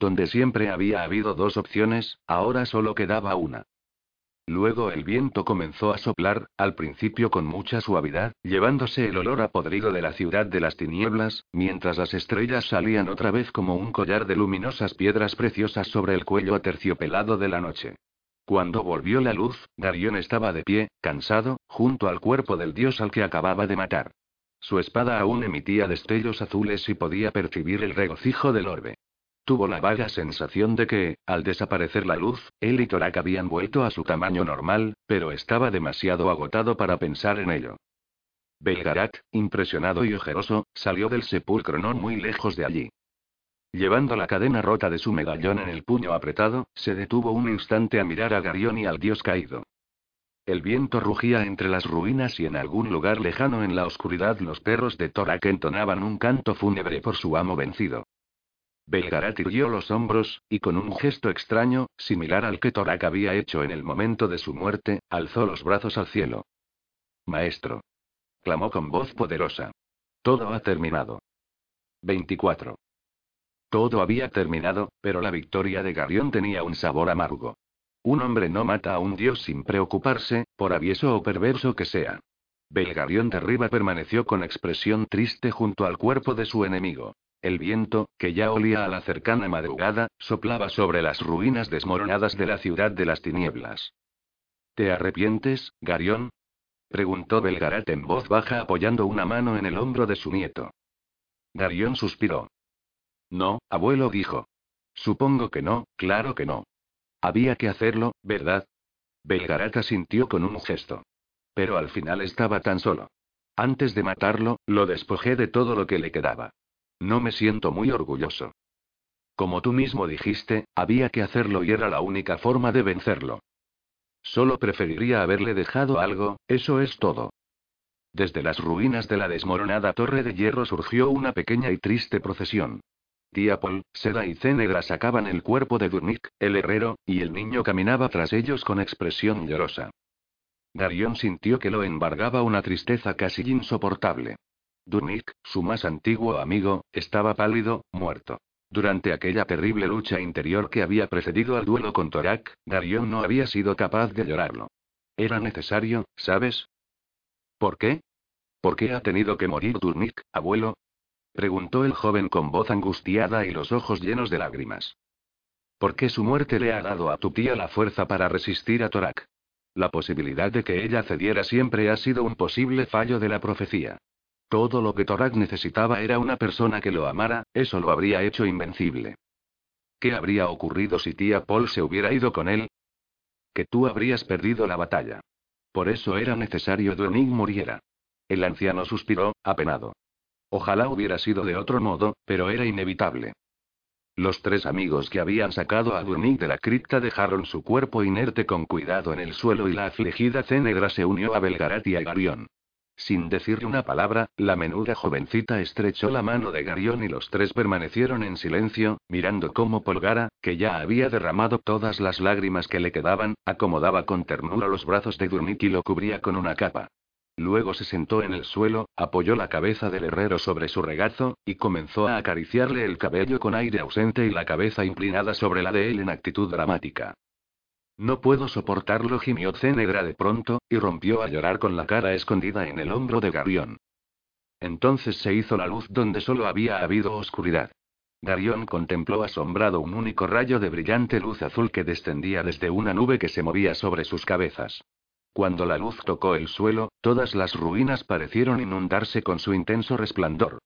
Donde siempre había habido dos opciones, ahora solo quedaba una. Luego el viento comenzó a soplar, al principio con mucha suavidad, llevándose el olor a podrido de la ciudad de las tinieblas, mientras las estrellas salían otra vez como un collar de luminosas piedras preciosas sobre el cuello aterciopelado de la noche. Cuando volvió la luz, Darión estaba de pie, cansado, junto al cuerpo del dios al que acababa de matar. Su espada aún emitía destellos azules y podía percibir el regocijo del orbe. Tuvo la vaga sensación de que, al desaparecer la luz, él y Torak habían vuelto a su tamaño normal, pero estaba demasiado agotado para pensar en ello. Belgarat, impresionado y ojeroso, salió del sepulcro no muy lejos de allí. Llevando la cadena rota de su medallón en el puño apretado, se detuvo un instante a mirar a Garión y al dios caído. El viento rugía entre las ruinas y en algún lugar lejano en la oscuridad los perros de Torak entonaban un canto fúnebre por su amo vencido. Belgarat irguió los hombros, y con un gesto extraño, similar al que Torak había hecho en el momento de su muerte, alzó los brazos al cielo. Maestro. Clamó con voz poderosa. Todo ha terminado. 24. Todo había terminado, pero la victoria de Garión tenía un sabor amargo. Un hombre no mata a un dios sin preocuparse, por avieso o perverso que sea. Belgarión de Riva permaneció con expresión triste junto al cuerpo de su enemigo. El viento, que ya olía a la cercana madrugada, soplaba sobre las ruinas desmoronadas de la ciudad de las tinieblas. ¿Te arrepientes, Garión? preguntó Belgarat en voz baja apoyando una mano en el hombro de su nieto. Garión suspiró. No, abuelo dijo. Supongo que no, claro que no. Había que hacerlo, ¿verdad? Belgarat asintió con un gesto. Pero al final estaba tan solo. Antes de matarlo, lo despojé de todo lo que le quedaba. No me siento muy orgulloso. Como tú mismo dijiste, había que hacerlo y era la única forma de vencerlo. Solo preferiría haberle dejado algo, eso es todo. Desde las ruinas de la desmoronada torre de hierro surgió una pequeña y triste procesión. Tía Paul, Seda y Cenegra sacaban el cuerpo de Durnik, el herrero, y el niño caminaba tras ellos con expresión llorosa. Darion sintió que lo embargaba una tristeza casi insoportable. Durnik, su más antiguo amigo, estaba pálido, muerto. Durante aquella terrible lucha interior que había precedido al duelo con Torak, Darion no había sido capaz de llorarlo. Era necesario, ¿sabes? ¿Por qué? ¿Por qué ha tenido que morir Durnik, abuelo? Preguntó el joven con voz angustiada y los ojos llenos de lágrimas. ¿Por qué su muerte le ha dado a tu tía la fuerza para resistir a Torak? La posibilidad de que ella cediera siempre ha sido un posible fallo de la profecía. Todo lo que Torak necesitaba era una persona que lo amara, eso lo habría hecho invencible. ¿Qué habría ocurrido si tía Paul se hubiera ido con él? Que tú habrías perdido la batalla. Por eso era necesario que muriera. El anciano suspiró, apenado. Ojalá hubiera sido de otro modo, pero era inevitable. Los tres amigos que habían sacado a Duenig de la cripta dejaron su cuerpo inerte con cuidado en el suelo y la afligida Cénegra se unió a Belgarat y a Garión. Sin decirle una palabra, la menuda jovencita estrechó la mano de Garión y los tres permanecieron en silencio, mirando cómo Polgara, que ya había derramado todas las lágrimas que le quedaban, acomodaba con ternura los brazos de Durnik y lo cubría con una capa. Luego se sentó en el suelo, apoyó la cabeza del herrero sobre su regazo, y comenzó a acariciarle el cabello con aire ausente y la cabeza inclinada sobre la de él en actitud dramática. No puedo soportarlo, gimió Cenegra de pronto, y rompió a llorar con la cara escondida en el hombro de Garión. Entonces se hizo la luz donde solo había habido oscuridad. Garión contempló asombrado un único rayo de brillante luz azul que descendía desde una nube que se movía sobre sus cabezas. Cuando la luz tocó el suelo, todas las ruinas parecieron inundarse con su intenso resplandor.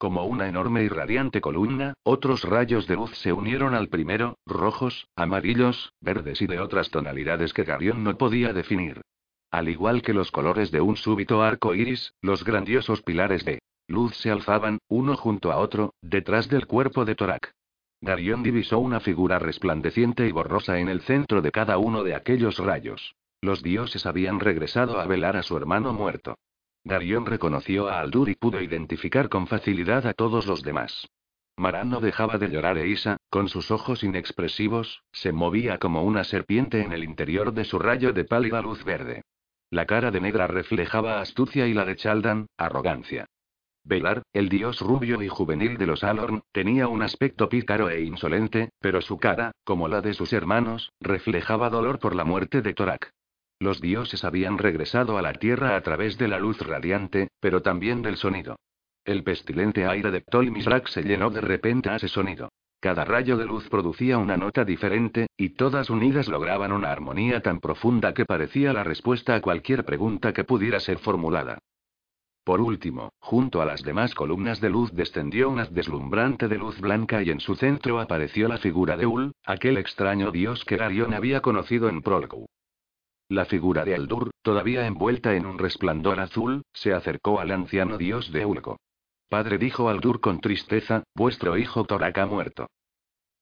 Como una enorme y radiante columna, otros rayos de luz se unieron al primero, rojos, amarillos, verdes y de otras tonalidades que Garión no podía definir. Al igual que los colores de un súbito arco iris, los grandiosos pilares de luz se alzaban, uno junto a otro, detrás del cuerpo de Torak. Garión divisó una figura resplandeciente y borrosa en el centro de cada uno de aquellos rayos. Los dioses habían regresado a velar a su hermano muerto. Darion reconoció a Aldur y pudo identificar con facilidad a todos los demás. Mara no dejaba de llorar e Isa, Con sus ojos inexpresivos, se movía como una serpiente en el interior de su rayo de pálida luz verde. La cara de Negra reflejaba astucia y la de Chaldan, arrogancia. Velar, el dios rubio y juvenil de los Alorn, tenía un aspecto pícaro e insolente, pero su cara, como la de sus hermanos, reflejaba dolor por la muerte de Torak. Los dioses habían regresado a la tierra a través de la luz radiante, pero también del sonido. El pestilente aire de Ptol se llenó de repente a ese sonido. Cada rayo de luz producía una nota diferente, y todas unidas lograban una armonía tan profunda que parecía la respuesta a cualquier pregunta que pudiera ser formulada. Por último, junto a las demás columnas de luz descendió una deslumbrante de luz blanca y en su centro apareció la figura de Ul, aquel extraño dios que Garion había conocido en Prolgu. La figura de Aldur, todavía envuelta en un resplandor azul, se acercó al anciano dios de Ulco. Padre dijo Aldur con tristeza, vuestro hijo Torak ha muerto.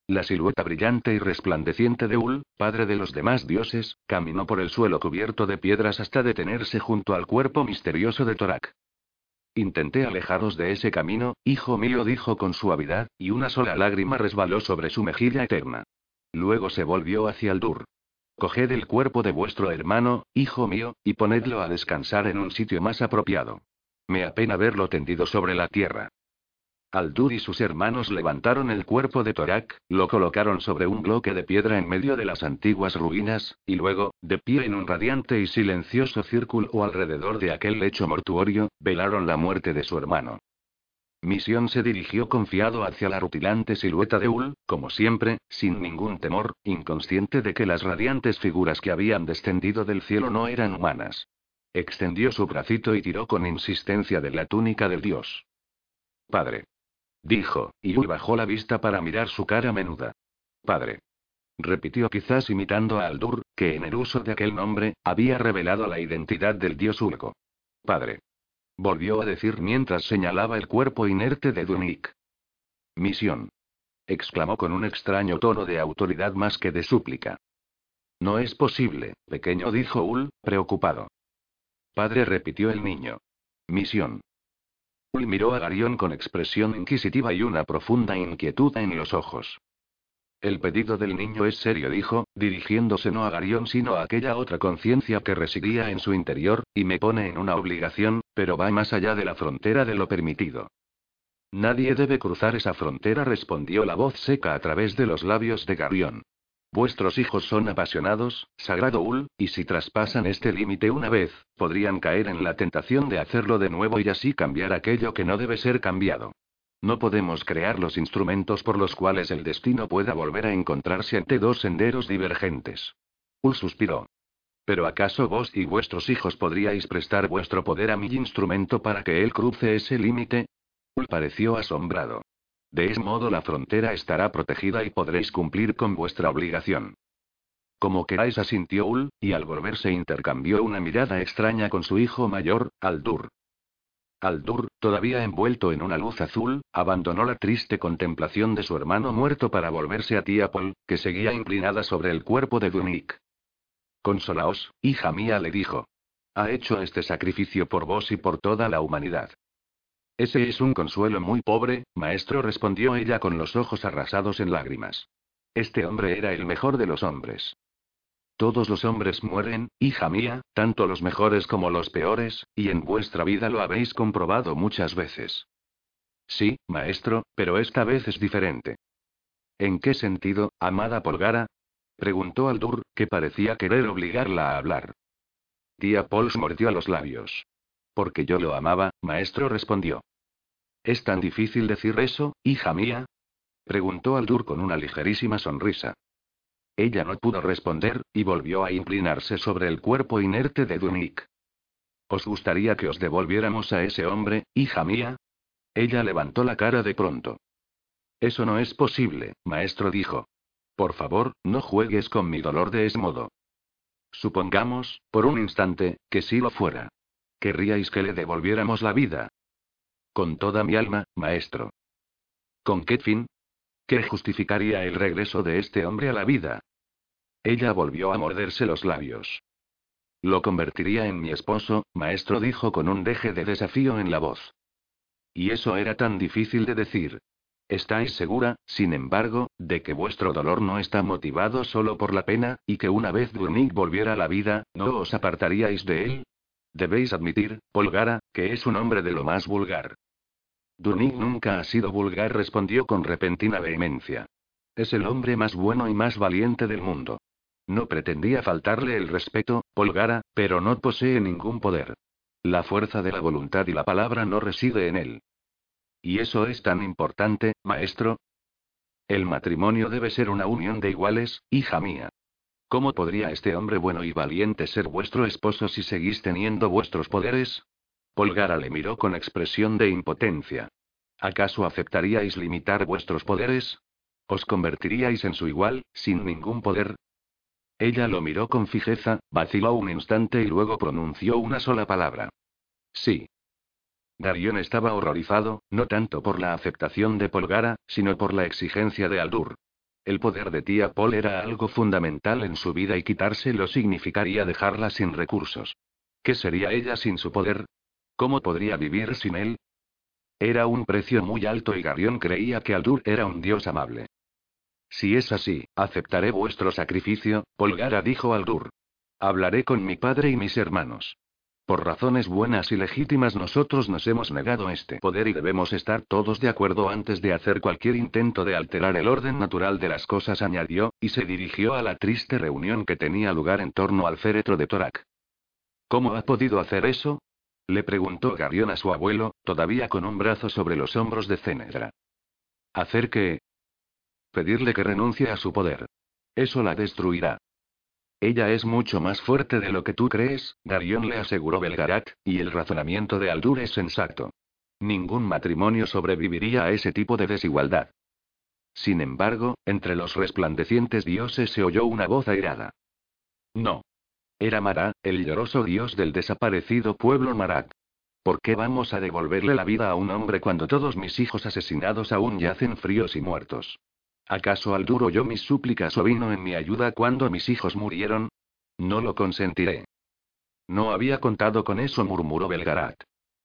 La silueta brillante y resplandeciente de Ul, padre de los demás dioses, caminó por el suelo cubierto de piedras hasta detenerse junto al cuerpo misterioso de Torak. Intenté alejaros de ese camino, hijo mío, dijo con suavidad, y una sola lágrima resbaló sobre su mejilla eterna. Luego se volvió hacia Aldur. Coged el cuerpo de vuestro hermano, hijo mío, y ponedlo a descansar en un sitio más apropiado. Me apena verlo tendido sobre la tierra. Aldur y sus hermanos levantaron el cuerpo de Torak, lo colocaron sobre un bloque de piedra en medio de las antiguas ruinas, y luego, de pie en un radiante y silencioso círculo alrededor de aquel lecho mortuorio, velaron la muerte de su hermano. Misión se dirigió confiado hacia la rutilante silueta de Ul, como siempre, sin ningún temor, inconsciente de que las radiantes figuras que habían descendido del cielo no eran humanas. Extendió su bracito y tiró con insistencia de la túnica del dios. Padre. Dijo, y Ul bajó la vista para mirar su cara menuda. Padre. Repitió quizás imitando a Aldur, que en el uso de aquel nombre, había revelado la identidad del dios Ulco. Padre. Volvió a decir mientras señalaba el cuerpo inerte de Dunik. Misión. Exclamó con un extraño tono de autoridad más que de súplica. No es posible, pequeño, dijo Ul, preocupado. Padre, repitió el niño. Misión. Ul miró a Garión con expresión inquisitiva y una profunda inquietud en los ojos. El pedido del niño es serio, dijo, dirigiéndose no a Garión sino a aquella otra conciencia que residía en su interior, y me pone en una obligación, pero va más allá de la frontera de lo permitido. Nadie debe cruzar esa frontera, respondió la voz seca a través de los labios de Garión. Vuestros hijos son apasionados, sagrado Ul, y si traspasan este límite una vez, podrían caer en la tentación de hacerlo de nuevo y así cambiar aquello que no debe ser cambiado. No podemos crear los instrumentos por los cuales el destino pueda volver a encontrarse ante dos senderos divergentes. Ul suspiró. ¿Pero acaso vos y vuestros hijos podríais prestar vuestro poder a mi instrumento para que él cruce ese límite? Ul pareció asombrado. De ese modo la frontera estará protegida y podréis cumplir con vuestra obligación. Como queráis asintió Ul, y al volverse intercambió una mirada extraña con su hijo mayor, Aldur. Aldur, todavía envuelto en una luz azul, abandonó la triste contemplación de su hermano muerto para volverse a Tiapol, que seguía inclinada sobre el cuerpo de Dunik. Consolaos, hija mía, le dijo. Ha hecho este sacrificio por vos y por toda la humanidad. Ese es un consuelo muy pobre, maestro, respondió ella con los ojos arrasados en lágrimas. Este hombre era el mejor de los hombres. Todos los hombres mueren, hija mía, tanto los mejores como los peores, y en vuestra vida lo habéis comprobado muchas veces. Sí, maestro, pero esta vez es diferente. ¿En qué sentido, amada Polgara? preguntó Aldur, que parecía querer obligarla a hablar. Tía Pauls mordió los labios. Porque yo lo amaba, maestro respondió. ¿Es tan difícil decir eso, hija mía? preguntó Aldur con una ligerísima sonrisa. Ella no pudo responder, y volvió a inclinarse sobre el cuerpo inerte de Dunik. ¿Os gustaría que os devolviéramos a ese hombre, hija mía? Ella levantó la cara de pronto. Eso no es posible, maestro dijo. Por favor, no juegues con mi dolor de ese modo. Supongamos, por un instante, que sí lo fuera. ¿Querríais que le devolviéramos la vida? Con toda mi alma, maestro. ¿Con qué fin? ¿Qué justificaría el regreso de este hombre a la vida? Ella volvió a morderse los labios. Lo convertiría en mi esposo, maestro dijo con un deje de desafío en la voz. Y eso era tan difícil de decir. ¿Estáis segura, sin embargo, de que vuestro dolor no está motivado solo por la pena, y que una vez Durnik volviera a la vida, no os apartaríais de él? Debéis admitir, Polgara, que es un hombre de lo más vulgar. Durnik nunca ha sido vulgar, respondió con repentina vehemencia. Es el hombre más bueno y más valiente del mundo. No pretendía faltarle el respeto, Polgara, pero no posee ningún poder. La fuerza de la voluntad y la palabra no reside en él. ¿Y eso es tan importante, maestro? El matrimonio debe ser una unión de iguales, hija mía. ¿Cómo podría este hombre bueno y valiente ser vuestro esposo si seguís teniendo vuestros poderes? Polgara le miró con expresión de impotencia. ¿Acaso aceptaríais limitar vuestros poderes? ¿Os convertiríais en su igual, sin ningún poder? Ella lo miró con fijeza, vaciló un instante y luego pronunció una sola palabra. Sí. Darion estaba horrorizado, no tanto por la aceptación de Polgara, sino por la exigencia de Aldur. El poder de tía Paul era algo fundamental en su vida y quitárselo significaría dejarla sin recursos. ¿Qué sería ella sin su poder? ¿Cómo podría vivir sin él? Era un precio muy alto y Garion creía que Aldur era un dios amable. Si es así, aceptaré vuestro sacrificio, Polgara dijo Aldur. Hablaré con mi padre y mis hermanos. Por razones buenas y legítimas nosotros nos hemos negado este poder y debemos estar todos de acuerdo antes de hacer cualquier intento de alterar el orden natural de las cosas, añadió, y se dirigió a la triste reunión que tenía lugar en torno al féretro de Torak. ¿Cómo ha podido hacer eso? Le preguntó Garión a su abuelo, todavía con un brazo sobre los hombros de Cenedra. ¿Hacer qué? Pedirle que renuncie a su poder. Eso la destruirá. Ella es mucho más fuerte de lo que tú crees, Darion le aseguró Belgarat, y el razonamiento de Aldur es sensato. Ningún matrimonio sobreviviría a ese tipo de desigualdad. Sin embargo, entre los resplandecientes dioses se oyó una voz airada. No. Era Mará, el lloroso dios del desaparecido pueblo Marat. ¿Por qué vamos a devolverle la vida a un hombre cuando todos mis hijos asesinados aún yacen fríos y muertos? ¿Acaso al duro yo mis súplicas o vino en mi ayuda cuando mis hijos murieron? No lo consentiré. No había contado con eso, murmuró Belgarat.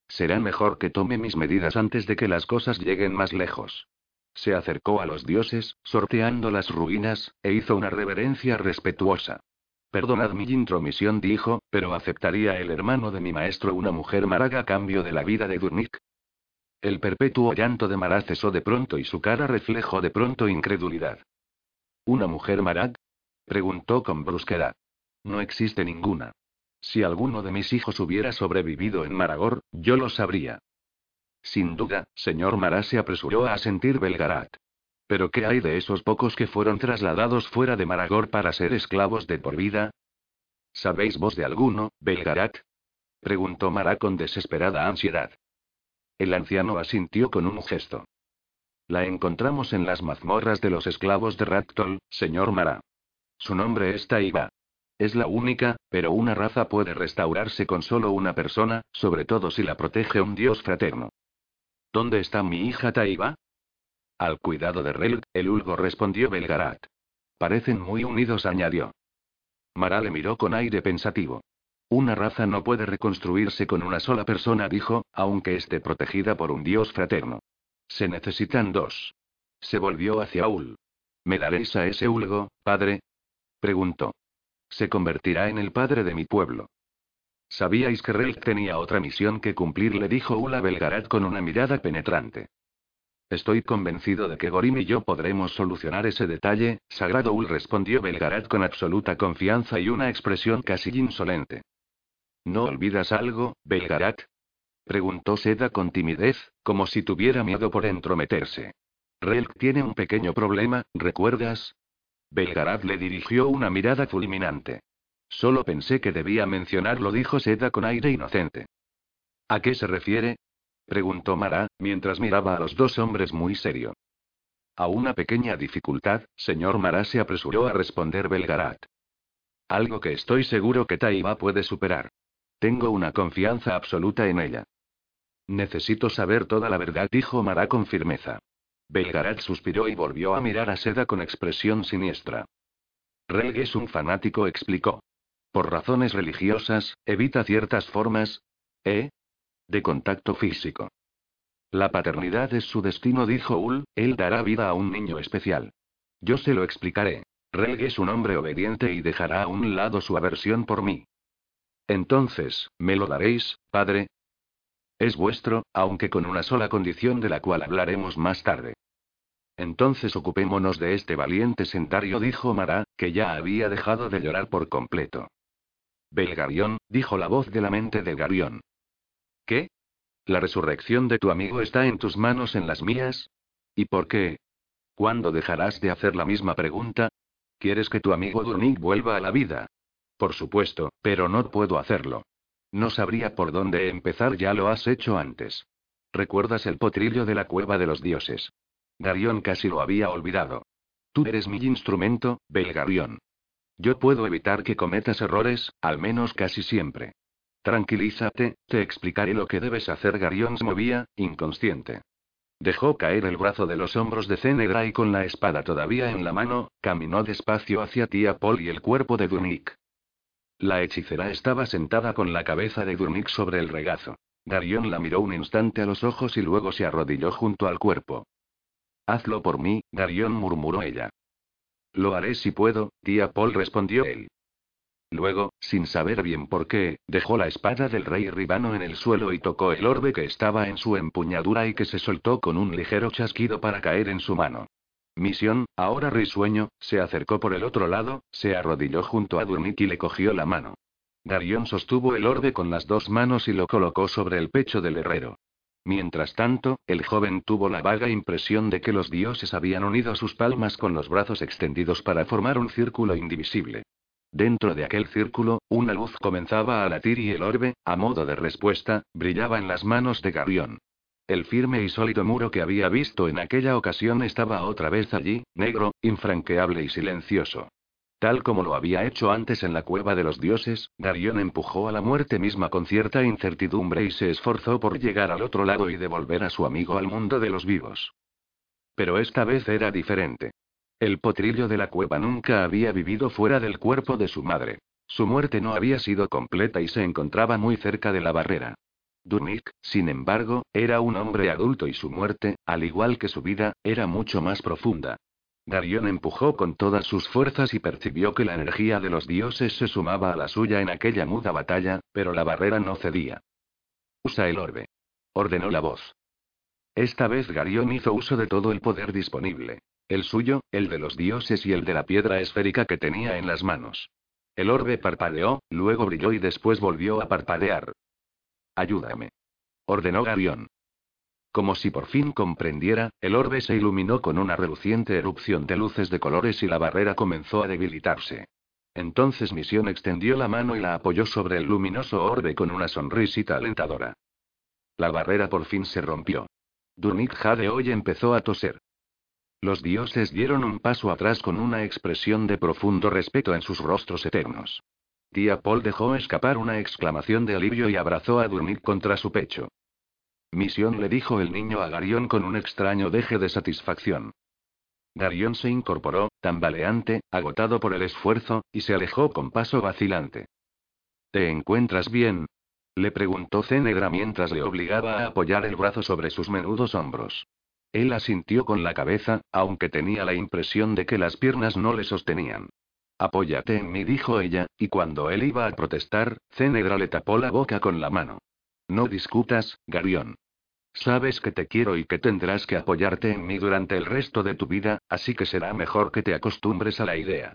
Será mejor que tome mis medidas antes de que las cosas lleguen más lejos. Se acercó a los dioses, sorteando las ruinas, e hizo una reverencia respetuosa. Perdonad mi intromisión, dijo, pero ¿aceptaría el hermano de mi maestro una mujer maraga a cambio de la vida de Durnik? El perpetuo llanto de Marad cesó de pronto y su cara reflejó de pronto incredulidad. ¿Una mujer Marad? preguntó con brusquedad. No existe ninguna. Si alguno de mis hijos hubiera sobrevivido en Maragor, yo lo sabría. Sin duda, señor Mará se apresuró a asentir Belgarat. Pero ¿qué hay de esos pocos que fueron trasladados fuera de Maragor para ser esclavos de por vida? ¿Sabéis vos de alguno, Belgarat? preguntó Mará con desesperada ansiedad. El anciano asintió con un gesto. La encontramos en las mazmorras de los esclavos de Raktol, señor Mara. Su nombre es Taiba. Es la única, pero una raza puede restaurarse con solo una persona, sobre todo si la protege un dios fraterno. ¿Dónde está mi hija Taiba? Al cuidado de Rel, el Ulgo respondió Belgarat. Parecen muy unidos, añadió. Mara le miró con aire pensativo. Una raza no puede reconstruirse con una sola persona, dijo, aunque esté protegida por un dios fraterno. Se necesitan dos. Se volvió hacia Ul. ¿Me daréis a ese Ulgo, padre? preguntó. Se convertirá en el padre de mi pueblo. Sabíais que Relk tenía otra misión que cumplir, le dijo Ula Belgarat con una mirada penetrante. Estoy convencido de que Gorim y yo podremos solucionar ese detalle, Sagrado Ul respondió Belgarat con absoluta confianza y una expresión casi insolente. ¿No olvidas algo, Belgarat? Preguntó Seda con timidez, como si tuviera miedo por entrometerse. Relk tiene un pequeño problema, ¿recuerdas? Belgarat le dirigió una mirada fulminante. Solo pensé que debía mencionarlo, dijo Seda con aire inocente. ¿A qué se refiere? preguntó Mara, mientras miraba a los dos hombres muy serio. A una pequeña dificultad, señor Mara se apresuró a responder Belgarat. Algo que estoy seguro que Taiba puede superar. Tengo una confianza absoluta en ella. Necesito saber toda la verdad, dijo Mara con firmeza. Belgarat suspiró y volvió a mirar a Seda con expresión siniestra. Relg es un fanático, explicó. Por razones religiosas, evita ciertas formas. ¿Eh? De contacto físico. La paternidad es su destino, dijo Ul, él dará vida a un niño especial. Yo se lo explicaré. Relg es un hombre obediente y dejará a un lado su aversión por mí. Entonces, ¿me lo daréis, padre? Es vuestro, aunque con una sola condición de la cual hablaremos más tarde. Entonces ocupémonos de este valiente sentario, dijo Mara, que ya había dejado de llorar por completo. Belgarión, dijo la voz de la mente de Garión. ¿Qué? ¿La resurrección de tu amigo está en tus manos en las mías? ¿Y por qué? ¿Cuándo dejarás de hacer la misma pregunta? ¿Quieres que tu amigo Durnik vuelva a la vida? Por supuesto, pero no puedo hacerlo. No sabría por dónde empezar, ya lo has hecho antes. ¿Recuerdas el potrillo de la cueva de los dioses? Garión casi lo había olvidado. Tú eres mi instrumento, Belgarión. Yo puedo evitar que cometas errores, al menos casi siempre. Tranquilízate, te explicaré lo que debes hacer. Garión se movía, inconsciente. Dejó caer el brazo de los hombros de Cenegra y con la espada todavía en la mano, caminó despacio hacia tía Paul y el cuerpo de Durnik. La hechicera estaba sentada con la cabeza de Durnik sobre el regazo. Garión la miró un instante a los ojos y luego se arrodilló junto al cuerpo. Hazlo por mí, Garión murmuró ella. Lo haré si puedo, tía Paul respondió él. Luego, sin saber bien por qué, dejó la espada del rey Ribano en el suelo y tocó el orbe que estaba en su empuñadura y que se soltó con un ligero chasquido para caer en su mano. Misión, ahora risueño, se acercó por el otro lado, se arrodilló junto a Durnik y le cogió la mano. Darión sostuvo el orbe con las dos manos y lo colocó sobre el pecho del herrero. Mientras tanto, el joven tuvo la vaga impresión de que los dioses habían unido sus palmas con los brazos extendidos para formar un círculo indivisible. Dentro de aquel círculo, una luz comenzaba a latir y el orbe, a modo de respuesta, brillaba en las manos de Garión. El firme y sólido muro que había visto en aquella ocasión estaba otra vez allí, negro, infranqueable y silencioso. Tal como lo había hecho antes en la cueva de los dioses, Darión empujó a la muerte misma con cierta incertidumbre y se esforzó por llegar al otro lado y devolver a su amigo al mundo de los vivos. Pero esta vez era diferente. El potrillo de la cueva nunca había vivido fuera del cuerpo de su madre. Su muerte no había sido completa y se encontraba muy cerca de la barrera. Durnik, sin embargo, era un hombre adulto y su muerte, al igual que su vida, era mucho más profunda. Darión empujó con todas sus fuerzas y percibió que la energía de los dioses se sumaba a la suya en aquella muda batalla, pero la barrera no cedía. Usa el orbe. Ordenó la voz. Esta vez Garión hizo uso de todo el poder disponible. El suyo, el de los dioses y el de la piedra esférica que tenía en las manos. El orbe parpadeó, luego brilló y después volvió a parpadear. Ayúdame. Ordenó Garión. Como si por fin comprendiera, el orbe se iluminó con una reluciente erupción de luces de colores y la barrera comenzó a debilitarse. Entonces Misión extendió la mano y la apoyó sobre el luminoso orbe con una sonrisita alentadora. La barrera por fin se rompió. Dunit Jade hoy empezó a toser. Los dioses dieron un paso atrás con una expresión de profundo respeto en sus rostros eternos. Tía Paul dejó escapar una exclamación de alivio y abrazó a Dunit contra su pecho. Misión le dijo el niño a Garión con un extraño deje de satisfacción. Garión se incorporó, tambaleante, agotado por el esfuerzo, y se alejó con paso vacilante. ¿Te encuentras bien? le preguntó Cenegra mientras le obligaba a apoyar el brazo sobre sus menudos hombros. Él asintió con la cabeza, aunque tenía la impresión de que las piernas no le sostenían. Apóyate en mí, dijo ella, y cuando él iba a protestar, Cenegra le tapó la boca con la mano. No discutas, Garión. Sabes que te quiero y que tendrás que apoyarte en mí durante el resto de tu vida, así que será mejor que te acostumbres a la idea.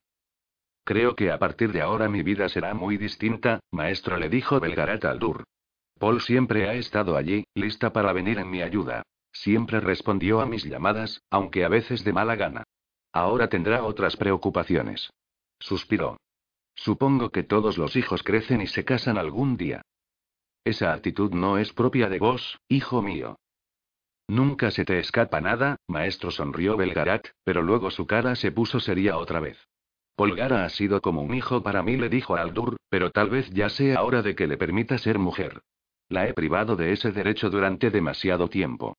Creo que a partir de ahora mi vida será muy distinta, maestro, le dijo Belgarat Aldur. Paul siempre ha estado allí, lista para venir en mi ayuda. Siempre respondió a mis llamadas, aunque a veces de mala gana. Ahora tendrá otras preocupaciones. Suspiró. Supongo que todos los hijos crecen y se casan algún día. Esa actitud no es propia de vos, hijo mío. Nunca se te escapa nada, maestro sonrió Belgarat, pero luego su cara se puso seria otra vez. Polgara ha sido como un hijo para mí, le dijo Aldur, pero tal vez ya sea hora de que le permita ser mujer. La he privado de ese derecho durante demasiado tiempo.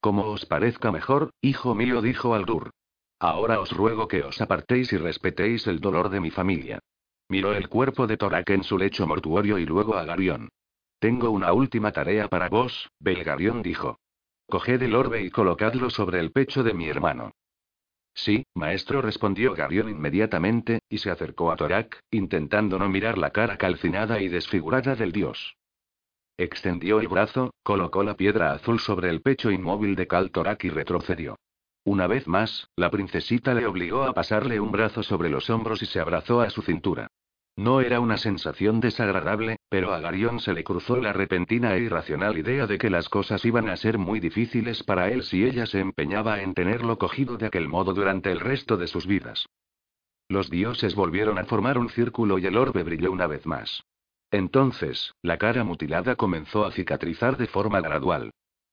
Como os parezca mejor, hijo mío, dijo Aldur. Ahora os ruego que os apartéis y respetéis el dolor de mi familia. Miró el cuerpo de Torak en su lecho mortuorio y luego a Garión. Tengo una última tarea para vos, Belgarión dijo. coged el orbe y colocadlo sobre el pecho de mi hermano. Sí, maestro, respondió Garión inmediatamente, y se acercó a Torak, intentando no mirar la cara calcinada y desfigurada del dios. Extendió el brazo, colocó la piedra azul sobre el pecho inmóvil de Kal Torak y retrocedió. Una vez más, la princesita le obligó a pasarle un brazo sobre los hombros y se abrazó a su cintura. No era una sensación desagradable, pero a Garión se le cruzó la repentina e irracional idea de que las cosas iban a ser muy difíciles para él si ella se empeñaba en tenerlo cogido de aquel modo durante el resto de sus vidas. Los dioses volvieron a formar un círculo y el orbe brilló una vez más. Entonces, la cara mutilada comenzó a cicatrizar de forma gradual.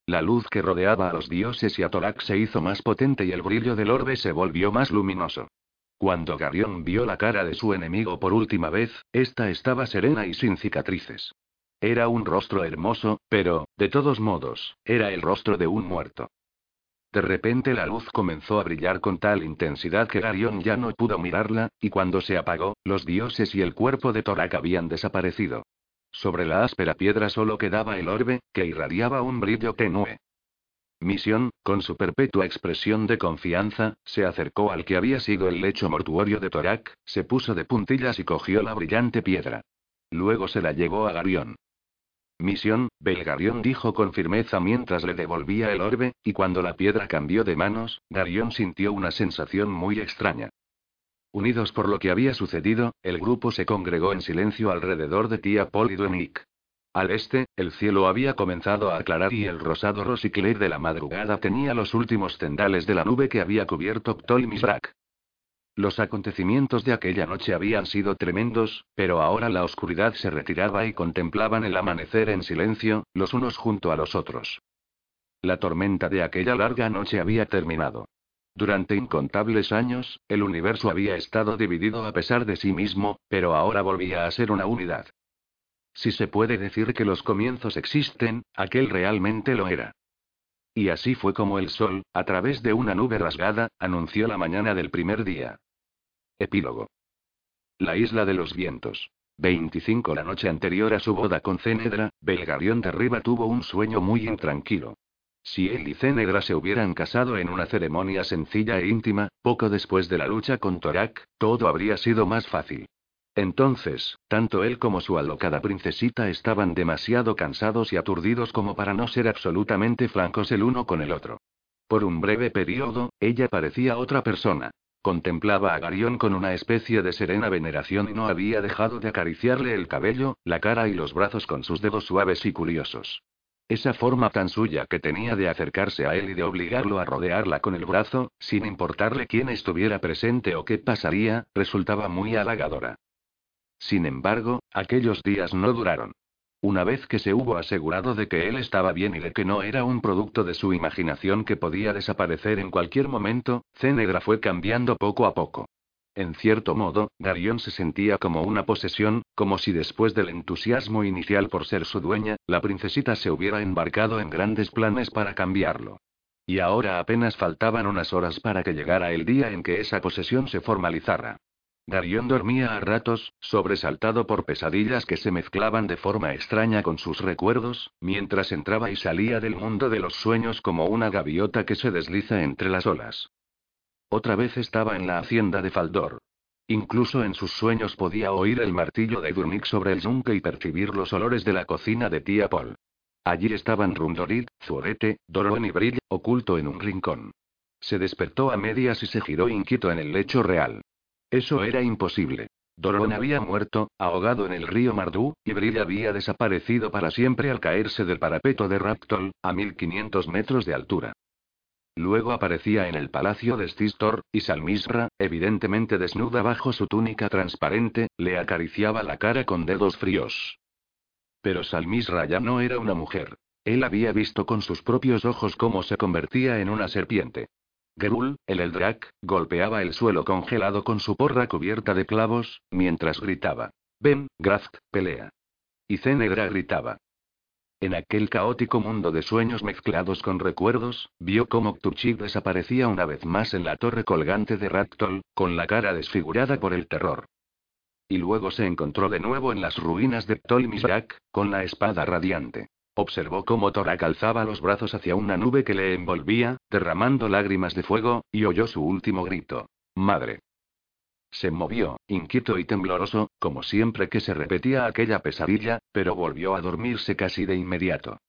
La luz que rodeaba a los dioses y a Torak se hizo más potente y el brillo del orbe se volvió más luminoso. Cuando Garión vio la cara de su enemigo por última vez, ésta estaba serena y sin cicatrices. Era un rostro hermoso, pero, de todos modos, era el rostro de un muerto. De repente la luz comenzó a brillar con tal intensidad que Garión ya no pudo mirarla, y cuando se apagó, los dioses y el cuerpo de Torak habían desaparecido. Sobre la áspera piedra solo quedaba el orbe, que irradiaba un brillo tenue. Misión, con su perpetua expresión de confianza, se acercó al que había sido el lecho mortuorio de Torak, se puso de puntillas y cogió la brillante piedra. Luego se la llevó a Garión. Misión, Belgarión dijo con firmeza mientras le devolvía el orbe, y cuando la piedra cambió de manos, Garión sintió una sensación muy extraña. Unidos por lo que había sucedido, el grupo se congregó en silencio alrededor de tía Paul y. Al este, el cielo había comenzado a aclarar y el rosado rosicler de la madrugada tenía los últimos tendales de la nube que había cubierto Ptolemy Los acontecimientos de aquella noche habían sido tremendos, pero ahora la oscuridad se retiraba y contemplaban el amanecer en silencio, los unos junto a los otros. La tormenta de aquella larga noche había terminado. Durante incontables años, el universo había estado dividido a pesar de sí mismo, pero ahora volvía a ser una unidad. Si se puede decir que los comienzos existen, aquel realmente lo era. Y así fue como el sol, a través de una nube rasgada, anunció la mañana del primer día. Epílogo. La isla de los vientos. 25 La noche anterior a su boda con Cénedra, Belgarión de Riva tuvo un sueño muy intranquilo. Si él y Cénegra se hubieran casado en una ceremonia sencilla e íntima, poco después de la lucha con Torak, todo habría sido más fácil. Entonces, tanto él como su alocada princesita estaban demasiado cansados y aturdidos como para no ser absolutamente francos el uno con el otro. Por un breve periodo, ella parecía otra persona. Contemplaba a Garión con una especie de serena veneración y no había dejado de acariciarle el cabello, la cara y los brazos con sus dedos suaves y curiosos. Esa forma tan suya que tenía de acercarse a él y de obligarlo a rodearla con el brazo, sin importarle quién estuviera presente o qué pasaría, resultaba muy halagadora. Sin embargo, aquellos días no duraron. Una vez que se hubo asegurado de que él estaba bien y de que no era un producto de su imaginación que podía desaparecer en cualquier momento, Cenegra fue cambiando poco a poco. En cierto modo, Darion se sentía como una posesión, como si después del entusiasmo inicial por ser su dueña, la princesita se hubiera embarcado en grandes planes para cambiarlo. Y ahora apenas faltaban unas horas para que llegara el día en que esa posesión se formalizara. Darion dormía a ratos, sobresaltado por pesadillas que se mezclaban de forma extraña con sus recuerdos, mientras entraba y salía del mundo de los sueños como una gaviota que se desliza entre las olas. Otra vez estaba en la hacienda de Faldor. Incluso en sus sueños podía oír el martillo de Durnik sobre el yunque y percibir los olores de la cocina de tía Paul. Allí estaban Rundorid, Zuorete, Doron y Brill, oculto en un rincón. Se despertó a medias y se giró inquieto en el lecho real. Eso era imposible. Doron había muerto, ahogado en el río Mardú, y Brill había desaparecido para siempre al caerse del parapeto de Raptol, a 1500 metros de altura. Luego aparecía en el palacio de Stistor, y Salmisra, evidentemente desnuda bajo su túnica transparente, le acariciaba la cara con dedos fríos. Pero Salmisra ya no era una mujer. Él había visto con sus propios ojos cómo se convertía en una serpiente. Gerul, el Eldrak, golpeaba el suelo congelado con su porra cubierta de clavos, mientras gritaba: Ven, Graft, pelea. Y Cenegra gritaba: en aquel caótico mundo de sueños mezclados con recuerdos, vio cómo Kturchik desaparecía una vez más en la torre colgante de Raktol, con la cara desfigurada por el terror. Y luego se encontró de nuevo en las ruinas de Ptolemy con la espada radiante. Observó cómo Torak alzaba los brazos hacia una nube que le envolvía, derramando lágrimas de fuego, y oyó su último grito. Madre. Se movió, inquieto y tembloroso, como siempre que se repetía aquella pesadilla, pero volvió a dormirse casi de inmediato.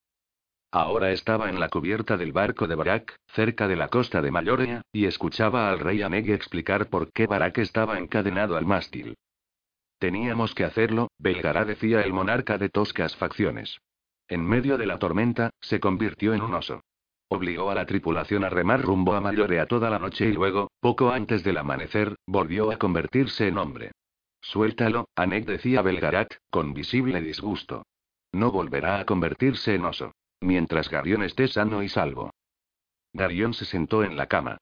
Ahora estaba en la cubierta del barco de Barak, cerca de la costa de Mallorea, y escuchaba al rey Aneg explicar por qué Barak estaba encadenado al mástil. Teníamos que hacerlo, Belgará decía el monarca de toscas facciones. En medio de la tormenta, se convirtió en un oso. Obligó a la tripulación a remar rumbo a Mallorea toda la noche y luego, poco antes del amanecer, volvió a convertirse en hombre. Suéltalo, Anek decía Belgarat, con visible disgusto. No volverá a convertirse en oso. Mientras Garión esté sano y salvo. Garión se sentó en la cama.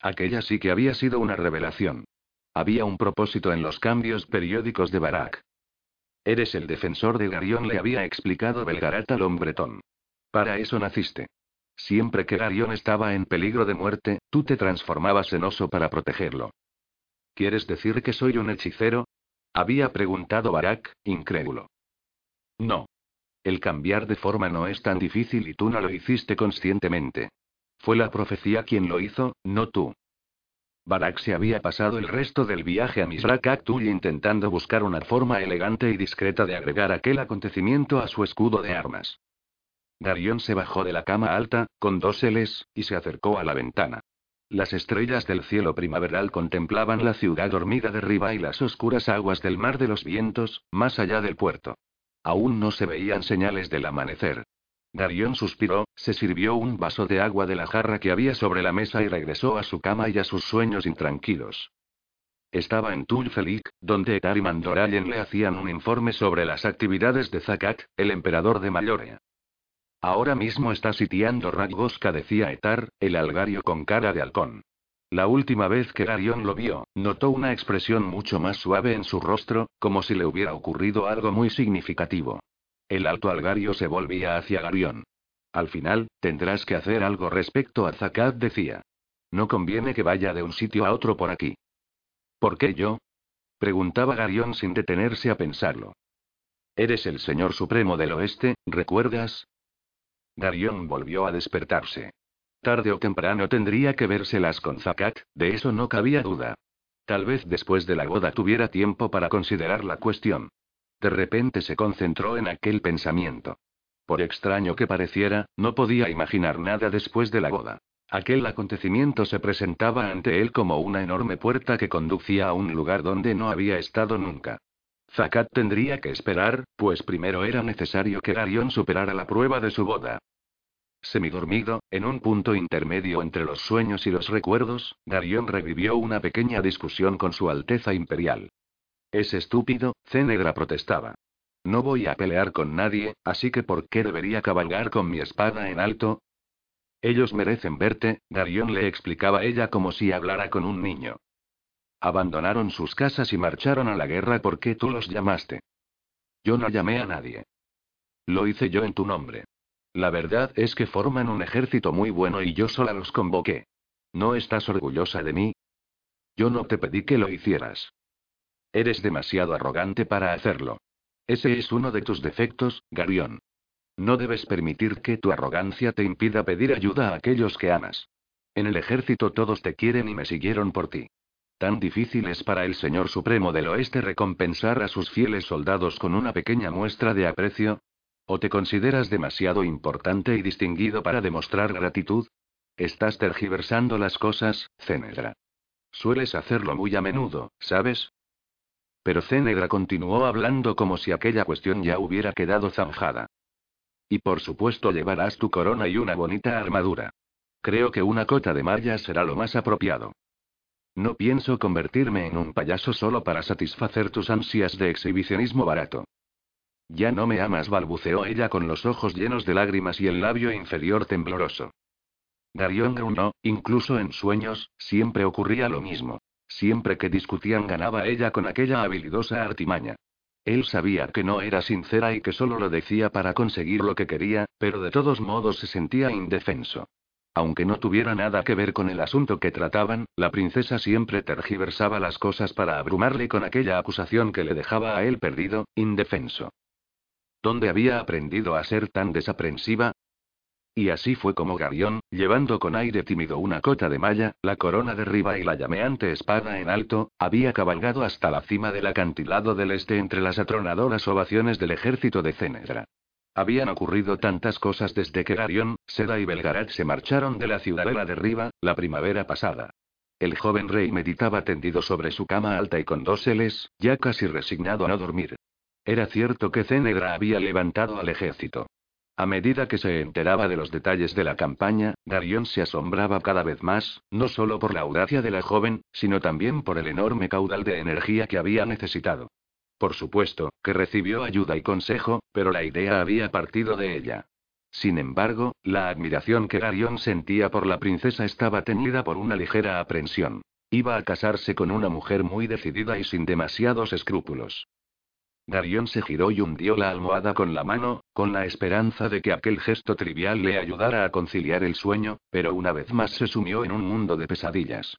Aquella sí que había sido una revelación. Había un propósito en los cambios periódicos de Barak. Eres el defensor de Garión, le había explicado Belgarat al hombretón. Para eso naciste. Siempre que Garión estaba en peligro de muerte, tú te transformabas en oso para protegerlo. ¿Quieres decir que soy un hechicero? Había preguntado Barak, incrédulo. No. El cambiar de forma no es tan difícil y tú no lo hiciste conscientemente. Fue la profecía quien lo hizo, no tú. Barak se había pasado el resto del viaje a Misrak intentando buscar una forma elegante y discreta de agregar aquel acontecimiento a su escudo de armas. Darion se bajó de la cama alta, con dos Ls, y se acercó a la ventana. Las estrellas del cielo primaveral contemplaban la ciudad dormida derriba y las oscuras aguas del mar de los vientos, más allá del puerto. Aún no se veían señales del amanecer. Darion suspiró, se sirvió un vaso de agua de la jarra que había sobre la mesa y regresó a su cama y a sus sueños intranquilos. Estaba en Tulfelik, donde Etar y Mandorallen le hacían un informe sobre las actividades de Zakat, el emperador de Mayorea. Ahora mismo está sitiando Radgoska, decía Etar, el algario con cara de halcón. La última vez que Darion lo vio, notó una expresión mucho más suave en su rostro, como si le hubiera ocurrido algo muy significativo. El alto algario se volvía hacia Garión. Al final, tendrás que hacer algo respecto a Zakat, decía. No conviene que vaya de un sitio a otro por aquí. ¿Por qué yo? preguntaba Garión sin detenerse a pensarlo. Eres el señor supremo del oeste, ¿recuerdas? Garión volvió a despertarse. Tarde o temprano tendría que vérselas con Zakat, de eso no cabía duda. Tal vez después de la boda tuviera tiempo para considerar la cuestión. De repente se concentró en aquel pensamiento. Por extraño que pareciera, no podía imaginar nada después de la boda. Aquel acontecimiento se presentaba ante él como una enorme puerta que conducía a un lugar donde no había estado nunca. Zakat tendría que esperar, pues primero era necesario que Garion superara la prueba de su boda. Semidormido, en un punto intermedio entre los sueños y los recuerdos, Garion revivió una pequeña discusión con su Alteza Imperial. Es estúpido, Cenegra protestaba. No voy a pelear con nadie, así que ¿por qué debería cabalgar con mi espada en alto? Ellos merecen verte, Darion le explicaba ella como si hablara con un niño. Abandonaron sus casas y marcharon a la guerra porque tú los llamaste. Yo no llamé a nadie. Lo hice yo en tu nombre. La verdad es que forman un ejército muy bueno y yo sola los convoqué. ¿No estás orgullosa de mí? Yo no te pedí que lo hicieras. Eres demasiado arrogante para hacerlo. Ese es uno de tus defectos, Garión. No debes permitir que tu arrogancia te impida pedir ayuda a aquellos que amas. En el ejército todos te quieren y me siguieron por ti. Tan difícil es para el Señor Supremo del Oeste recompensar a sus fieles soldados con una pequeña muestra de aprecio. ¿O te consideras demasiado importante y distinguido para demostrar gratitud? Estás tergiversando las cosas, Cenedra. Sueles hacerlo muy a menudo, ¿sabes? Pero Cenegra continuó hablando como si aquella cuestión ya hubiera quedado zanjada. Y por supuesto llevarás tu corona y una bonita armadura. Creo que una cota de malla será lo más apropiado. No pienso convertirme en un payaso solo para satisfacer tus ansias de exhibicionismo barato. Ya no me amas, balbuceó ella con los ojos llenos de lágrimas y el labio inferior tembloroso. Darion grunó, incluso en sueños, siempre ocurría lo mismo. Siempre que discutían ganaba ella con aquella habilidosa artimaña. Él sabía que no era sincera y que solo lo decía para conseguir lo que quería, pero de todos modos se sentía indefenso. Aunque no tuviera nada que ver con el asunto que trataban, la princesa siempre tergiversaba las cosas para abrumarle con aquella acusación que le dejaba a él perdido, indefenso. ¿Dónde había aprendido a ser tan desaprensiva? Y así fue como Garión, llevando con aire tímido una cota de malla, la corona de arriba y la llameante espada en alto, había cabalgado hasta la cima del acantilado del este entre las atronadoras ovaciones del ejército de Cénedra. Habían ocurrido tantas cosas desde que Garión, Seda y Belgarat se marcharon de la ciudadela de Riva, la primavera pasada. El joven rey meditaba tendido sobre su cama alta y con dos ya casi resignado a no dormir. Era cierto que Cénegra había levantado al ejército. A medida que se enteraba de los detalles de la campaña, Darion se asombraba cada vez más, no solo por la audacia de la joven, sino también por el enorme caudal de energía que había necesitado. Por supuesto, que recibió ayuda y consejo, pero la idea había partido de ella. Sin embargo, la admiración que Darion sentía por la princesa estaba tenida por una ligera aprensión. Iba a casarse con una mujer muy decidida y sin demasiados escrúpulos. Darion se giró y hundió la almohada con la mano, con la esperanza de que aquel gesto trivial le ayudara a conciliar el sueño, pero una vez más se sumió en un mundo de pesadillas.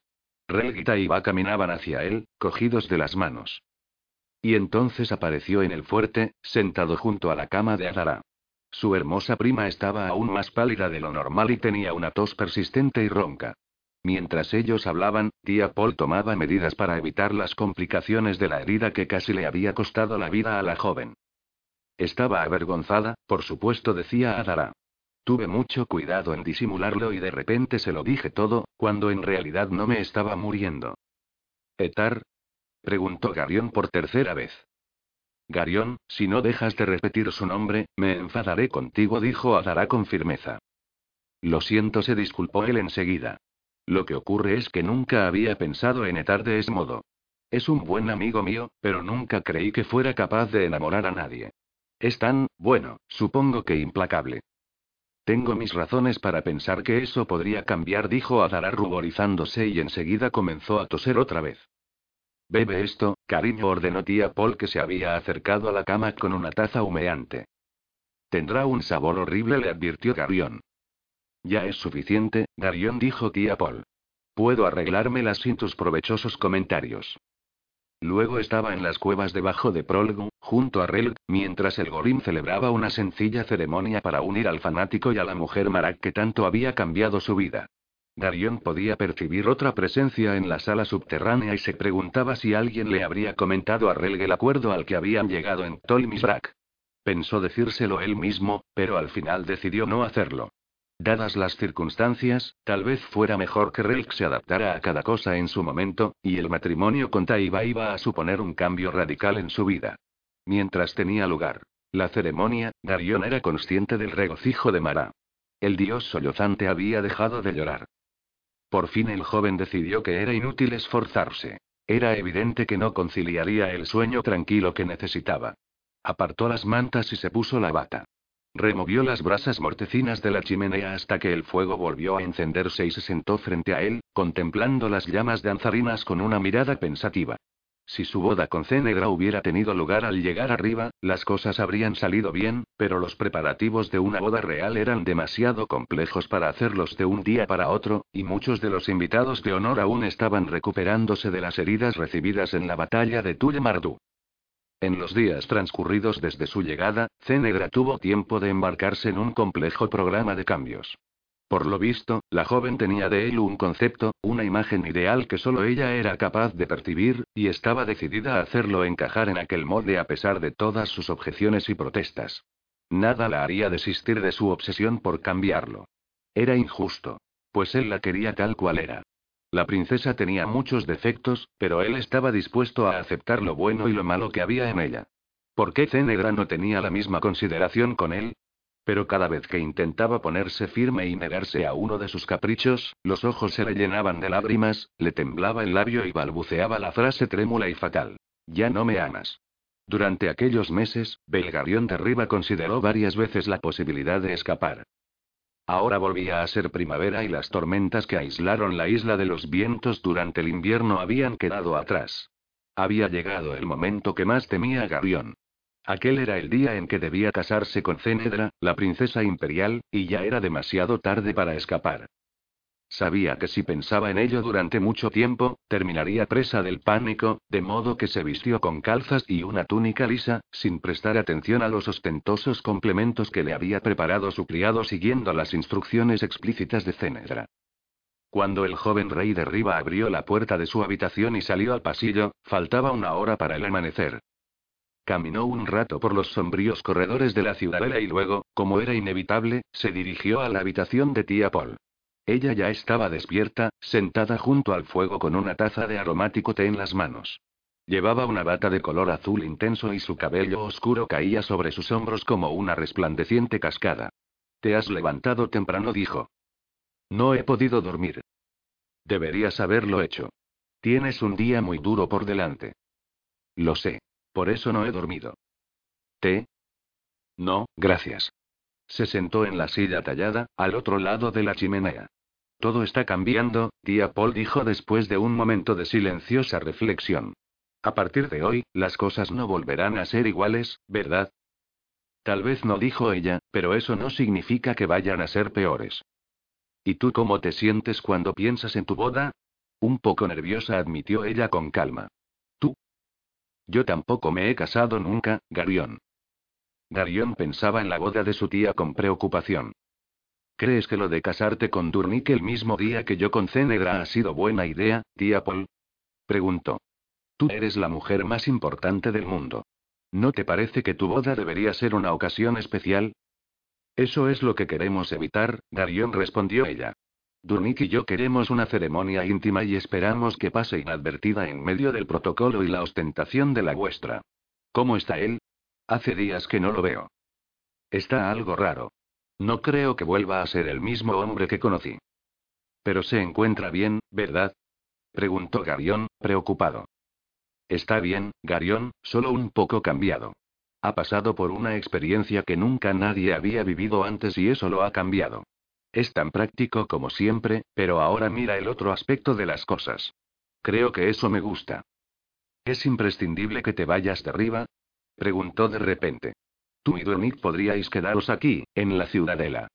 Relgita y Iba caminaban hacia él, cogidos de las manos. Y entonces apareció en el fuerte, sentado junto a la cama de Adara. Su hermosa prima estaba aún más pálida de lo normal y tenía una tos persistente y ronca. Mientras ellos hablaban, tía Paul tomaba medidas para evitar las complicaciones de la herida que casi le había costado la vida a la joven. Estaba avergonzada, por supuesto, decía Adara. Tuve mucho cuidado en disimularlo y de repente se lo dije todo, cuando en realidad no me estaba muriendo. ¿Etar? preguntó Garión por tercera vez. Garión, si no dejas de repetir su nombre, me enfadaré contigo, dijo Adara con firmeza. Lo siento, se disculpó él enseguida. Lo que ocurre es que nunca había pensado en Etar de ese modo. Es un buen amigo mío, pero nunca creí que fuera capaz de enamorar a nadie. Es tan, bueno, supongo que implacable. Tengo mis razones para pensar que eso podría cambiar, dijo Adara ruborizándose y enseguida comenzó a toser otra vez. Bebe esto, cariño, ordenó tía Paul que se había acercado a la cama con una taza humeante. Tendrá un sabor horrible, le advirtió Garión. Ya es suficiente, Darion dijo tía Paul. Puedo arreglármelas sin tus provechosos comentarios. Luego estaba en las cuevas debajo de Prolgu, junto a Relg, mientras el Gorim celebraba una sencilla ceremonia para unir al fanático y a la mujer Marak que tanto había cambiado su vida. Darion podía percibir otra presencia en la sala subterránea y se preguntaba si alguien le habría comentado a Relg el acuerdo al que habían llegado en Tolmisbrak. Pensó decírselo él mismo, pero al final decidió no hacerlo. Dadas las circunstancias, tal vez fuera mejor que Relk se adaptara a cada cosa en su momento, y el matrimonio con Taiba iba a suponer un cambio radical en su vida. Mientras tenía lugar la ceremonia, Darion era consciente del regocijo de Mara. El dios sollozante había dejado de llorar. Por fin el joven decidió que era inútil esforzarse. Era evidente que no conciliaría el sueño tranquilo que necesitaba. Apartó las mantas y se puso la bata. Removió las brasas mortecinas de la chimenea hasta que el fuego volvió a encenderse y se sentó frente a él, contemplando las llamas de anzarinas con una mirada pensativa. Si su boda con Cenegra hubiera tenido lugar al llegar arriba, las cosas habrían salido bien, pero los preparativos de una boda real eran demasiado complejos para hacerlos de un día para otro, y muchos de los invitados de honor aún estaban recuperándose de las heridas recibidas en la batalla de Tulle Mardu. En los días transcurridos desde su llegada, Cenegra tuvo tiempo de embarcarse en un complejo programa de cambios. Por lo visto, la joven tenía de él un concepto, una imagen ideal que solo ella era capaz de percibir, y estaba decidida a hacerlo encajar en aquel molde a pesar de todas sus objeciones y protestas. Nada la haría desistir de su obsesión por cambiarlo. Era injusto. Pues él la quería tal cual era. La princesa tenía muchos defectos, pero él estaba dispuesto a aceptar lo bueno y lo malo que había en ella. ¿Por qué Cenegra no tenía la misma consideración con él? Pero cada vez que intentaba ponerse firme y negarse a uno de sus caprichos, los ojos se le llenaban de lágrimas, le temblaba el labio y balbuceaba la frase trémula y fatal. Ya no me amas. Durante aquellos meses, Belgarión de Riva consideró varias veces la posibilidad de escapar. Ahora volvía a ser primavera y las tormentas que aislaron la isla de los vientos durante el invierno habían quedado atrás. Había llegado el momento que más temía Garión. Aquel era el día en que debía casarse con Cénedra, la princesa imperial, y ya era demasiado tarde para escapar. Sabía que si pensaba en ello durante mucho tiempo, terminaría presa del pánico, de modo que se vistió con calzas y una túnica lisa, sin prestar atención a los ostentosos complementos que le había preparado su criado siguiendo las instrucciones explícitas de Cenedra. Cuando el joven rey de Riva abrió la puerta de su habitación y salió al pasillo, faltaba una hora para el amanecer. Caminó un rato por los sombríos corredores de la ciudadela y luego, como era inevitable, se dirigió a la habitación de tía Paul. Ella ya estaba despierta, sentada junto al fuego con una taza de aromático té en las manos. Llevaba una bata de color azul intenso y su cabello oscuro caía sobre sus hombros como una resplandeciente cascada. Te has levantado temprano, dijo. No he podido dormir. Deberías haberlo hecho. Tienes un día muy duro por delante. Lo sé. Por eso no he dormido. ¿Té? No, gracias. Se sentó en la silla tallada, al otro lado de la chimenea. Todo está cambiando, tía Paul dijo después de un momento de silenciosa reflexión. A partir de hoy, las cosas no volverán a ser iguales, ¿verdad? Tal vez no dijo ella, pero eso no significa que vayan a ser peores. ¿Y tú cómo te sientes cuando piensas en tu boda? Un poco nerviosa admitió ella con calma. ¿Tú? Yo tampoco me he casado nunca, Garión. Darion pensaba en la boda de su tía con preocupación. ¿Crees que lo de casarte con Durnik el mismo día que yo con Cenegra ha sido buena idea, tía Paul? Preguntó. Tú eres la mujer más importante del mundo. ¿No te parece que tu boda debería ser una ocasión especial? Eso es lo que queremos evitar, Darion respondió ella. Durnik y yo queremos una ceremonia íntima y esperamos que pase inadvertida en medio del protocolo y la ostentación de la vuestra. ¿Cómo está él? Hace días que no lo veo. Está algo raro. No creo que vuelva a ser el mismo hombre que conocí. Pero se encuentra bien, ¿verdad? Preguntó Garión, preocupado. Está bien, Garión, solo un poco cambiado. Ha pasado por una experiencia que nunca nadie había vivido antes y eso lo ha cambiado. Es tan práctico como siempre, pero ahora mira el otro aspecto de las cosas. Creo que eso me gusta. ¿Es imprescindible que te vayas de arriba? Preguntó de repente. Tú y Nick podríais quedaros aquí, en la ciudadela.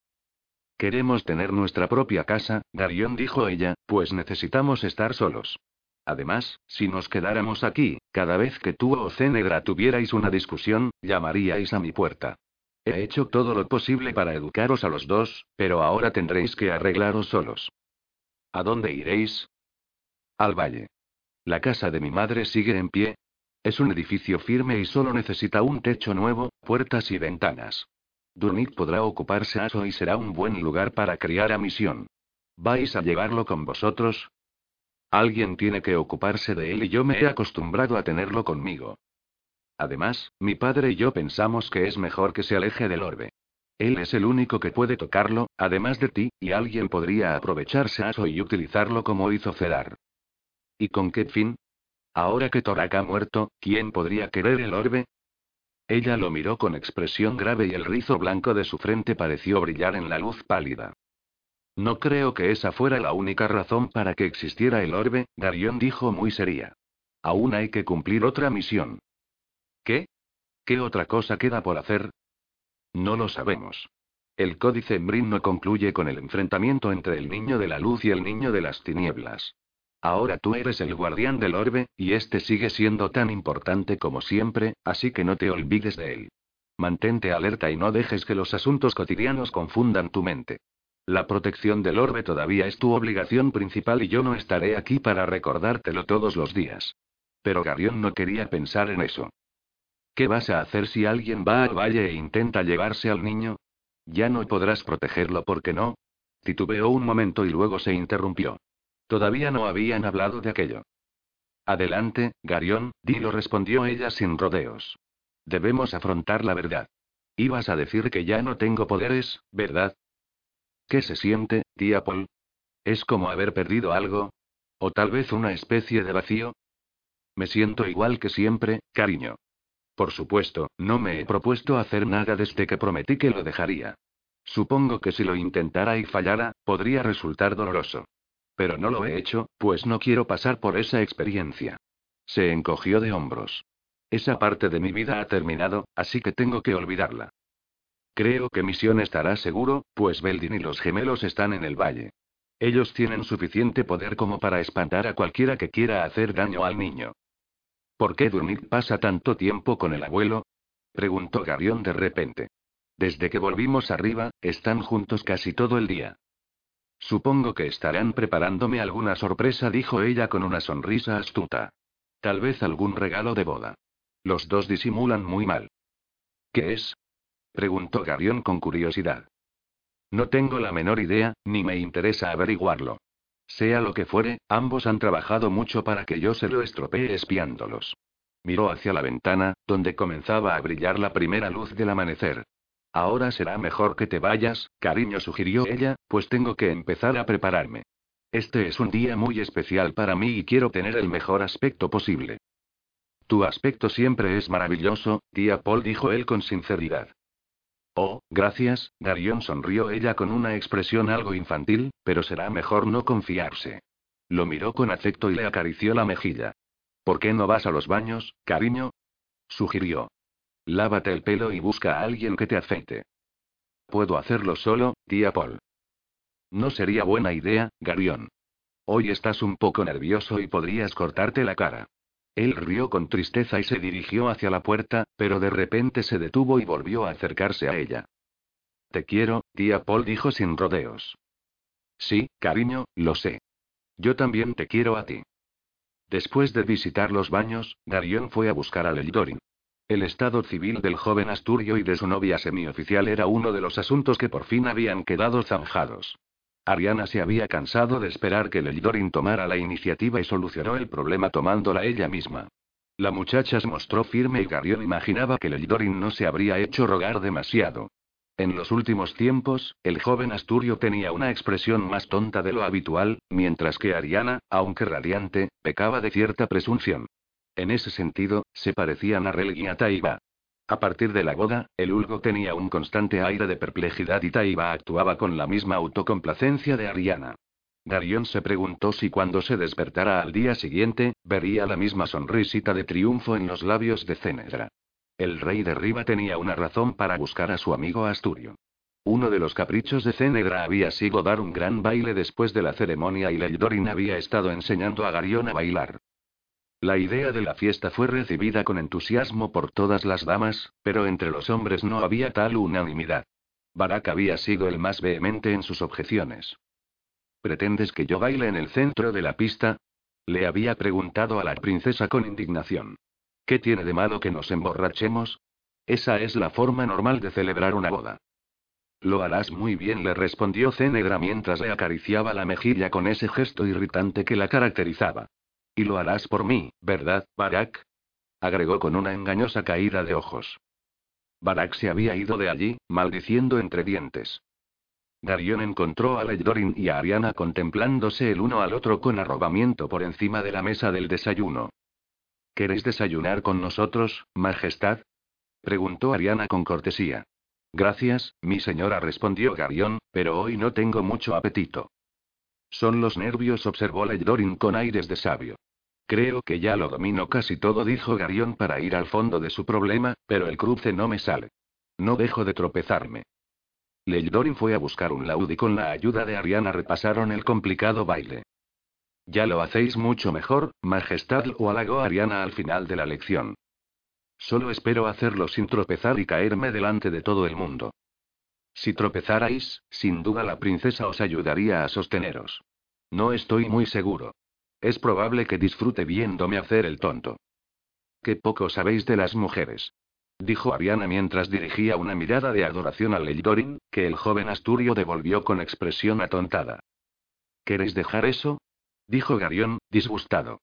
Queremos tener nuestra propia casa, Darion dijo ella, pues necesitamos estar solos. Además, si nos quedáramos aquí, cada vez que tú o Cenegra tuvierais una discusión, llamaríais a mi puerta. He hecho todo lo posible para educaros a los dos, pero ahora tendréis que arreglaros solos. ¿A dónde iréis? Al valle. La casa de mi madre sigue en pie, es un edificio firme y solo necesita un techo nuevo, puertas y ventanas. Durnik podrá ocuparse eso y será un buen lugar para criar a misión. ¿Vais a llevarlo con vosotros? Alguien tiene que ocuparse de él y yo me he acostumbrado a tenerlo conmigo. Además, mi padre y yo pensamos que es mejor que se aleje del orbe. Él es el único que puede tocarlo, además de ti, y alguien podría aprovecharse eso y utilizarlo como hizo Cedar. ¿Y con qué fin? Ahora que Torak ha muerto, ¿quién podría querer el orbe? Ella lo miró con expresión grave y el rizo blanco de su frente pareció brillar en la luz pálida. No creo que esa fuera la única razón para que existiera el orbe, Darion dijo muy seria. Aún hay que cumplir otra misión. ¿Qué? ¿Qué otra cosa queda por hacer? No lo sabemos. El códice Mbrin no concluye con el enfrentamiento entre el niño de la luz y el niño de las tinieblas. Ahora tú eres el guardián del orbe, y este sigue siendo tan importante como siempre, así que no te olvides de él. Mantente alerta y no dejes que los asuntos cotidianos confundan tu mente. La protección del orbe todavía es tu obligación principal y yo no estaré aquí para recordártelo todos los días. Pero Garión no quería pensar en eso. ¿Qué vas a hacer si alguien va al valle e intenta llevarse al niño? Ya no podrás protegerlo porque no. Titubeó un momento y luego se interrumpió. Todavía no habían hablado de aquello. Adelante, Garión, dilo, respondió ella sin rodeos. Debemos afrontar la verdad. Ibas a decir que ya no tengo poderes, ¿verdad? ¿Qué se siente, tía Paul? ¿Es como haber perdido algo? ¿O tal vez una especie de vacío? Me siento igual que siempre, cariño. Por supuesto, no me he propuesto hacer nada desde que prometí que lo dejaría. Supongo que si lo intentara y fallara, podría resultar doloroso. Pero no lo he hecho, pues no quiero pasar por esa experiencia. Se encogió de hombros. Esa parte de mi vida ha terminado, así que tengo que olvidarla. Creo que Misión estará seguro, pues Beldin y los gemelos están en el valle. Ellos tienen suficiente poder como para espantar a cualquiera que quiera hacer daño al niño. ¿Por qué Durnit pasa tanto tiempo con el abuelo? preguntó Garión de repente. Desde que volvimos arriba, están juntos casi todo el día. Supongo que estarán preparándome alguna sorpresa, dijo ella con una sonrisa astuta. Tal vez algún regalo de boda. Los dos disimulan muy mal. ¿Qué es? preguntó Garión con curiosidad. No tengo la menor idea, ni me interesa averiguarlo. Sea lo que fuere, ambos han trabajado mucho para que yo se lo estropee espiándolos. Miró hacia la ventana, donde comenzaba a brillar la primera luz del amanecer. Ahora será mejor que te vayas, cariño, sugirió ella, pues tengo que empezar a prepararme. Este es un día muy especial para mí y quiero tener el mejor aspecto posible. Tu aspecto siempre es maravilloso, tía Paul dijo él con sinceridad. Oh, gracias, Darion sonrió ella con una expresión algo infantil, pero será mejor no confiarse. Lo miró con afecto y le acarició la mejilla. ¿Por qué no vas a los baños, cariño? sugirió. Lávate el pelo y busca a alguien que te afeite. Puedo hacerlo solo, tía Paul. No sería buena idea, Garión. Hoy estás un poco nervioso y podrías cortarte la cara. Él rió con tristeza y se dirigió hacia la puerta, pero de repente se detuvo y volvió a acercarse a ella. Te quiero, tía Paul dijo sin rodeos. Sí, cariño, lo sé. Yo también te quiero a ti. Después de visitar los baños, Darion fue a buscar a Leldorin. El estado civil del joven Asturio y de su novia semioficial era uno de los asuntos que por fin habían quedado zanjados. Ariana se había cansado de esperar que Leldorin tomara la iniciativa y solucionó el problema tomándola ella misma. La muchacha se mostró firme y Garion imaginaba que Leldorin no se habría hecho rogar demasiado. En los últimos tiempos, el joven Asturio tenía una expresión más tonta de lo habitual, mientras que Ariana, aunque radiante, pecaba de cierta presunción. En ese sentido, se parecían a Rel y a Taiba. A partir de la boda, el Ulgo tenía un constante aire de perplejidad y Taiba actuaba con la misma autocomplacencia de Ariana. Darion se preguntó si cuando se despertara al día siguiente, vería la misma sonrisita de triunfo en los labios de Cenedra. El rey de Riva tenía una razón para buscar a su amigo Asturio. Uno de los caprichos de Cenedra había sido dar un gran baile después de la ceremonia y Leldorin había estado enseñando a Garion a bailar. La idea de la fiesta fue recibida con entusiasmo por todas las damas, pero entre los hombres no había tal unanimidad. Barak había sido el más vehemente en sus objeciones. ¿Pretendes que yo baile en el centro de la pista? Le había preguntado a la princesa con indignación. ¿Qué tiene de malo que nos emborrachemos? Esa es la forma normal de celebrar una boda. Lo harás muy bien, le respondió Cenegra mientras le acariciaba la mejilla con ese gesto irritante que la caracterizaba. Y lo harás por mí, ¿verdad, Barak? agregó con una engañosa caída de ojos. Barak se había ido de allí, maldiciendo entre dientes. Darion encontró a Leydorin y a Ariana contemplándose el uno al otro con arrobamiento por encima de la mesa del desayuno. ¿Queréis desayunar con nosotros, Majestad? preguntó Ariana con cortesía. Gracias, mi señora, respondió Garión, pero hoy no tengo mucho apetito. Son los nervios, observó Leydorin con aires de sabio. Creo que ya lo domino casi todo, dijo Garión para ir al fondo de su problema, pero el cruce no me sale. No dejo de tropezarme. Leydorin fue a buscar un laúd y con la ayuda de Ariana repasaron el complicado baile. Ya lo hacéis mucho mejor, Majestad, o halagó Ariana al final de la lección. Solo espero hacerlo sin tropezar y caerme delante de todo el mundo. Si tropezarais, sin duda la princesa os ayudaría a sosteneros. No estoy muy seguro. Es probable que disfrute viéndome hacer el tonto. Qué poco sabéis de las mujeres. Dijo Ariana mientras dirigía una mirada de adoración a Leydorin, que el joven Asturio devolvió con expresión atontada. ¿Queréis dejar eso? Dijo Garión, disgustado.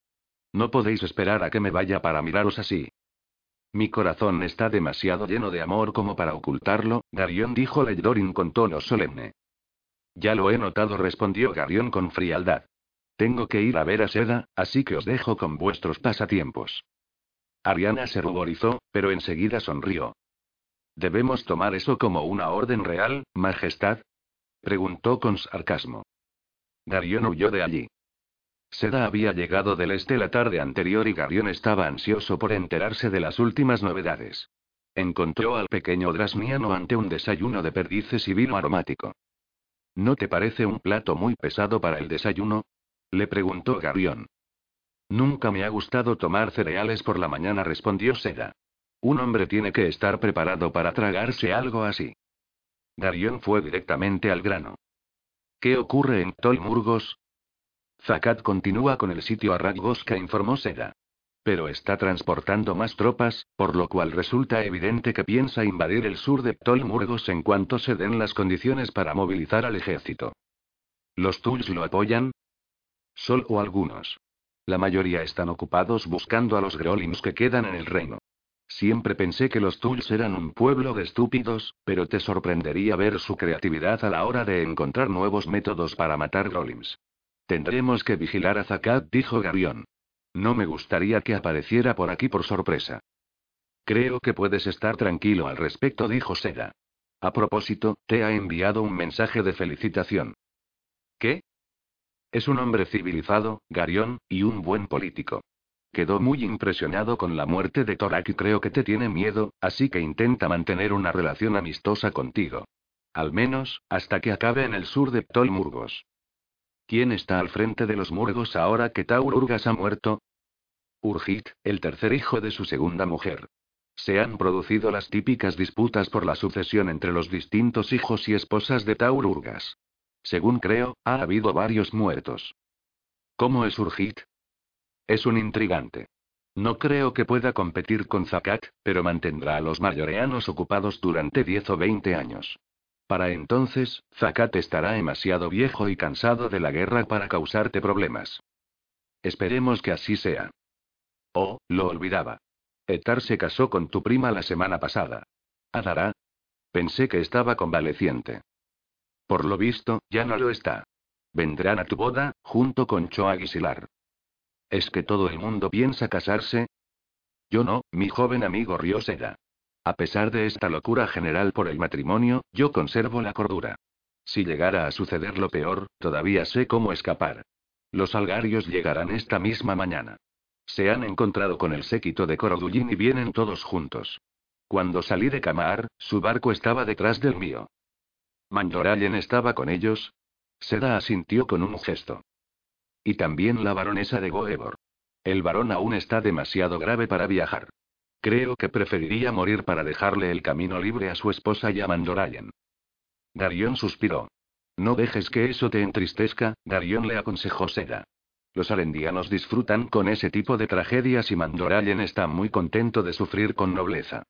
No podéis esperar a que me vaya para miraros así. Mi corazón está demasiado lleno de amor como para ocultarlo, Garión dijo Leydorin con tono solemne. Ya lo he notado, respondió Garión con frialdad. Tengo que ir a ver a Seda, así que os dejo con vuestros pasatiempos. Ariana se ruborizó, pero enseguida sonrió. ¿Debemos tomar eso como una orden real, Majestad? preguntó con sarcasmo. Garión huyó de allí. Seda había llegado del este la tarde anterior y Garión estaba ansioso por enterarse de las últimas novedades. Encontró al pequeño Drasniano ante un desayuno de perdices y vino aromático. ¿No te parece un plato muy pesado para el desayuno? Le preguntó Garión. Nunca me ha gustado tomar cereales por la mañana, respondió Seda. Un hombre tiene que estar preparado para tragarse algo así. Garión fue directamente al grano. ¿Qué ocurre en Tolmurgos? Zakat continúa con el sitio a Radgoska, informó Seda. Pero está transportando más tropas, por lo cual resulta evidente que piensa invadir el sur de Ptolmurgos en cuanto se den las condiciones para movilizar al ejército. ¿Los Tuls lo apoyan? Solo algunos. La mayoría están ocupados buscando a los Grolims que quedan en el reino. Siempre pensé que los Tuls eran un pueblo de estúpidos, pero te sorprendería ver su creatividad a la hora de encontrar nuevos métodos para matar Grolims. Tendremos que vigilar a Zakat, dijo Garión. No me gustaría que apareciera por aquí por sorpresa. Creo que puedes estar tranquilo al respecto, dijo Seda. A propósito, te ha enviado un mensaje de felicitación. ¿Qué? Es un hombre civilizado, Garión, y un buen político. Quedó muy impresionado con la muerte de Torak y creo que te tiene miedo, así que intenta mantener una relación amistosa contigo. Al menos, hasta que acabe en el sur de Ptolmurgos. ¿Quién está al frente de los Murgos ahora que Taururgas ha muerto? Urgit, el tercer hijo de su segunda mujer. Se han producido las típicas disputas por la sucesión entre los distintos hijos y esposas de Taururgas. Según creo, ha habido varios muertos. ¿Cómo es Urgit? Es un intrigante. No creo que pueda competir con Zakat, pero mantendrá a los mayoreanos ocupados durante 10 o 20 años. Para entonces, Zakat estará demasiado viejo y cansado de la guerra para causarte problemas. Esperemos que así sea. Oh, lo olvidaba. Etar se casó con tu prima la semana pasada. ¿Adara? Pensé que estaba convaleciente. Por lo visto, ya no lo está. Vendrán a tu boda, junto con Choa ¿Es que todo el mundo piensa casarse? Yo no, mi joven amigo Rioseda. A pesar de esta locura general por el matrimonio, yo conservo la cordura. Si llegara a suceder lo peor, todavía sé cómo escapar. Los algarios llegarán esta misma mañana. Se han encontrado con el séquito de Corodullín y vienen todos juntos. Cuando salí de Camar, su barco estaba detrás del mío. ¿Mandorallen estaba con ellos? Seda asintió con un gesto. Y también la baronesa de Goebor. El varón aún está demasiado grave para viajar. Creo que preferiría morir para dejarle el camino libre a su esposa y a Mandorayan. Darion suspiró. No dejes que eso te entristezca, Darion le aconsejó Seda. Los arendianos disfrutan con ese tipo de tragedias y Mandorayan está muy contento de sufrir con nobleza.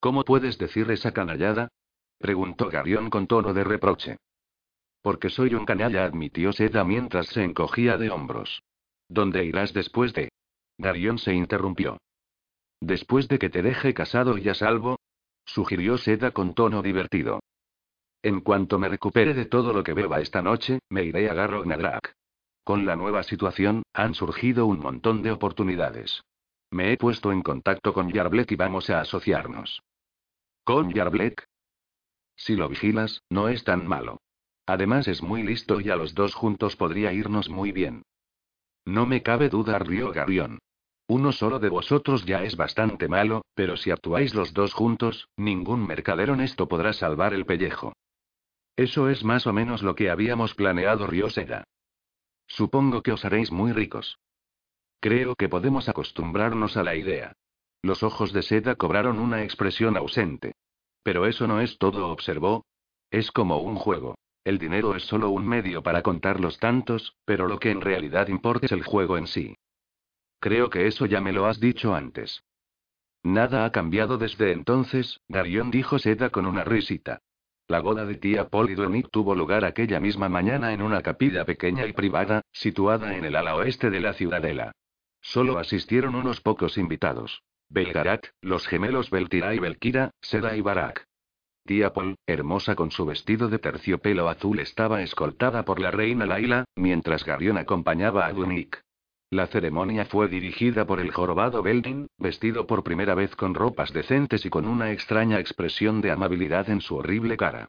¿Cómo puedes decir esa canallada? Preguntó Garión con tono de reproche. Porque soy un canalla, admitió Seda mientras se encogía de hombros. ¿Dónde irás después de? Garión se interrumpió. Después de que te deje casado y a salvo, sugirió Seda con tono divertido. En cuanto me recupere de todo lo que beba esta noche, me iré a Garro Nadrak. Con la nueva situación, han surgido un montón de oportunidades. Me he puesto en contacto con Yarbleck y vamos a asociarnos. ¿Con Yarbleck? Si lo vigilas, no es tan malo. Además es muy listo y a los dos juntos podría irnos muy bien. No me cabe duda, rió Garión. Uno solo de vosotros ya es bastante malo, pero si actuáis los dos juntos, ningún mercader honesto podrá salvar el pellejo. Eso es más o menos lo que habíamos planeado, rió Seda. Supongo que os haréis muy ricos. Creo que podemos acostumbrarnos a la idea. Los ojos de Seda cobraron una expresión ausente. Pero eso no es todo, observó. Es como un juego. El dinero es solo un medio para contar los tantos, pero lo que en realidad importa es el juego en sí. Creo que eso ya me lo has dicho antes. Nada ha cambiado desde entonces, Darion dijo Seda con una risita. La boda de tía y tuvo lugar aquella misma mañana en una capilla pequeña y privada, situada en el ala oeste de la ciudadela. Solo asistieron unos pocos invitados. Belgarat, los gemelos Beltira y Belkira, Seda y Barak. Tía Paul, hermosa con su vestido de terciopelo azul, estaba escoltada por la reina Laila, mientras Garion acompañaba a Dunik. La ceremonia fue dirigida por el jorobado Beldin, vestido por primera vez con ropas decentes y con una extraña expresión de amabilidad en su horrible cara.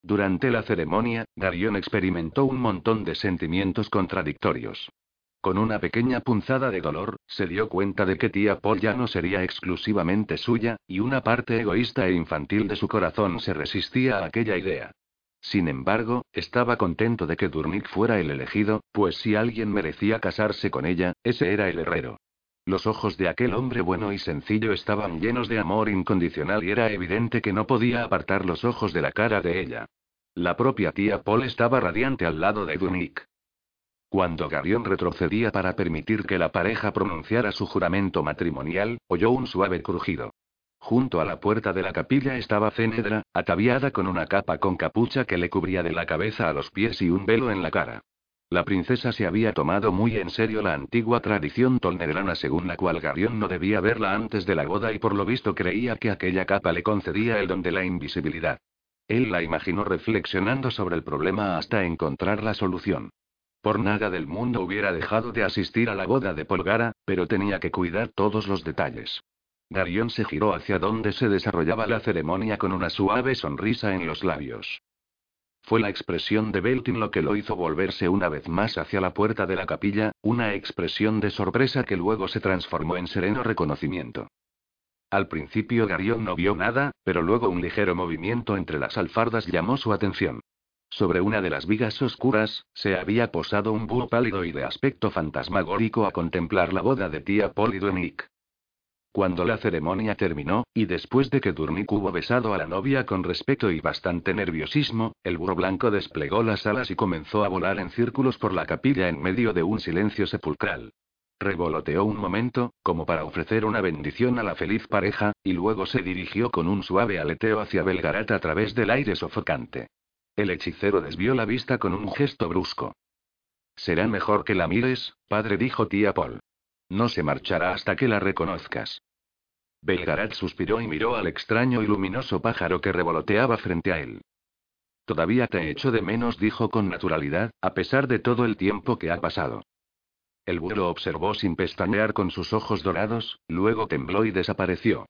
Durante la ceremonia, Darion experimentó un montón de sentimientos contradictorios. Con una pequeña punzada de dolor, se dio cuenta de que tía Paul ya no sería exclusivamente suya, y una parte egoísta e infantil de su corazón se resistía a aquella idea. Sin embargo, estaba contento de que Durnik fuera el elegido, pues si alguien merecía casarse con ella, ese era el herrero. Los ojos de aquel hombre bueno y sencillo estaban llenos de amor incondicional y era evidente que no podía apartar los ojos de la cara de ella. La propia tía Paul estaba radiante al lado de Durnik. Cuando Garión retrocedía para permitir que la pareja pronunciara su juramento matrimonial, oyó un suave crujido. Junto a la puerta de la capilla estaba Cenedra, ataviada con una capa con capucha que le cubría de la cabeza a los pies y un velo en la cara. La princesa se había tomado muy en serio la antigua tradición tolnederana según la cual Garión no debía verla antes de la boda y por lo visto creía que aquella capa le concedía el don de la invisibilidad. Él la imaginó reflexionando sobre el problema hasta encontrar la solución. Por nada del mundo hubiera dejado de asistir a la boda de Polgara, pero tenía que cuidar todos los detalles. Darión se giró hacia donde se desarrollaba la ceremonia con una suave sonrisa en los labios. Fue la expresión de Beltin lo que lo hizo volverse una vez más hacia la puerta de la capilla, una expresión de sorpresa que luego se transformó en sereno reconocimiento. Al principio Garión no vio nada, pero luego un ligero movimiento entre las alfardas llamó su atención. Sobre una de las vigas oscuras, se había posado un búho pálido y de aspecto fantasmagórico a contemplar la boda de tía Paul y Duenick. Cuando la ceremonia terminó, y después de que Durnik hubo besado a la novia con respeto y bastante nerviosismo, el burro blanco desplegó las alas y comenzó a volar en círculos por la capilla en medio de un silencio sepulcral. Revoloteó un momento, como para ofrecer una bendición a la feliz pareja, y luego se dirigió con un suave aleteo hacia Belgarat a través del aire sofocante. El hechicero desvió la vista con un gesto brusco. Será mejor que la mires, padre, dijo tía Paul. No se marchará hasta que la reconozcas. Belgarat suspiró y miró al extraño y luminoso pájaro que revoloteaba frente a él. Todavía te echo de menos, dijo con naturalidad, a pesar de todo el tiempo que ha pasado. El burro observó sin pestañear con sus ojos dorados, luego tembló y desapareció.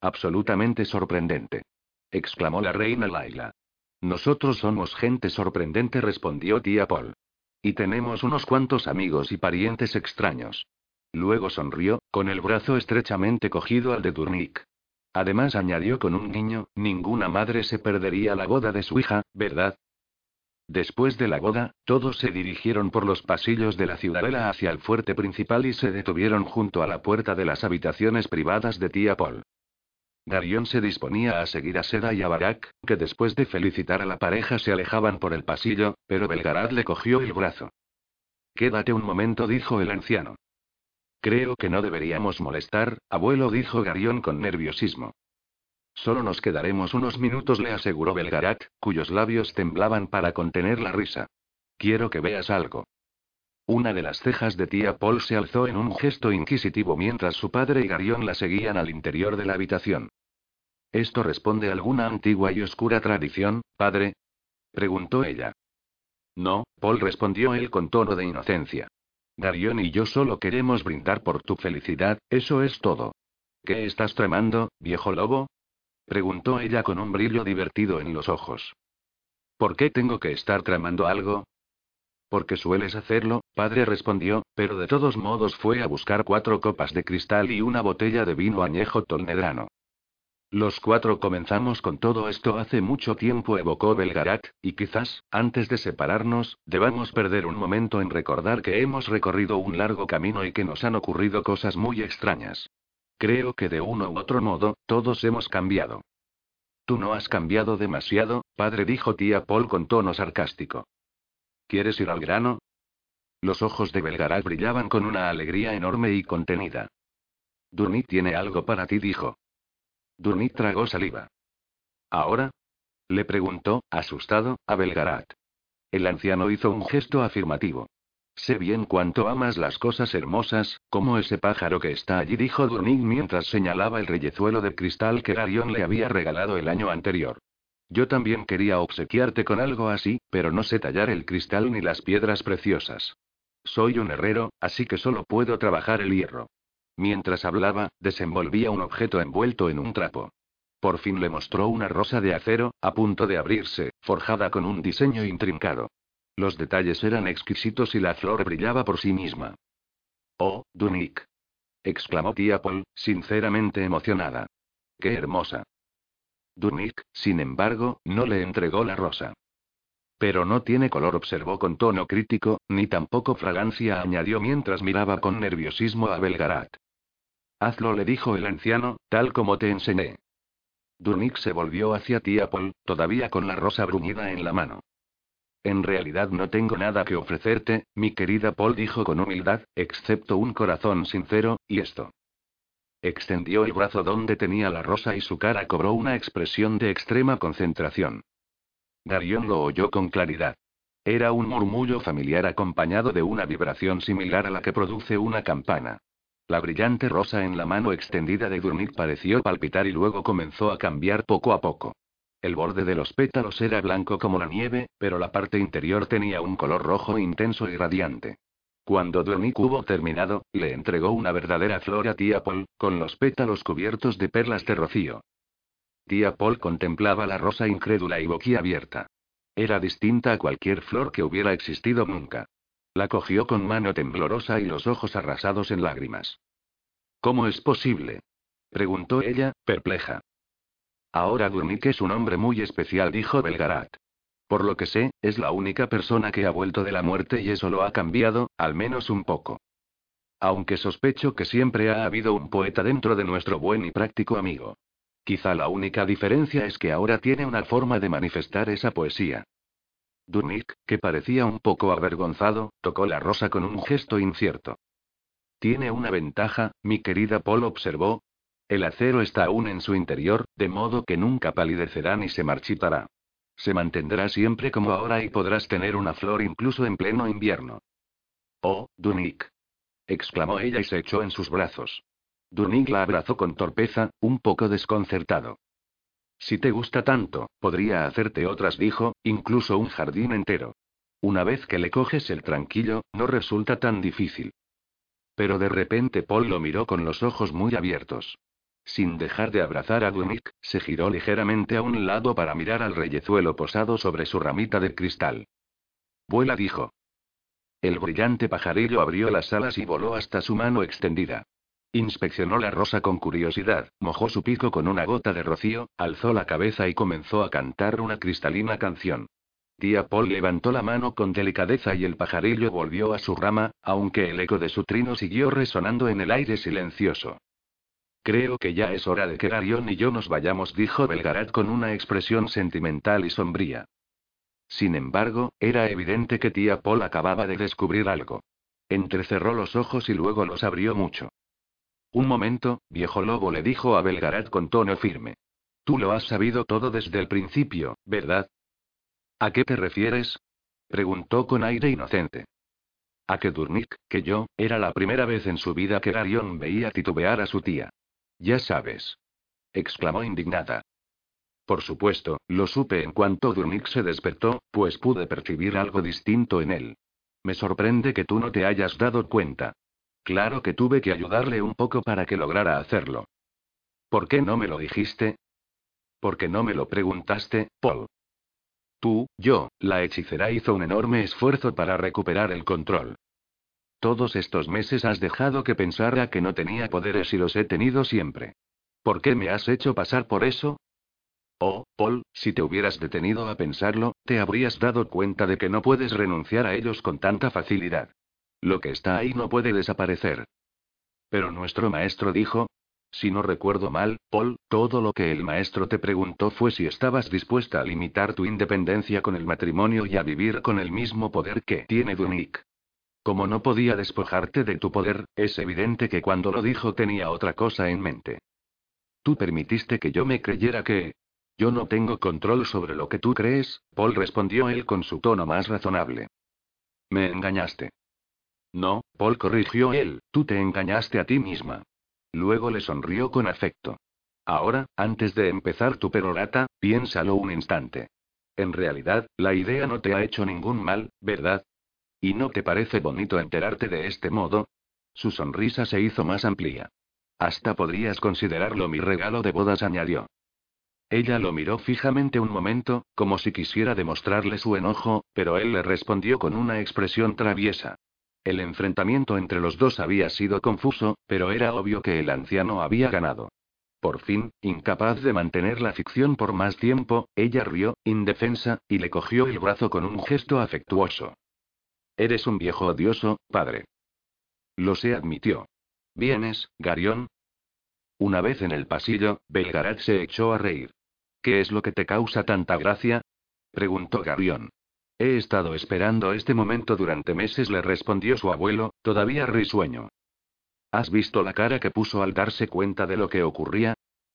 Absolutamente sorprendente. exclamó la reina Laila. Nosotros somos gente sorprendente, respondió tía Paul. Y tenemos unos cuantos amigos y parientes extraños. Luego sonrió, con el brazo estrechamente cogido al de Turnik. Además añadió con un niño, ninguna madre se perdería la boda de su hija, ¿verdad? Después de la boda, todos se dirigieron por los pasillos de la ciudadela hacia el fuerte principal y se detuvieron junto a la puerta de las habitaciones privadas de tía Paul. Darion se disponía a seguir a Seda y a Barak, que después de felicitar a la pareja se alejaban por el pasillo, pero Belgarad le cogió el brazo. Quédate un momento, dijo el anciano. Creo que no deberíamos molestar, abuelo, dijo Garión con nerviosismo. Solo nos quedaremos unos minutos, le aseguró Belgarat, cuyos labios temblaban para contener la risa. Quiero que veas algo. Una de las cejas de tía Paul se alzó en un gesto inquisitivo mientras su padre y Garión la seguían al interior de la habitación. ¿Esto responde a alguna antigua y oscura tradición, padre? preguntó ella. No, Paul respondió él con tono de inocencia. Garión y yo solo queremos brindar por tu felicidad, eso es todo. ¿Qué estás tramando, viejo lobo? preguntó ella con un brillo divertido en los ojos. ¿Por qué tengo que estar tramando algo? Porque sueles hacerlo, padre respondió, pero de todos modos fue a buscar cuatro copas de cristal y una botella de vino añejo tolnedrano. Los cuatro comenzamos con todo esto hace mucho tiempo, evocó Belgarat, y quizás, antes de separarnos, debamos perder un momento en recordar que hemos recorrido un largo camino y que nos han ocurrido cosas muy extrañas. Creo que de uno u otro modo, todos hemos cambiado. Tú no has cambiado demasiado, padre, dijo tía Paul con tono sarcástico. ¿Quieres ir al grano? Los ojos de Belgarat brillaban con una alegría enorme y contenida. Durnit tiene algo para ti, dijo. Durnit tragó saliva. ¿Ahora? Le preguntó, asustado, a Belgarat. El anciano hizo un gesto afirmativo. Sé bien cuánto amas las cosas hermosas, como ese pájaro que está allí, dijo Durnit mientras señalaba el reyezuelo de cristal que Garion le había regalado el año anterior. Yo también quería obsequiarte con algo así, pero no sé tallar el cristal ni las piedras preciosas. Soy un herrero, así que solo puedo trabajar el hierro. Mientras hablaba, desenvolvía un objeto envuelto en un trapo. Por fin le mostró una rosa de acero, a punto de abrirse, forjada con un diseño intrincado. Los detalles eran exquisitos y la flor brillaba por sí misma. Oh, Dunik. exclamó tía Paul, sinceramente emocionada. Qué hermosa. Durnik, sin embargo, no le entregó la rosa. Pero no tiene color, observó con tono crítico, ni tampoco fragancia, añadió mientras miraba con nerviosismo a Belgarat. Hazlo, le dijo el anciano, tal como te enseñé. Dunik se volvió hacia tía Paul, todavía con la rosa bruñida en la mano. En realidad no tengo nada que ofrecerte, mi querida Paul dijo con humildad, excepto un corazón sincero, y esto. Extendió el brazo donde tenía la rosa y su cara cobró una expresión de extrema concentración. Darion lo oyó con claridad. Era un murmullo familiar acompañado de una vibración similar a la que produce una campana. La brillante rosa en la mano extendida de Durnik pareció palpitar y luego comenzó a cambiar poco a poco. El borde de los pétalos era blanco como la nieve, pero la parte interior tenía un color rojo intenso y radiante. Cuando Durnik hubo terminado, le entregó una verdadera flor a tía Paul, con los pétalos cubiertos de perlas de rocío. Tía Paul contemplaba la rosa incrédula y boquiabierta. Era distinta a cualquier flor que hubiera existido nunca. La cogió con mano temblorosa y los ojos arrasados en lágrimas. ¿Cómo es posible? preguntó ella, perpleja. Ahora Durnik es un hombre muy especial, dijo Belgarat. Por lo que sé, es la única persona que ha vuelto de la muerte y eso lo ha cambiado, al menos un poco. Aunque sospecho que siempre ha habido un poeta dentro de nuestro buen y práctico amigo. Quizá la única diferencia es que ahora tiene una forma de manifestar esa poesía. Dunik, que parecía un poco avergonzado, tocó la rosa con un gesto incierto. Tiene una ventaja, mi querida Paul observó. El acero está aún en su interior, de modo que nunca palidecerá ni se marchitará. Se mantendrá siempre como ahora y podrás tener una flor incluso en pleno invierno. Oh, Dunik. exclamó ella y se echó en sus brazos. Dunig la abrazó con torpeza, un poco desconcertado. Si te gusta tanto, podría hacerte otras, dijo, incluso un jardín entero. Una vez que le coges el tranquillo, no resulta tan difícil. Pero de repente Paul lo miró con los ojos muy abiertos. Sin dejar de abrazar a Dunig, se giró ligeramente a un lado para mirar al reyezuelo posado sobre su ramita de cristal. Vuela, dijo. El brillante pajarillo abrió las alas y voló hasta su mano extendida. Inspeccionó la rosa con curiosidad, mojó su pico con una gota de rocío, alzó la cabeza y comenzó a cantar una cristalina canción. Tía Paul levantó la mano con delicadeza y el pajarillo volvió a su rama, aunque el eco de su trino siguió resonando en el aire silencioso. Creo que ya es hora de que Garion y yo nos vayamos, dijo Belgarat con una expresión sentimental y sombría. Sin embargo, era evidente que tía Paul acababa de descubrir algo. Entrecerró los ojos y luego los abrió mucho. Un momento, viejo lobo le dijo a Belgarat con tono firme. Tú lo has sabido todo desde el principio, ¿verdad? ¿A qué te refieres? preguntó con aire inocente. A que Durnik, que yo, era la primera vez en su vida que Garion veía titubear a su tía. Ya sabes. exclamó indignada. Por supuesto, lo supe en cuanto Durnik se despertó, pues pude percibir algo distinto en él. Me sorprende que tú no te hayas dado cuenta. Claro que tuve que ayudarle un poco para que lograra hacerlo. ¿Por qué no me lo dijiste? ¿Por qué no me lo preguntaste, Paul? Tú, yo, la hechicera hizo un enorme esfuerzo para recuperar el control. Todos estos meses has dejado que pensara que no tenía poderes y los he tenido siempre. ¿Por qué me has hecho pasar por eso? Oh, Paul, si te hubieras detenido a pensarlo, te habrías dado cuenta de que no puedes renunciar a ellos con tanta facilidad. Lo que está ahí no puede desaparecer. Pero nuestro maestro dijo, si no recuerdo mal, Paul, todo lo que el maestro te preguntó fue si estabas dispuesta a limitar tu independencia con el matrimonio y a vivir con el mismo poder que tiene Dunik. Como no podía despojarte de tu poder, es evidente que cuando lo dijo tenía otra cosa en mente. Tú permitiste que yo me creyera que... Yo no tengo control sobre lo que tú crees, Paul respondió él con su tono más razonable. Me engañaste. No, Paul corrigió él, tú te engañaste a ti misma. Luego le sonrió con afecto. Ahora, antes de empezar tu perorata, piénsalo un instante. En realidad, la idea no te ha hecho ningún mal, ¿verdad? ¿Y no te parece bonito enterarte de este modo? Su sonrisa se hizo más amplia. Hasta podrías considerarlo mi regalo de bodas, añadió. Ella lo miró fijamente un momento, como si quisiera demostrarle su enojo, pero él le respondió con una expresión traviesa. El enfrentamiento entre los dos había sido confuso, pero era obvio que el anciano había ganado. Por fin, incapaz de mantener la ficción por más tiempo, ella rió, indefensa, y le cogió el brazo con un gesto afectuoso. Eres un viejo odioso, padre. Lo sé, admitió. ¿Vienes, Garión? Una vez en el pasillo, Belgarat se echó a reír. ¿Qué es lo que te causa tanta gracia? preguntó Garión. He estado esperando este momento durante meses, le respondió su abuelo, todavía risueño. ¿Has visto la cara que puso al darse cuenta de lo que ocurría?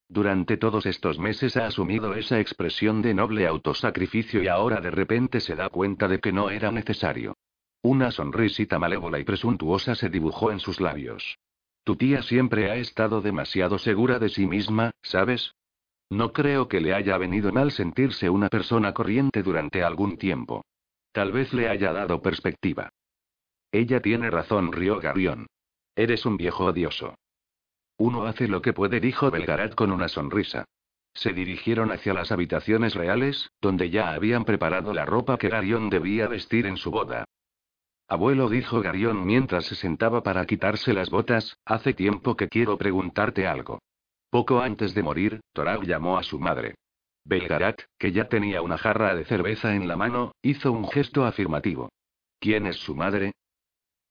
Durante todos estos meses ha asumido esa expresión de noble autosacrificio y ahora de repente se da cuenta de que no era necesario. Una sonrisita malévola y presuntuosa se dibujó en sus labios. Tu tía siempre ha estado demasiado segura de sí misma, ¿sabes? No creo que le haya venido mal sentirse una persona corriente durante algún tiempo. Tal vez le haya dado perspectiva. Ella tiene razón, rió Garión. Eres un viejo odioso. Uno hace lo que puede, dijo Belgarat con una sonrisa. Se dirigieron hacia las habitaciones reales, donde ya habían preparado la ropa que Garión debía vestir en su boda. Abuelo, dijo Garión mientras se sentaba para quitarse las botas, hace tiempo que quiero preguntarte algo. Poco antes de morir, Torag llamó a su madre. Belgarat, que ya tenía una jarra de cerveza en la mano, hizo un gesto afirmativo. ¿Quién es su madre?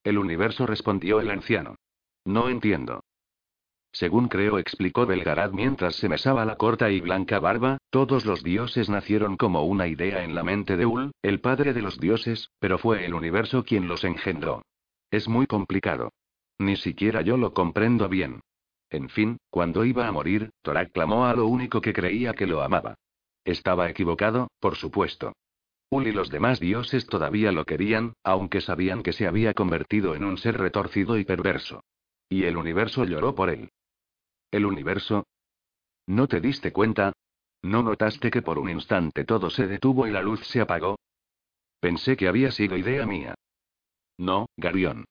El universo respondió el anciano. No entiendo. Según creo, explicó Belgarad mientras se mesaba la corta y blanca barba, todos los dioses nacieron como una idea en la mente de Ul, el padre de los dioses, pero fue el universo quien los engendró. Es muy complicado. Ni siquiera yo lo comprendo bien. En fin, cuando iba a morir, Torak clamó a lo único que creía que lo amaba. Estaba equivocado, por supuesto. Ul y los demás dioses todavía lo querían, aunque sabían que se había convertido en un ser retorcido y perverso. Y el universo lloró por él. ¿El universo? ¿No te diste cuenta? ¿No notaste que por un instante todo se detuvo y la luz se apagó? Pensé que había sido idea mía. No, Garión.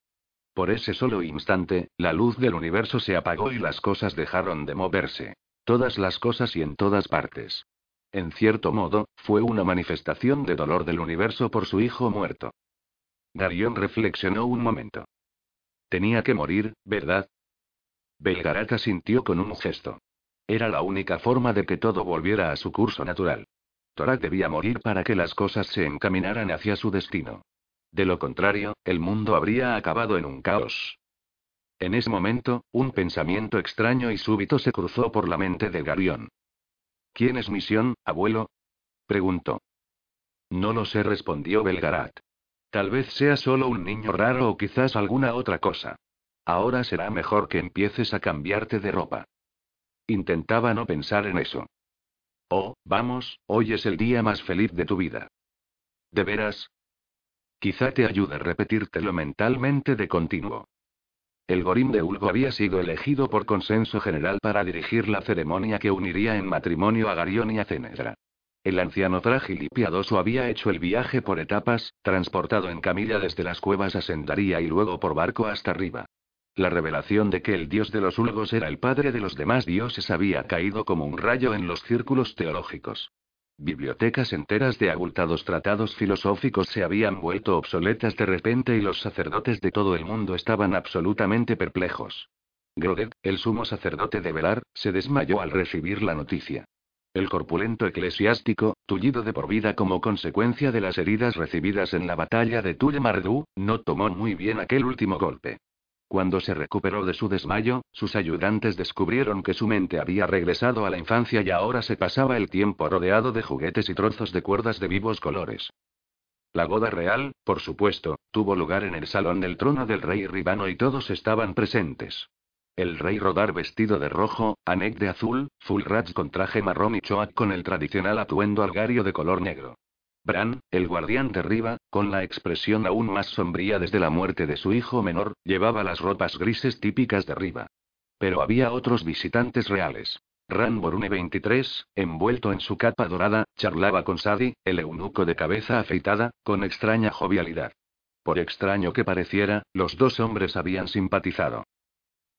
Por ese solo instante, la luz del universo se apagó y las cosas dejaron de moverse. Todas las cosas y en todas partes. En cierto modo, fue una manifestación de dolor del universo por su hijo muerto. Darion reflexionó un momento. Tenía que morir, ¿verdad? Belgarata sintió con un gesto. Era la única forma de que todo volviera a su curso natural. Torak debía morir para que las cosas se encaminaran hacia su destino. De lo contrario, el mundo habría acabado en un caos. En ese momento, un pensamiento extraño y súbito se cruzó por la mente de Garión. ¿Quién es Misión, abuelo? preguntó. No lo sé, respondió Belgarat. Tal vez sea solo un niño raro o quizás alguna otra cosa. Ahora será mejor que empieces a cambiarte de ropa. Intentaba no pensar en eso. Oh, vamos, hoy es el día más feliz de tu vida. ¿De veras? Quizá te ayude a repetírtelo mentalmente de continuo. El Gorim de Ulgo había sido elegido por consenso general para dirigir la ceremonia que uniría en matrimonio a Garión y a Cenedra. El anciano frágil y piadoso había hecho el viaje por etapas, transportado en camilla desde las cuevas a Sendaría y luego por barco hasta arriba. La revelación de que el dios de los Ulgos era el padre de los demás dioses había caído como un rayo en los círculos teológicos. Bibliotecas enteras de abultados tratados filosóficos se habían vuelto obsoletas de repente y los sacerdotes de todo el mundo estaban absolutamente perplejos. Grodet, el sumo sacerdote de Velar, se desmayó al recibir la noticia. El corpulento eclesiástico, tullido de por vida como consecuencia de las heridas recibidas en la batalla de Tulle Mardú, no tomó muy bien aquel último golpe. Cuando se recuperó de su desmayo, sus ayudantes descubrieron que su mente había regresado a la infancia y ahora se pasaba el tiempo rodeado de juguetes y trozos de cuerdas de vivos colores. La boda real, por supuesto, tuvo lugar en el salón del trono del rey Ribano y todos estaban presentes. El rey Rodar vestido de rojo, Anek de azul, Fulrats con traje marrón y Choak con el tradicional atuendo algario de color negro. Bran, el guardián de Riva, con la expresión aún más sombría desde la muerte de su hijo menor, llevaba las ropas grises típicas de Riva. Pero había otros visitantes reales. Ran Borune 23, envuelto en su capa dorada, charlaba con Sadi, el eunuco de cabeza afeitada, con extraña jovialidad. Por extraño que pareciera, los dos hombres habían simpatizado.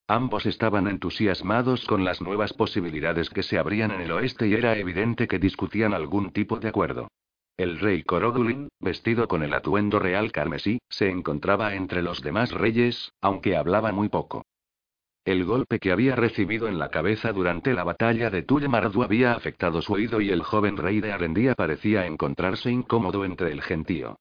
Ambos estaban entusiasmados con las nuevas posibilidades que se abrían en el oeste y era evidente que discutían algún tipo de acuerdo. El rey Corodulin, vestido con el atuendo real carmesí, se encontraba entre los demás reyes, aunque hablaba muy poco. El golpe que había recibido en la cabeza durante la batalla de Tullemardu había afectado su oído y el joven rey de Arendía parecía encontrarse incómodo entre el gentío.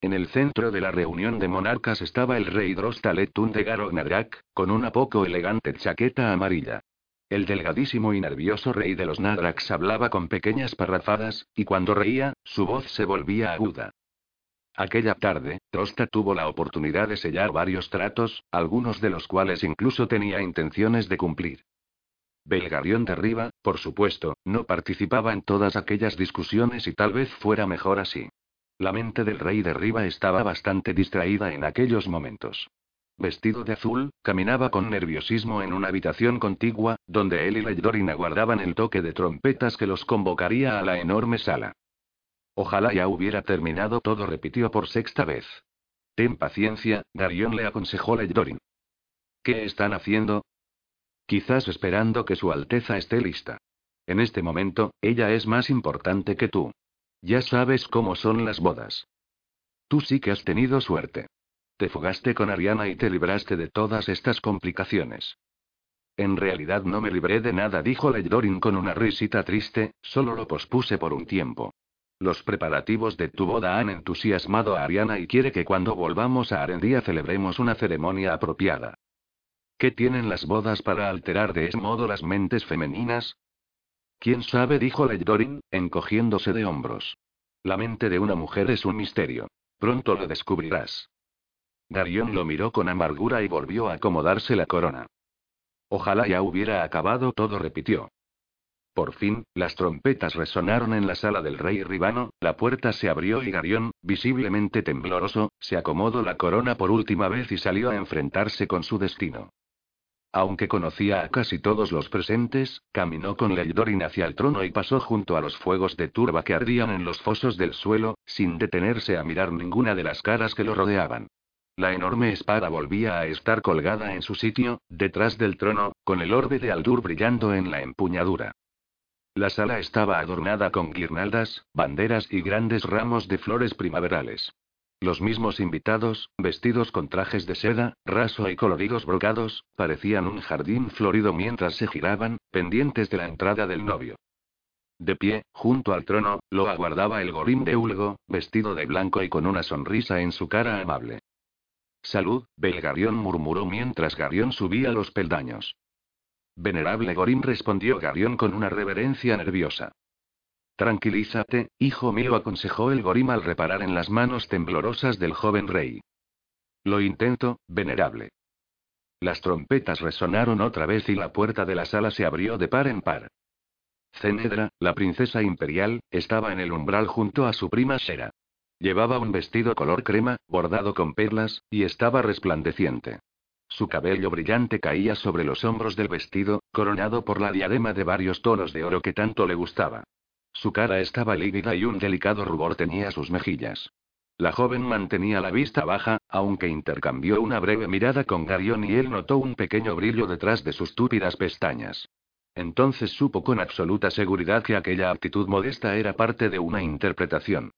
En el centro de la reunión de monarcas estaba el rey Drostaletun de Garognarak, con una poco elegante chaqueta amarilla. El delgadísimo y nervioso rey de los Nadrax hablaba con pequeñas parrafadas, y cuando reía, su voz se volvía aguda. Aquella tarde, Trosta tuvo la oportunidad de sellar varios tratos, algunos de los cuales incluso tenía intenciones de cumplir. Belgarión de Riva, por supuesto, no participaba en todas aquellas discusiones y tal vez fuera mejor así. La mente del rey de Riva estaba bastante distraída en aquellos momentos. Vestido de azul, caminaba con nerviosismo en una habitación contigua, donde él y Leydorina aguardaban el toque de trompetas que los convocaría a la enorme sala. Ojalá ya hubiera terminado todo, repitió por sexta vez. Ten paciencia, Darion le aconsejó Leyddorin. ¿Qué están haciendo? Quizás esperando que Su Alteza esté lista. En este momento, ella es más importante que tú. Ya sabes cómo son las bodas. Tú sí que has tenido suerte. Te fugaste con Ariana y te libraste de todas estas complicaciones. En realidad no me libré de nada, dijo Leyddorin con una risita triste, solo lo pospuse por un tiempo. Los preparativos de tu boda han entusiasmado a Ariana y quiere que cuando volvamos a Arendía celebremos una ceremonia apropiada. ¿Qué tienen las bodas para alterar de ese modo las mentes femeninas? ¿Quién sabe? dijo Leyddorin, encogiéndose de hombros. La mente de una mujer es un misterio. Pronto lo descubrirás. Darion lo miró con amargura y volvió a acomodarse la corona. Ojalá ya hubiera acabado todo, repitió. Por fin, las trompetas resonaron en la sala del rey Ribano, la puerta se abrió y Garión, visiblemente tembloroso, se acomodó la corona por última vez y salió a enfrentarse con su destino. Aunque conocía a casi todos los presentes, caminó con Leildorin hacia el trono y pasó junto a los fuegos de turba que ardían en los fosos del suelo, sin detenerse a mirar ninguna de las caras que lo rodeaban. La enorme espada volvía a estar colgada en su sitio, detrás del trono, con el orbe de Aldur brillando en la empuñadura. La sala estaba adornada con guirnaldas, banderas y grandes ramos de flores primaverales. Los mismos invitados, vestidos con trajes de seda, raso y coloridos brocados, parecían un jardín florido mientras se giraban, pendientes de la entrada del novio. De pie, junto al trono, lo aguardaba el gorim de Ulgo, vestido de blanco y con una sonrisa en su cara amable. Salud, Belgarión murmuró mientras Garión subía los peldaños. Venerable Gorim respondió Garión con una reverencia nerviosa. Tranquilízate, hijo mío, aconsejó el Gorim al reparar en las manos temblorosas del joven rey. Lo intento, venerable. Las trompetas resonaron otra vez y la puerta de la sala se abrió de par en par. Cenedra, la princesa imperial, estaba en el umbral junto a su prima Sera. Llevaba un vestido color crema, bordado con perlas, y estaba resplandeciente. Su cabello brillante caía sobre los hombros del vestido, coronado por la diadema de varios tonos de oro que tanto le gustaba. Su cara estaba lívida y un delicado rubor tenía sus mejillas. La joven mantenía la vista baja, aunque intercambió una breve mirada con Garión y él notó un pequeño brillo detrás de sus túpidas pestañas. Entonces supo con absoluta seguridad que aquella actitud modesta era parte de una interpretación.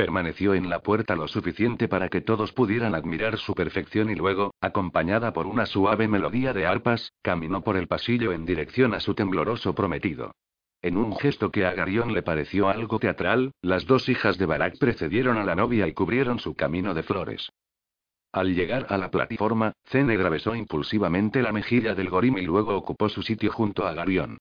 Permaneció en la puerta lo suficiente para que todos pudieran admirar su perfección y luego, acompañada por una suave melodía de arpas, caminó por el pasillo en dirección a su tembloroso prometido. En un gesto que a Garión le pareció algo teatral, las dos hijas de Barak precedieron a la novia y cubrieron su camino de flores. Al llegar a la plataforma, Cenegra besó impulsivamente la mejilla del Gorim y luego ocupó su sitio junto a Garión.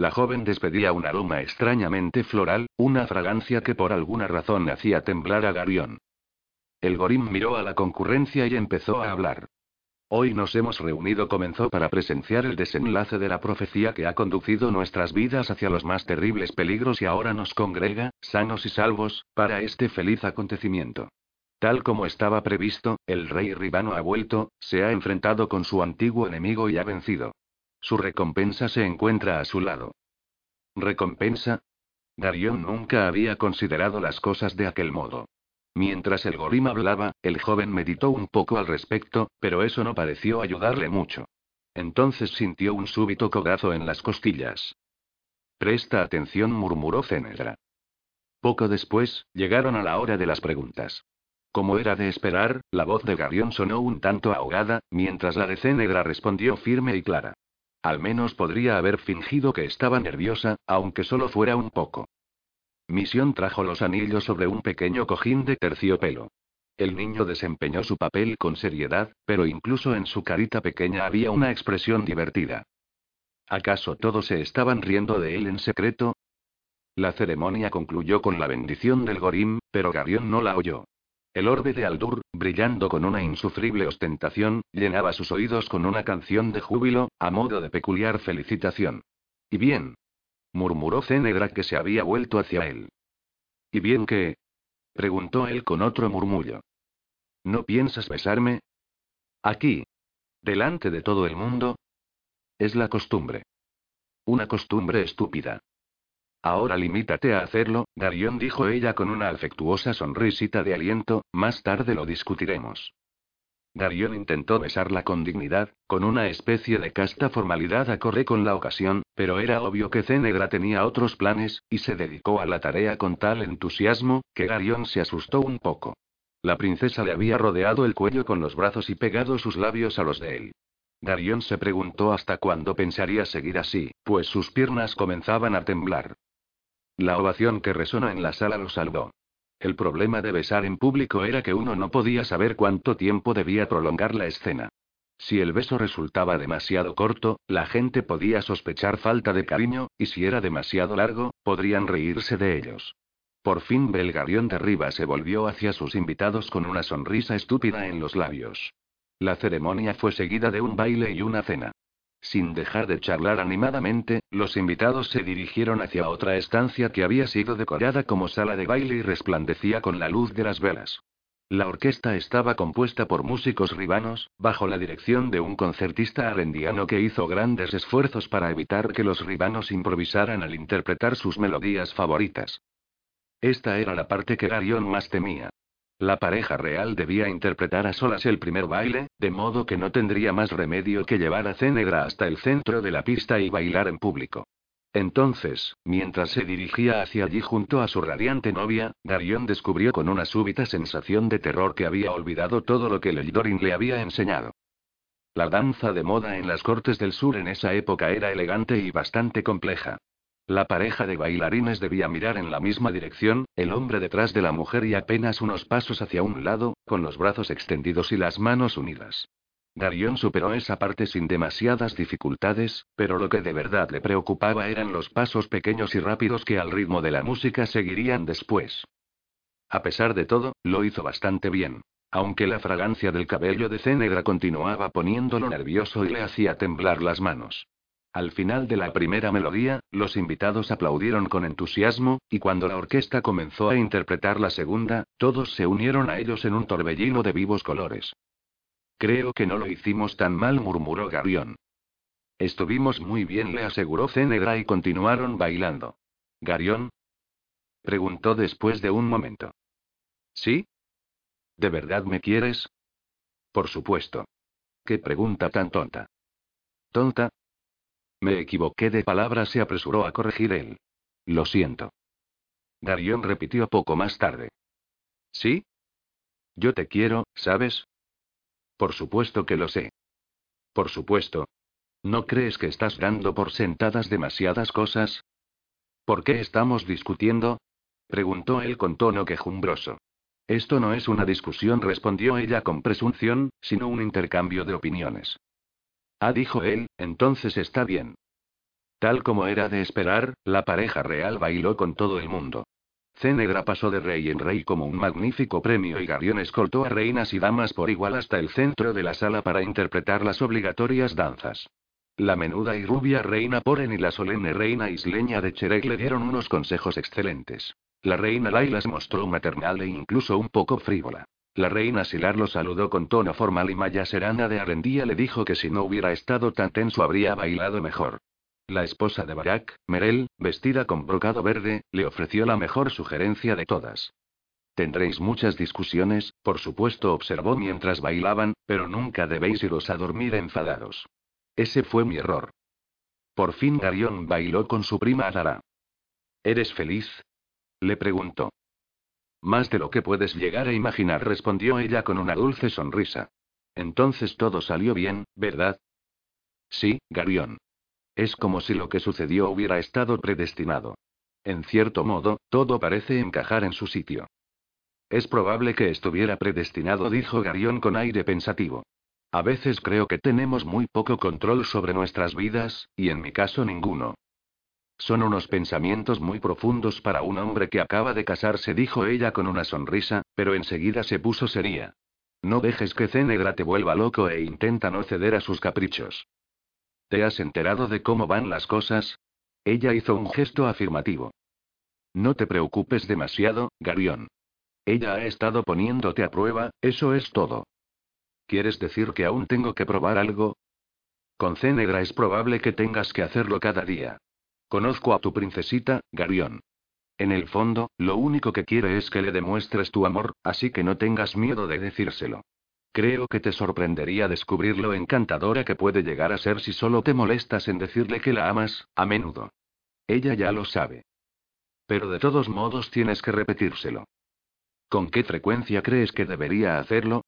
La joven despedía un aroma extrañamente floral, una fragancia que por alguna razón hacía temblar a Garión. El Gorim miró a la concurrencia y empezó a hablar. Hoy nos hemos reunido, comenzó para presenciar el desenlace de la profecía que ha conducido nuestras vidas hacia los más terribles peligros y ahora nos congrega, sanos y salvos, para este feliz acontecimiento. Tal como estaba previsto, el rey Ribano ha vuelto, se ha enfrentado con su antiguo enemigo y ha vencido. Su recompensa se encuentra a su lado. ¿Recompensa? Darion nunca había considerado las cosas de aquel modo. Mientras el Gorim hablaba, el joven meditó un poco al respecto, pero eso no pareció ayudarle mucho. Entonces sintió un súbito codazo en las costillas. Presta atención, murmuró Cenedra. Poco después, llegaron a la hora de las preguntas. Como era de esperar, la voz de Garión sonó un tanto ahogada, mientras la de Cenegra respondió firme y clara. Al menos podría haber fingido que estaba nerviosa, aunque solo fuera un poco. Misión trajo los anillos sobre un pequeño cojín de terciopelo. El niño desempeñó su papel con seriedad, pero incluso en su carita pequeña había una expresión divertida. ¿Acaso todos se estaban riendo de él en secreto? La ceremonia concluyó con la bendición del Gorim, pero Garión no la oyó. El orbe de Aldur, brillando con una insufrible ostentación, llenaba sus oídos con una canción de júbilo, a modo de peculiar felicitación. ¿Y bien? murmuró Cenegra que se había vuelto hacia él. ¿Y bien qué? preguntó él con otro murmullo. ¿No piensas besarme? Aquí. Delante de todo el mundo. Es la costumbre. Una costumbre estúpida. Ahora limítate a hacerlo, Darión dijo ella con una afectuosa sonrisita de aliento, más tarde lo discutiremos. Darión intentó besarla con dignidad, con una especie de casta formalidad acorde con la ocasión, pero era obvio que Cenegra tenía otros planes, y se dedicó a la tarea con tal entusiasmo, que Darión se asustó un poco. La princesa le había rodeado el cuello con los brazos y pegado sus labios a los de él. Darión se preguntó hasta cuándo pensaría seguir así, pues sus piernas comenzaban a temblar. La ovación que resonó en la sala lo salvó. El problema de besar en público era que uno no podía saber cuánto tiempo debía prolongar la escena. Si el beso resultaba demasiado corto, la gente podía sospechar falta de cariño, y si era demasiado largo, podrían reírse de ellos. Por fin Belgarión de Riva se volvió hacia sus invitados con una sonrisa estúpida en los labios. La ceremonia fue seguida de un baile y una cena. Sin dejar de charlar animadamente, los invitados se dirigieron hacia otra estancia que había sido decorada como sala de baile y resplandecía con la luz de las velas. La orquesta estaba compuesta por músicos ribanos, bajo la dirección de un concertista arendiano que hizo grandes esfuerzos para evitar que los ribanos improvisaran al interpretar sus melodías favoritas. Esta era la parte que Garión más temía. La pareja real debía interpretar a solas el primer baile, de modo que no tendría más remedio que llevar a Cenegra hasta el centro de la pista y bailar en público. Entonces, mientras se dirigía hacia allí junto a su radiante novia, Darión descubrió con una súbita sensación de terror que había olvidado todo lo que Leldorin le había enseñado. La danza de moda en las cortes del sur en esa época era elegante y bastante compleja. La pareja de bailarines debía mirar en la misma dirección, el hombre detrás de la mujer y apenas unos pasos hacia un lado, con los brazos extendidos y las manos unidas. Darión superó esa parte sin demasiadas dificultades, pero lo que de verdad le preocupaba eran los pasos pequeños y rápidos que al ritmo de la música seguirían después. A pesar de todo, lo hizo bastante bien. Aunque la fragancia del cabello de Cenegra continuaba poniéndolo nervioso y le hacía temblar las manos. Al final de la primera melodía, los invitados aplaudieron con entusiasmo, y cuando la orquesta comenzó a interpretar la segunda, todos se unieron a ellos en un torbellino de vivos colores. Creo que no lo hicimos tan mal, murmuró Garión. Estuvimos muy bien, le aseguró Cenegra y continuaron bailando. ¿Garión? preguntó después de un momento. ¿Sí? ¿De verdad me quieres? Por supuesto. ¿Qué pregunta tan tonta? Tonta, me equivoqué de palabra, se apresuró a corregir él. Lo siento. Darión repitió poco más tarde. ¿Sí? Yo te quiero, ¿sabes? Por supuesto que lo sé. Por supuesto. ¿No crees que estás dando por sentadas demasiadas cosas? ¿Por qué estamos discutiendo? preguntó él con tono quejumbroso. Esto no es una discusión, respondió ella con presunción, sino un intercambio de opiniones. Ah, dijo él, entonces está bien. Tal como era de esperar, la pareja real bailó con todo el mundo. Cenegra pasó de rey en rey como un magnífico premio y Garión escoltó a reinas y damas por igual hasta el centro de la sala para interpretar las obligatorias danzas. La menuda y rubia reina Poren y la solemne reina isleña de Cherek le dieron unos consejos excelentes. La reina Laila se mostró maternal e incluso un poco frívola. La reina Silar lo saludó con tono formal y Maya Serana de Arendía le dijo que si no hubiera estado tan tenso habría bailado mejor. La esposa de Barak, Merel, vestida con brocado verde, le ofreció la mejor sugerencia de todas. Tendréis muchas discusiones, por supuesto, observó mientras bailaban, pero nunca debéis iros a dormir enfadados. Ese fue mi error. Por fin Garión bailó con su prima Adara. ¿Eres feliz? Le preguntó. Más de lo que puedes llegar a imaginar, respondió ella con una dulce sonrisa. Entonces todo salió bien, ¿verdad? Sí, Garión. Es como si lo que sucedió hubiera estado predestinado. En cierto modo, todo parece encajar en su sitio. Es probable que estuviera predestinado, dijo Garión con aire pensativo. A veces creo que tenemos muy poco control sobre nuestras vidas, y en mi caso ninguno. Son unos pensamientos muy profundos para un hombre que acaba de casarse, dijo ella con una sonrisa, pero enseguida se puso seria. No dejes que Cenegra te vuelva loco e intenta no ceder a sus caprichos. ¿Te has enterado de cómo van las cosas? Ella hizo un gesto afirmativo. No te preocupes demasiado, Garión. Ella ha estado poniéndote a prueba, eso es todo. ¿Quieres decir que aún tengo que probar algo? Con Cenegra es probable que tengas que hacerlo cada día. Conozco a tu princesita, Garión. En el fondo, lo único que quiere es que le demuestres tu amor, así que no tengas miedo de decírselo. Creo que te sorprendería descubrir lo encantadora que puede llegar a ser si solo te molestas en decirle que la amas, a menudo. Ella ya lo sabe. Pero de todos modos tienes que repetírselo. ¿Con qué frecuencia crees que debería hacerlo?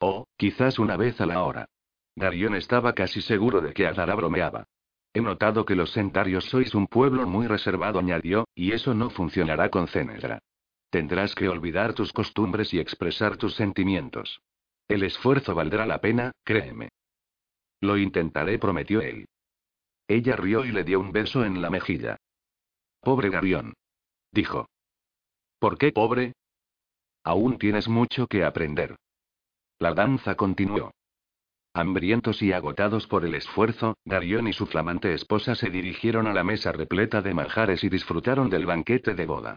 Oh, quizás una vez a la hora. Garión estaba casi seguro de que Adara bromeaba. He notado que los centarios sois un pueblo muy reservado, añadió, y eso no funcionará con Cenedra. Tendrás que olvidar tus costumbres y expresar tus sentimientos. El esfuerzo valdrá la pena, créeme. Lo intentaré, prometió él. Ella rió y le dio un beso en la mejilla. Pobre Garión. Dijo. ¿Por qué pobre? Aún tienes mucho que aprender. La danza continuó. Hambrientos y agotados por el esfuerzo, Darión y su flamante esposa se dirigieron a la mesa repleta de manjares y disfrutaron del banquete de boda.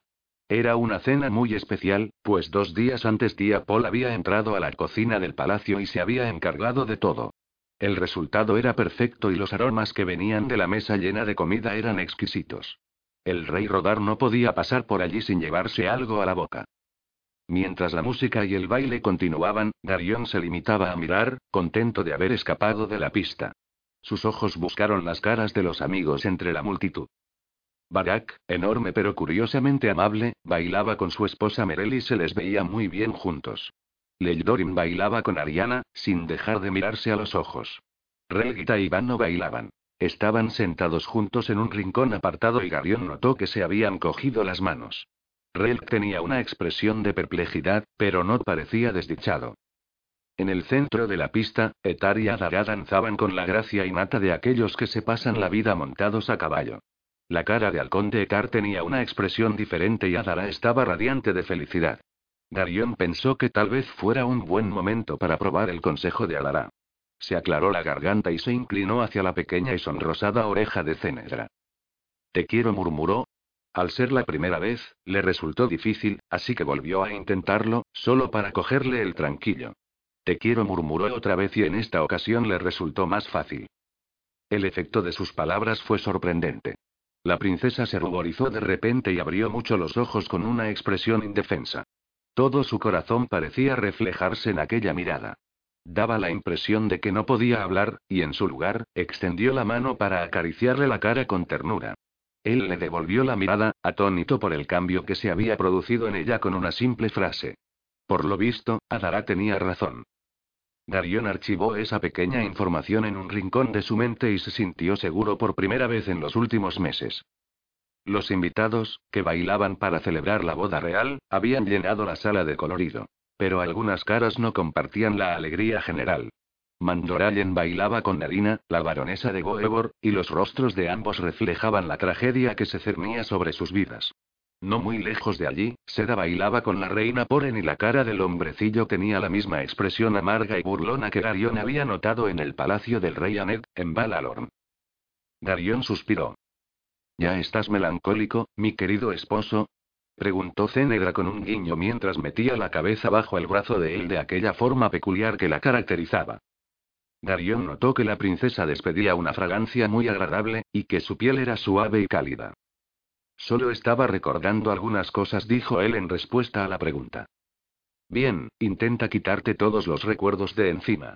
Era una cena muy especial, pues dos días antes Tía Paul había entrado a la cocina del palacio y se había encargado de todo. El resultado era perfecto y los aromas que venían de la mesa llena de comida eran exquisitos. El rey Rodar no podía pasar por allí sin llevarse algo a la boca. Mientras la música y el baile continuaban, Darion se limitaba a mirar, contento de haber escapado de la pista. Sus ojos buscaron las caras de los amigos entre la multitud. Barak, enorme pero curiosamente amable, bailaba con su esposa Merel y se les veía muy bien juntos. Leydorin bailaba con Ariana, sin dejar de mirarse a los ojos. Relgita y Vano bailaban. Estaban sentados juntos en un rincón apartado y Garion notó que se habían cogido las manos. Relk tenía una expresión de perplejidad, pero no parecía desdichado. En el centro de la pista, Etar y Adara danzaban con la gracia innata de aquellos que se pasan la vida montados a caballo. La cara de halcón Etar tenía una expresión diferente y Adara estaba radiante de felicidad. Darion pensó que tal vez fuera un buen momento para probar el consejo de Adara. Se aclaró la garganta y se inclinó hacia la pequeña y sonrosada oreja de Cenedra. Te quiero, murmuró, al ser la primera vez, le resultó difícil, así que volvió a intentarlo, solo para cogerle el tranquillo. Te quiero, murmuró otra vez y en esta ocasión le resultó más fácil. El efecto de sus palabras fue sorprendente. La princesa se ruborizó de repente y abrió mucho los ojos con una expresión indefensa. Todo su corazón parecía reflejarse en aquella mirada. Daba la impresión de que no podía hablar, y en su lugar, extendió la mano para acariciarle la cara con ternura. Él le devolvió la mirada, atónito por el cambio que se había producido en ella con una simple frase. Por lo visto, Adara tenía razón. Darion archivó esa pequeña información en un rincón de su mente y se sintió seguro por primera vez en los últimos meses. Los invitados, que bailaban para celebrar la boda real, habían llenado la sala de colorido. Pero algunas caras no compartían la alegría general. Mandorallen bailaba con Narina, la baronesa de Goebor, y los rostros de ambos reflejaban la tragedia que se cernía sobre sus vidas. No muy lejos de allí, Seda bailaba con la reina Poren y la cara del hombrecillo tenía la misma expresión amarga y burlona que Darion había notado en el palacio del rey Anet, en Balalorn. Darion suspiró. ¿Ya estás melancólico, mi querido esposo? preguntó Cenegra con un guiño mientras metía la cabeza bajo el brazo de él de aquella forma peculiar que la caracterizaba. Darion notó que la princesa despedía una fragancia muy agradable, y que su piel era suave y cálida. Solo estaba recordando algunas cosas, dijo él en respuesta a la pregunta. Bien, intenta quitarte todos los recuerdos de encima.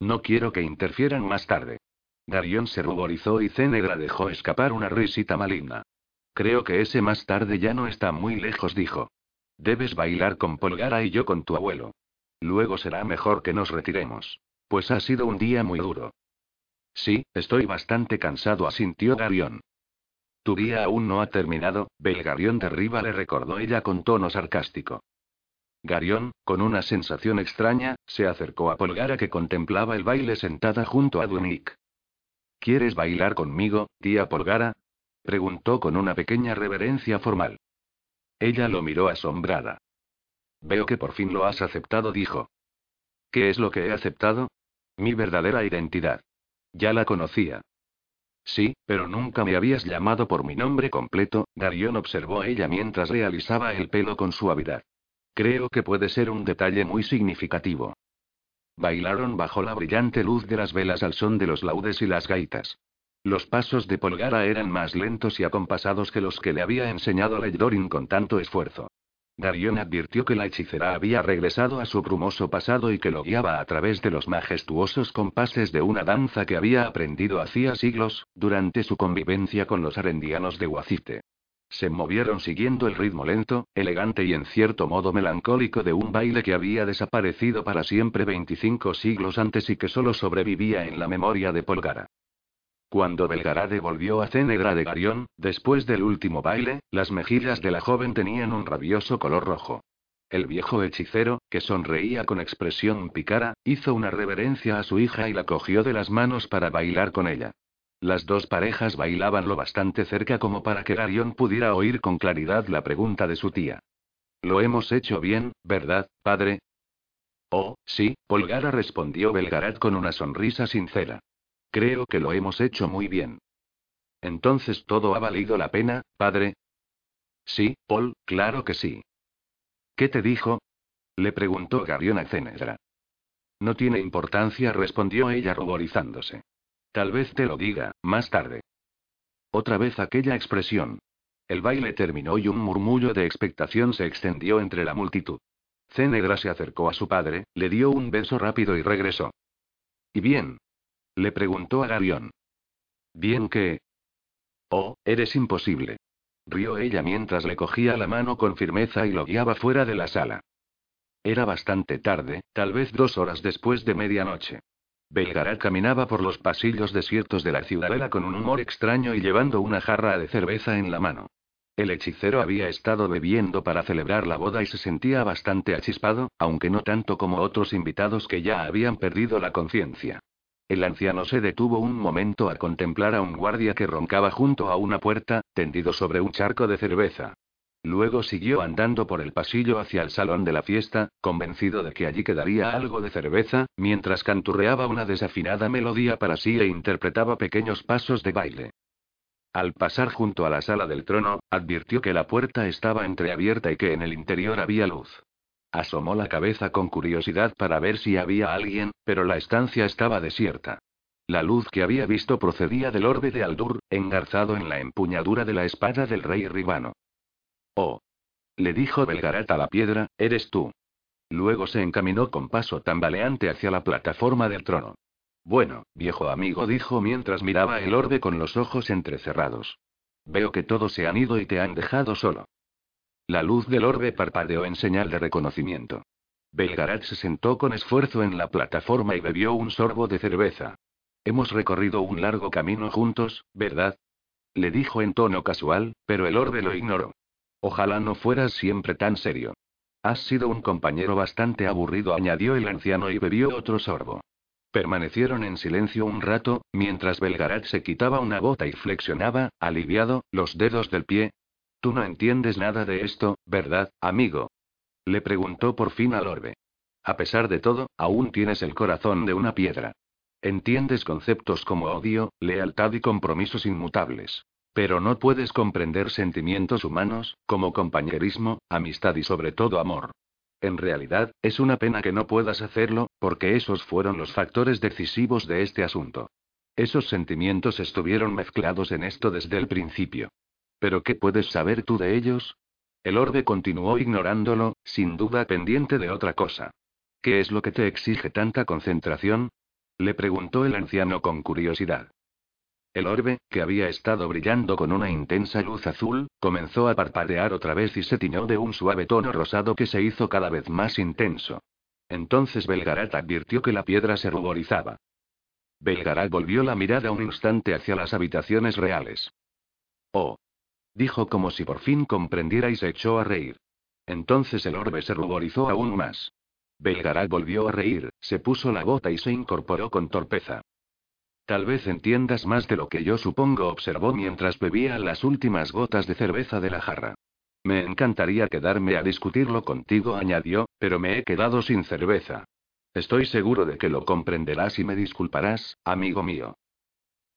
No quiero que interfieran más tarde. Darion se ruborizó y Cenegra dejó escapar una risita maligna. Creo que ese más tarde ya no está muy lejos, dijo. Debes bailar con Polgara y yo con tu abuelo. Luego será mejor que nos retiremos. Pues ha sido un día muy duro. Sí, estoy bastante cansado, asintió Garión. Tu día aún no ha terminado, Belgarión de Riva le recordó ella con tono sarcástico. Garión, con una sensación extraña, se acercó a Polgara que contemplaba el baile sentada junto a Dunik. ¿Quieres bailar conmigo, tía Polgara? preguntó con una pequeña reverencia formal. Ella lo miró asombrada. Veo que por fin lo has aceptado, dijo. ¿Qué es lo que he aceptado? Mi verdadera identidad. Ya la conocía. Sí, pero nunca me habías llamado por mi nombre completo, Darion observó ella mientras realizaba el pelo con suavidad. Creo que puede ser un detalle muy significativo. Bailaron bajo la brillante luz de las velas al son de los laudes y las gaitas. Los pasos de Polgara eran más lentos y acompasados que los que le había enseñado Leiddorin con tanto esfuerzo. Darion advirtió que la hechicera había regresado a su brumoso pasado y que lo guiaba a través de los majestuosos compases de una danza que había aprendido hacía siglos, durante su convivencia con los arendianos de Huacite. Se movieron siguiendo el ritmo lento, elegante y en cierto modo melancólico de un baile que había desaparecido para siempre 25 siglos antes y que solo sobrevivía en la memoria de Polgara. Cuando Belgarade volvió a Cenegra de Garión, después del último baile, las mejillas de la joven tenían un rabioso color rojo. El viejo hechicero, que sonreía con expresión pícara, hizo una reverencia a su hija y la cogió de las manos para bailar con ella. Las dos parejas bailaban lo bastante cerca como para que Garión pudiera oír con claridad la pregunta de su tía. Lo hemos hecho bien, ¿verdad, padre? Oh, sí, Polgara respondió Belgarad con una sonrisa sincera. Creo que lo hemos hecho muy bien. Entonces todo ha valido la pena, padre. Sí, Paul, claro que sí. ¿Qué te dijo? Le preguntó Garion a Cenedra. No tiene importancia, respondió ella ruborizándose. Tal vez te lo diga, más tarde. Otra vez aquella expresión. El baile terminó y un murmullo de expectación se extendió entre la multitud. Cenedra se acercó a su padre, le dio un beso rápido y regresó. ¿Y bien? Le preguntó a Garión. Bien que. Oh, eres imposible. Rió ella mientras le cogía la mano con firmeza y lo guiaba fuera de la sala. Era bastante tarde, tal vez dos horas después de medianoche. Belgarat caminaba por los pasillos desiertos de la ciudadela con un humor extraño y llevando una jarra de cerveza en la mano. El hechicero había estado bebiendo para celebrar la boda y se sentía bastante achispado, aunque no tanto como otros invitados que ya habían perdido la conciencia. El anciano se detuvo un momento a contemplar a un guardia que roncaba junto a una puerta, tendido sobre un charco de cerveza. Luego siguió andando por el pasillo hacia el salón de la fiesta, convencido de que allí quedaría algo de cerveza, mientras canturreaba una desafinada melodía para sí e interpretaba pequeños pasos de baile. Al pasar junto a la sala del trono, advirtió que la puerta estaba entreabierta y que en el interior había luz. Asomó la cabeza con curiosidad para ver si había alguien, pero la estancia estaba desierta. La luz que había visto procedía del orbe de Aldur, engarzado en la empuñadura de la espada del rey Ribano. Oh. Le dijo Belgarat a la piedra, eres tú. Luego se encaminó con paso tambaleante hacia la plataforma del trono. Bueno, viejo amigo, dijo mientras miraba el orbe con los ojos entrecerrados. Veo que todos se han ido y te han dejado solo. La luz del orbe parpadeó en señal de reconocimiento. Belgarat se sentó con esfuerzo en la plataforma y bebió un sorbo de cerveza. Hemos recorrido un largo camino juntos, ¿verdad? Le dijo en tono casual, pero el orbe lo ignoró. Ojalá no fueras siempre tan serio. Has sido un compañero bastante aburrido, añadió el anciano y bebió otro sorbo. Permanecieron en silencio un rato, mientras Belgarat se quitaba una bota y flexionaba, aliviado, los dedos del pie, Tú no entiendes nada de esto, ¿verdad, amigo? Le preguntó por fin al orbe. A pesar de todo, aún tienes el corazón de una piedra. Entiendes conceptos como odio, lealtad y compromisos inmutables. Pero no puedes comprender sentimientos humanos, como compañerismo, amistad y sobre todo amor. En realidad, es una pena que no puedas hacerlo, porque esos fueron los factores decisivos de este asunto. Esos sentimientos estuvieron mezclados en esto desde el principio. ¿Pero qué puedes saber tú de ellos? El orbe continuó ignorándolo, sin duda pendiente de otra cosa. ¿Qué es lo que te exige tanta concentración? Le preguntó el anciano con curiosidad. El orbe, que había estado brillando con una intensa luz azul, comenzó a parpadear otra vez y se tiñó de un suave tono rosado que se hizo cada vez más intenso. Entonces Belgarat advirtió que la piedra se ruborizaba. Belgarat volvió la mirada un instante hacia las habitaciones reales. Oh. Dijo como si por fin comprendiera y se echó a reír. Entonces el orbe se ruborizó aún más. Belgarat volvió a reír, se puso la bota y se incorporó con torpeza. Tal vez entiendas más de lo que yo supongo, observó mientras bebía las últimas gotas de cerveza de la jarra. Me encantaría quedarme a discutirlo contigo, añadió, pero me he quedado sin cerveza. Estoy seguro de que lo comprenderás y me disculparás, amigo mío.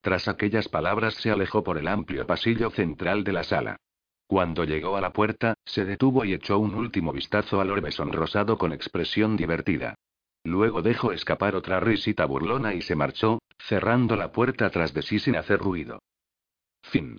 Tras aquellas palabras se alejó por el amplio pasillo central de la sala. Cuando llegó a la puerta, se detuvo y echó un último vistazo al orbe sonrosado con expresión divertida. Luego dejó escapar otra risita burlona y se marchó, cerrando la puerta tras de sí sin hacer ruido. Fin.